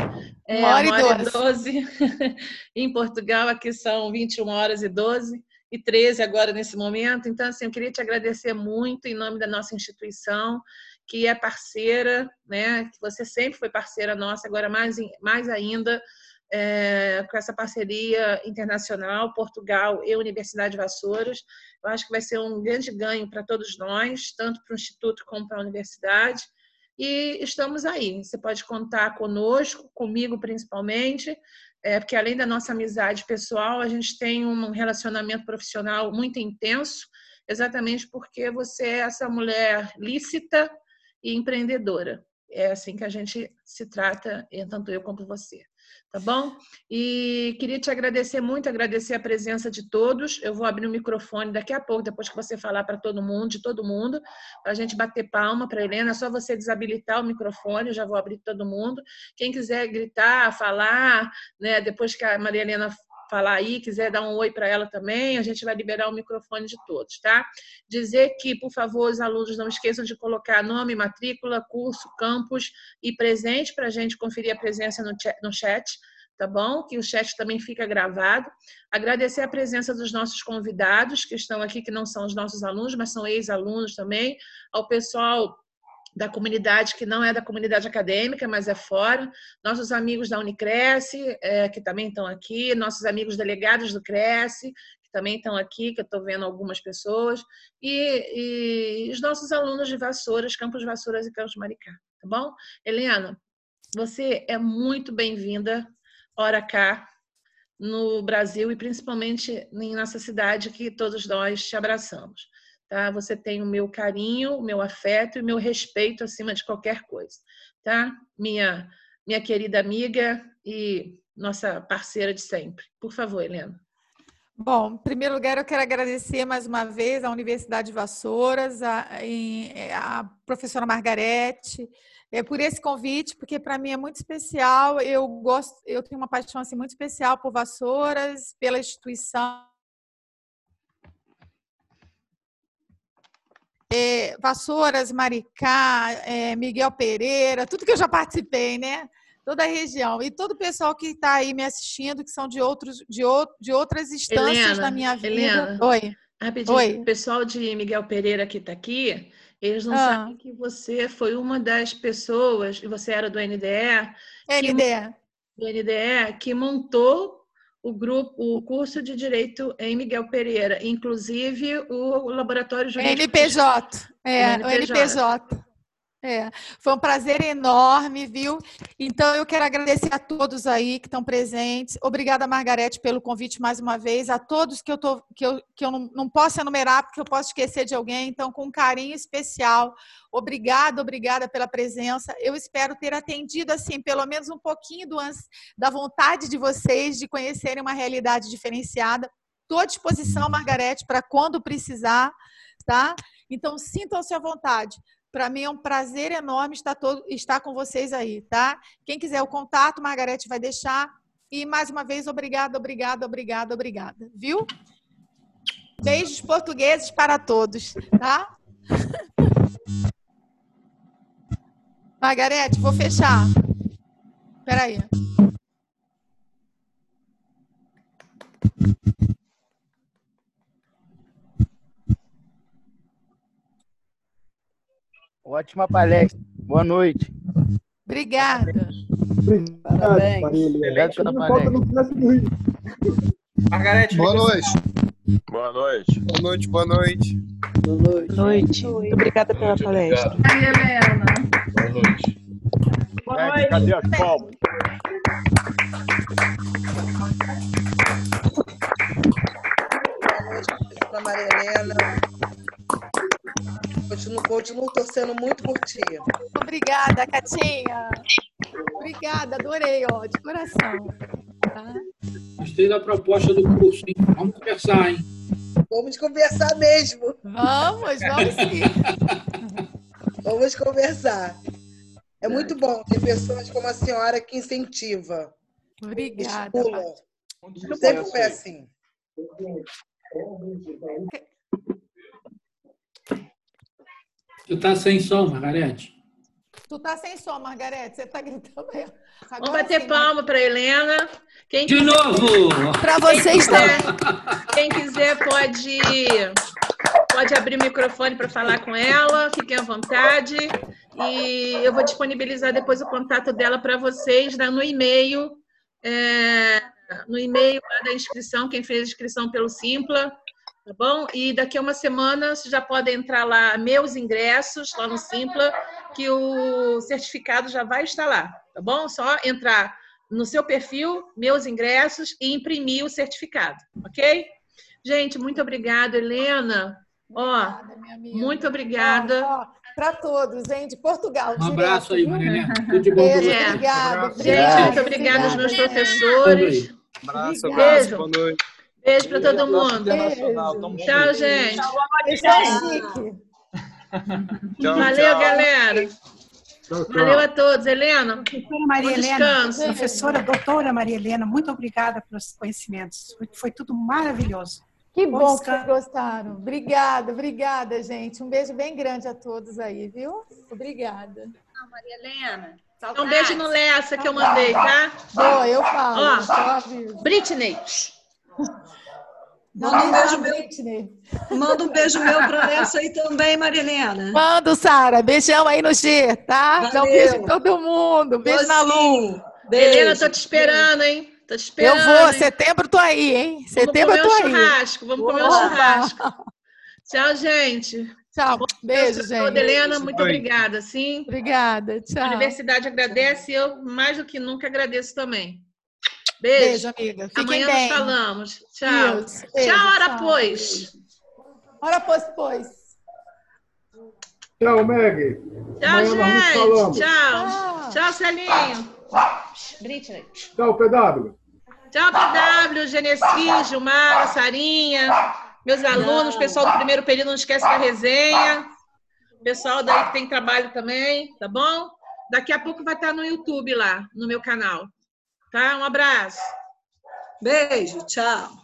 É, uma hora, uma hora e doze. [LAUGHS] em Portugal aqui são 21 horas e 12 e 13 agora nesse momento. Então assim eu queria te agradecer muito em nome da nossa instituição que é parceira né que você sempre foi parceira nossa agora mais mais ainda é, com essa parceria internacional, Portugal e Universidade de Vassouras. Eu acho que vai ser um grande ganho para todos nós, tanto para o Instituto como para a universidade. E estamos aí. Você pode contar conosco, comigo principalmente, é, porque além da nossa amizade pessoal, a gente tem um relacionamento profissional muito intenso, exatamente porque você é essa mulher lícita e empreendedora. É assim que a gente se trata, tanto eu quanto você tá bom? E queria te agradecer muito, agradecer a presença de todos. Eu vou abrir o microfone daqui a pouco, depois que você falar para todo mundo, de todo mundo, para a gente bater palma para Helena. É só você desabilitar o microfone, eu já vou abrir todo mundo. Quem quiser gritar, falar, né, depois que a Maria Helena falar aí, quiser dar um oi para ela também, a gente vai liberar o microfone de todos, tá? Dizer que, por favor, os alunos não esqueçam de colocar nome, matrícula, curso, campus e presente para a gente conferir a presença no chat, tá bom? Que o chat também fica gravado. Agradecer a presença dos nossos convidados que estão aqui, que não são os nossos alunos, mas são ex-alunos também, ao pessoal da comunidade que não é da comunidade acadêmica, mas é fora, nossos amigos da Unicresce, é, que também estão aqui, nossos amigos delegados do Cresce, que também estão aqui, que eu estou vendo algumas pessoas, e, e, os nossos alunos de Vassouras, Campos Vassouras e Campos Maricá, tá bom? Helena, você é muito bem-vinda, hora cá, no Brasil e principalmente em nossa cidade, que todos nós te abraçamos tá? Você tem o meu carinho, o meu afeto e o meu respeito acima de qualquer coisa, tá? Minha minha querida amiga e nossa parceira de sempre. Por favor, Helena. Bom, em primeiro lugar, eu quero agradecer mais uma vez à Universidade de Vassouras, a professora Margarete, é, por esse convite, porque para mim é muito especial. Eu gosto, eu tenho uma paixão assim, muito especial por Vassouras, pela instituição é, Vassouras, Maricá, é, Miguel Pereira, tudo que eu já participei, né? Toda a região. E todo o pessoal que está aí me assistindo, que são de, outros, de, de outras instâncias Helena, da minha vida. Helena, Oi. Rapidinho, Oi. o pessoal de Miguel Pereira que está aqui, eles não ah. sabem que você foi uma das pessoas, e você era do NDE. NDE. Que, do NDE, que montou o grupo, o curso de direito em Miguel Pereira, inclusive o laboratório jurídico. NPJ, é, o NPJ. É, foi um prazer enorme, viu? Então, eu quero agradecer a todos aí que estão presentes. Obrigada, Margarete, pelo convite mais uma vez. A todos que eu, tô, que eu, que eu não, não posso enumerar, porque eu posso esquecer de alguém. Então, com um carinho especial, obrigada, obrigada pela presença. Eu espero ter atendido, assim, pelo menos um pouquinho do, da vontade de vocês de conhecerem uma realidade diferenciada. Estou à disposição, Margarete, para quando precisar, tá? Então, sintam-se à vontade. Para mim é um prazer enorme estar, todo, estar com vocês aí, tá? Quem quiser o contato, Margarete vai deixar. E mais uma vez, obrigada, obrigada, obrigada, obrigada. Viu? Beijos portugueses para todos, tá? [LAUGHS] Margarete, vou fechar. Espera aí. Ótima palestra. Boa noite. Obrigada. Parabéns. Obrigado pela palestra. Margarete. Boa noite. Boa noite. Boa noite, boa noite. Boa noite. Boa noite. Muito obrigada pela noite, palestra. Aí, Helena. Boa noite. Boa noite. Cadê as palmas? Boa noite, Maria Helena. Continuo, continuo torcendo muito por ti. Obrigada, Catinha. Obrigada, adorei, ó, de coração. Tá? Gostei da proposta do curso, hein? Vamos conversar, hein? Vamos conversar mesmo. Vamos, vamos sim. vamos conversar. É muito bom ter pessoas como a senhora que incentiva. Obrigada. Sempre foi assim. Tu tá sem som, Margarete. Tu tá sem som, Margarete. Você tá gritando aí. Agora Vamos bater sim, palma para Helena. Quem De quiser... novo! Para vocês também. Quem quiser pode, pode abrir o microfone para falar com ela. Fiquem à vontade. E eu vou disponibilizar depois o contato dela para vocês no e-mail. É, no e-mail da inscrição, quem fez a inscrição pelo Simpla, tá bom? E daqui a uma semana você já pode entrar lá, meus ingressos, lá no Simpla, que o certificado já vai estar lá, tá bom? Só entrar no seu perfil, meus ingressos e imprimir o certificado, ok? Gente, muito obrigada, Helena. Ó, muito obrigada. Para todos, hein? De Portugal. Um abraço aí, Maria. Tudo de bom. Beijo, é. obrigada. Gente, muito obrigada aos meus professores. Um abraço, abraço, boa noite. Beijo para todo mundo. Tchau, gente. Tchau, Valeu, galera. Valeu a todos. Helena, professora Maria Helena, professora doutora Maria Helena, muito obrigada pelos conhecimentos. Foi, foi tudo maravilhoso. Que bom, bom que vocês gostaram. Obrigada, obrigada, gente. Um beijo bem grande a todos aí, viu? Obrigada. Não, Maria Helena. Um beijo no Lessa que eu mandei, tá? Boa, eu falo. Ó, Britney. Manda um beijo meu. Manda um beijo meu para Lessa aí também, Marilena. Manda, Sara. Beijão aí no G, tá? Dá um beijo pra todo mundo. Beijo na Lu. Beijo. Helena, tô te esperando, hein? Tô te esperando. Eu vou, hein? setembro tô aí, hein? Setembro eu tô aí. Churrasco. Vamos comer um churrasco. Tchau, gente. Tchau. Beijo, gente. Helena, muito obrigada, sim. Obrigada. Tchau. A universidade agradece e eu, mais do que nunca, agradeço também. Beijo, Beijo amiga. Fiquem Amanhã bem. nós falamos. Tchau. Beijo, tchau, hora tchau. pois. Hora pois, pois. Tchau, Meg. Tchau, Amanhã gente. Tchau. Tchau, Celinho. Britney. Tchau, PW. Tchau, PW, Genesi, Gilmar, Sarinha, meus alunos, pessoal do primeiro período, não esquece da resenha. Pessoal daí que tem trabalho também, tá bom? Daqui a pouco vai estar no YouTube lá, no meu canal. Tá? Um abraço. Beijo, tchau.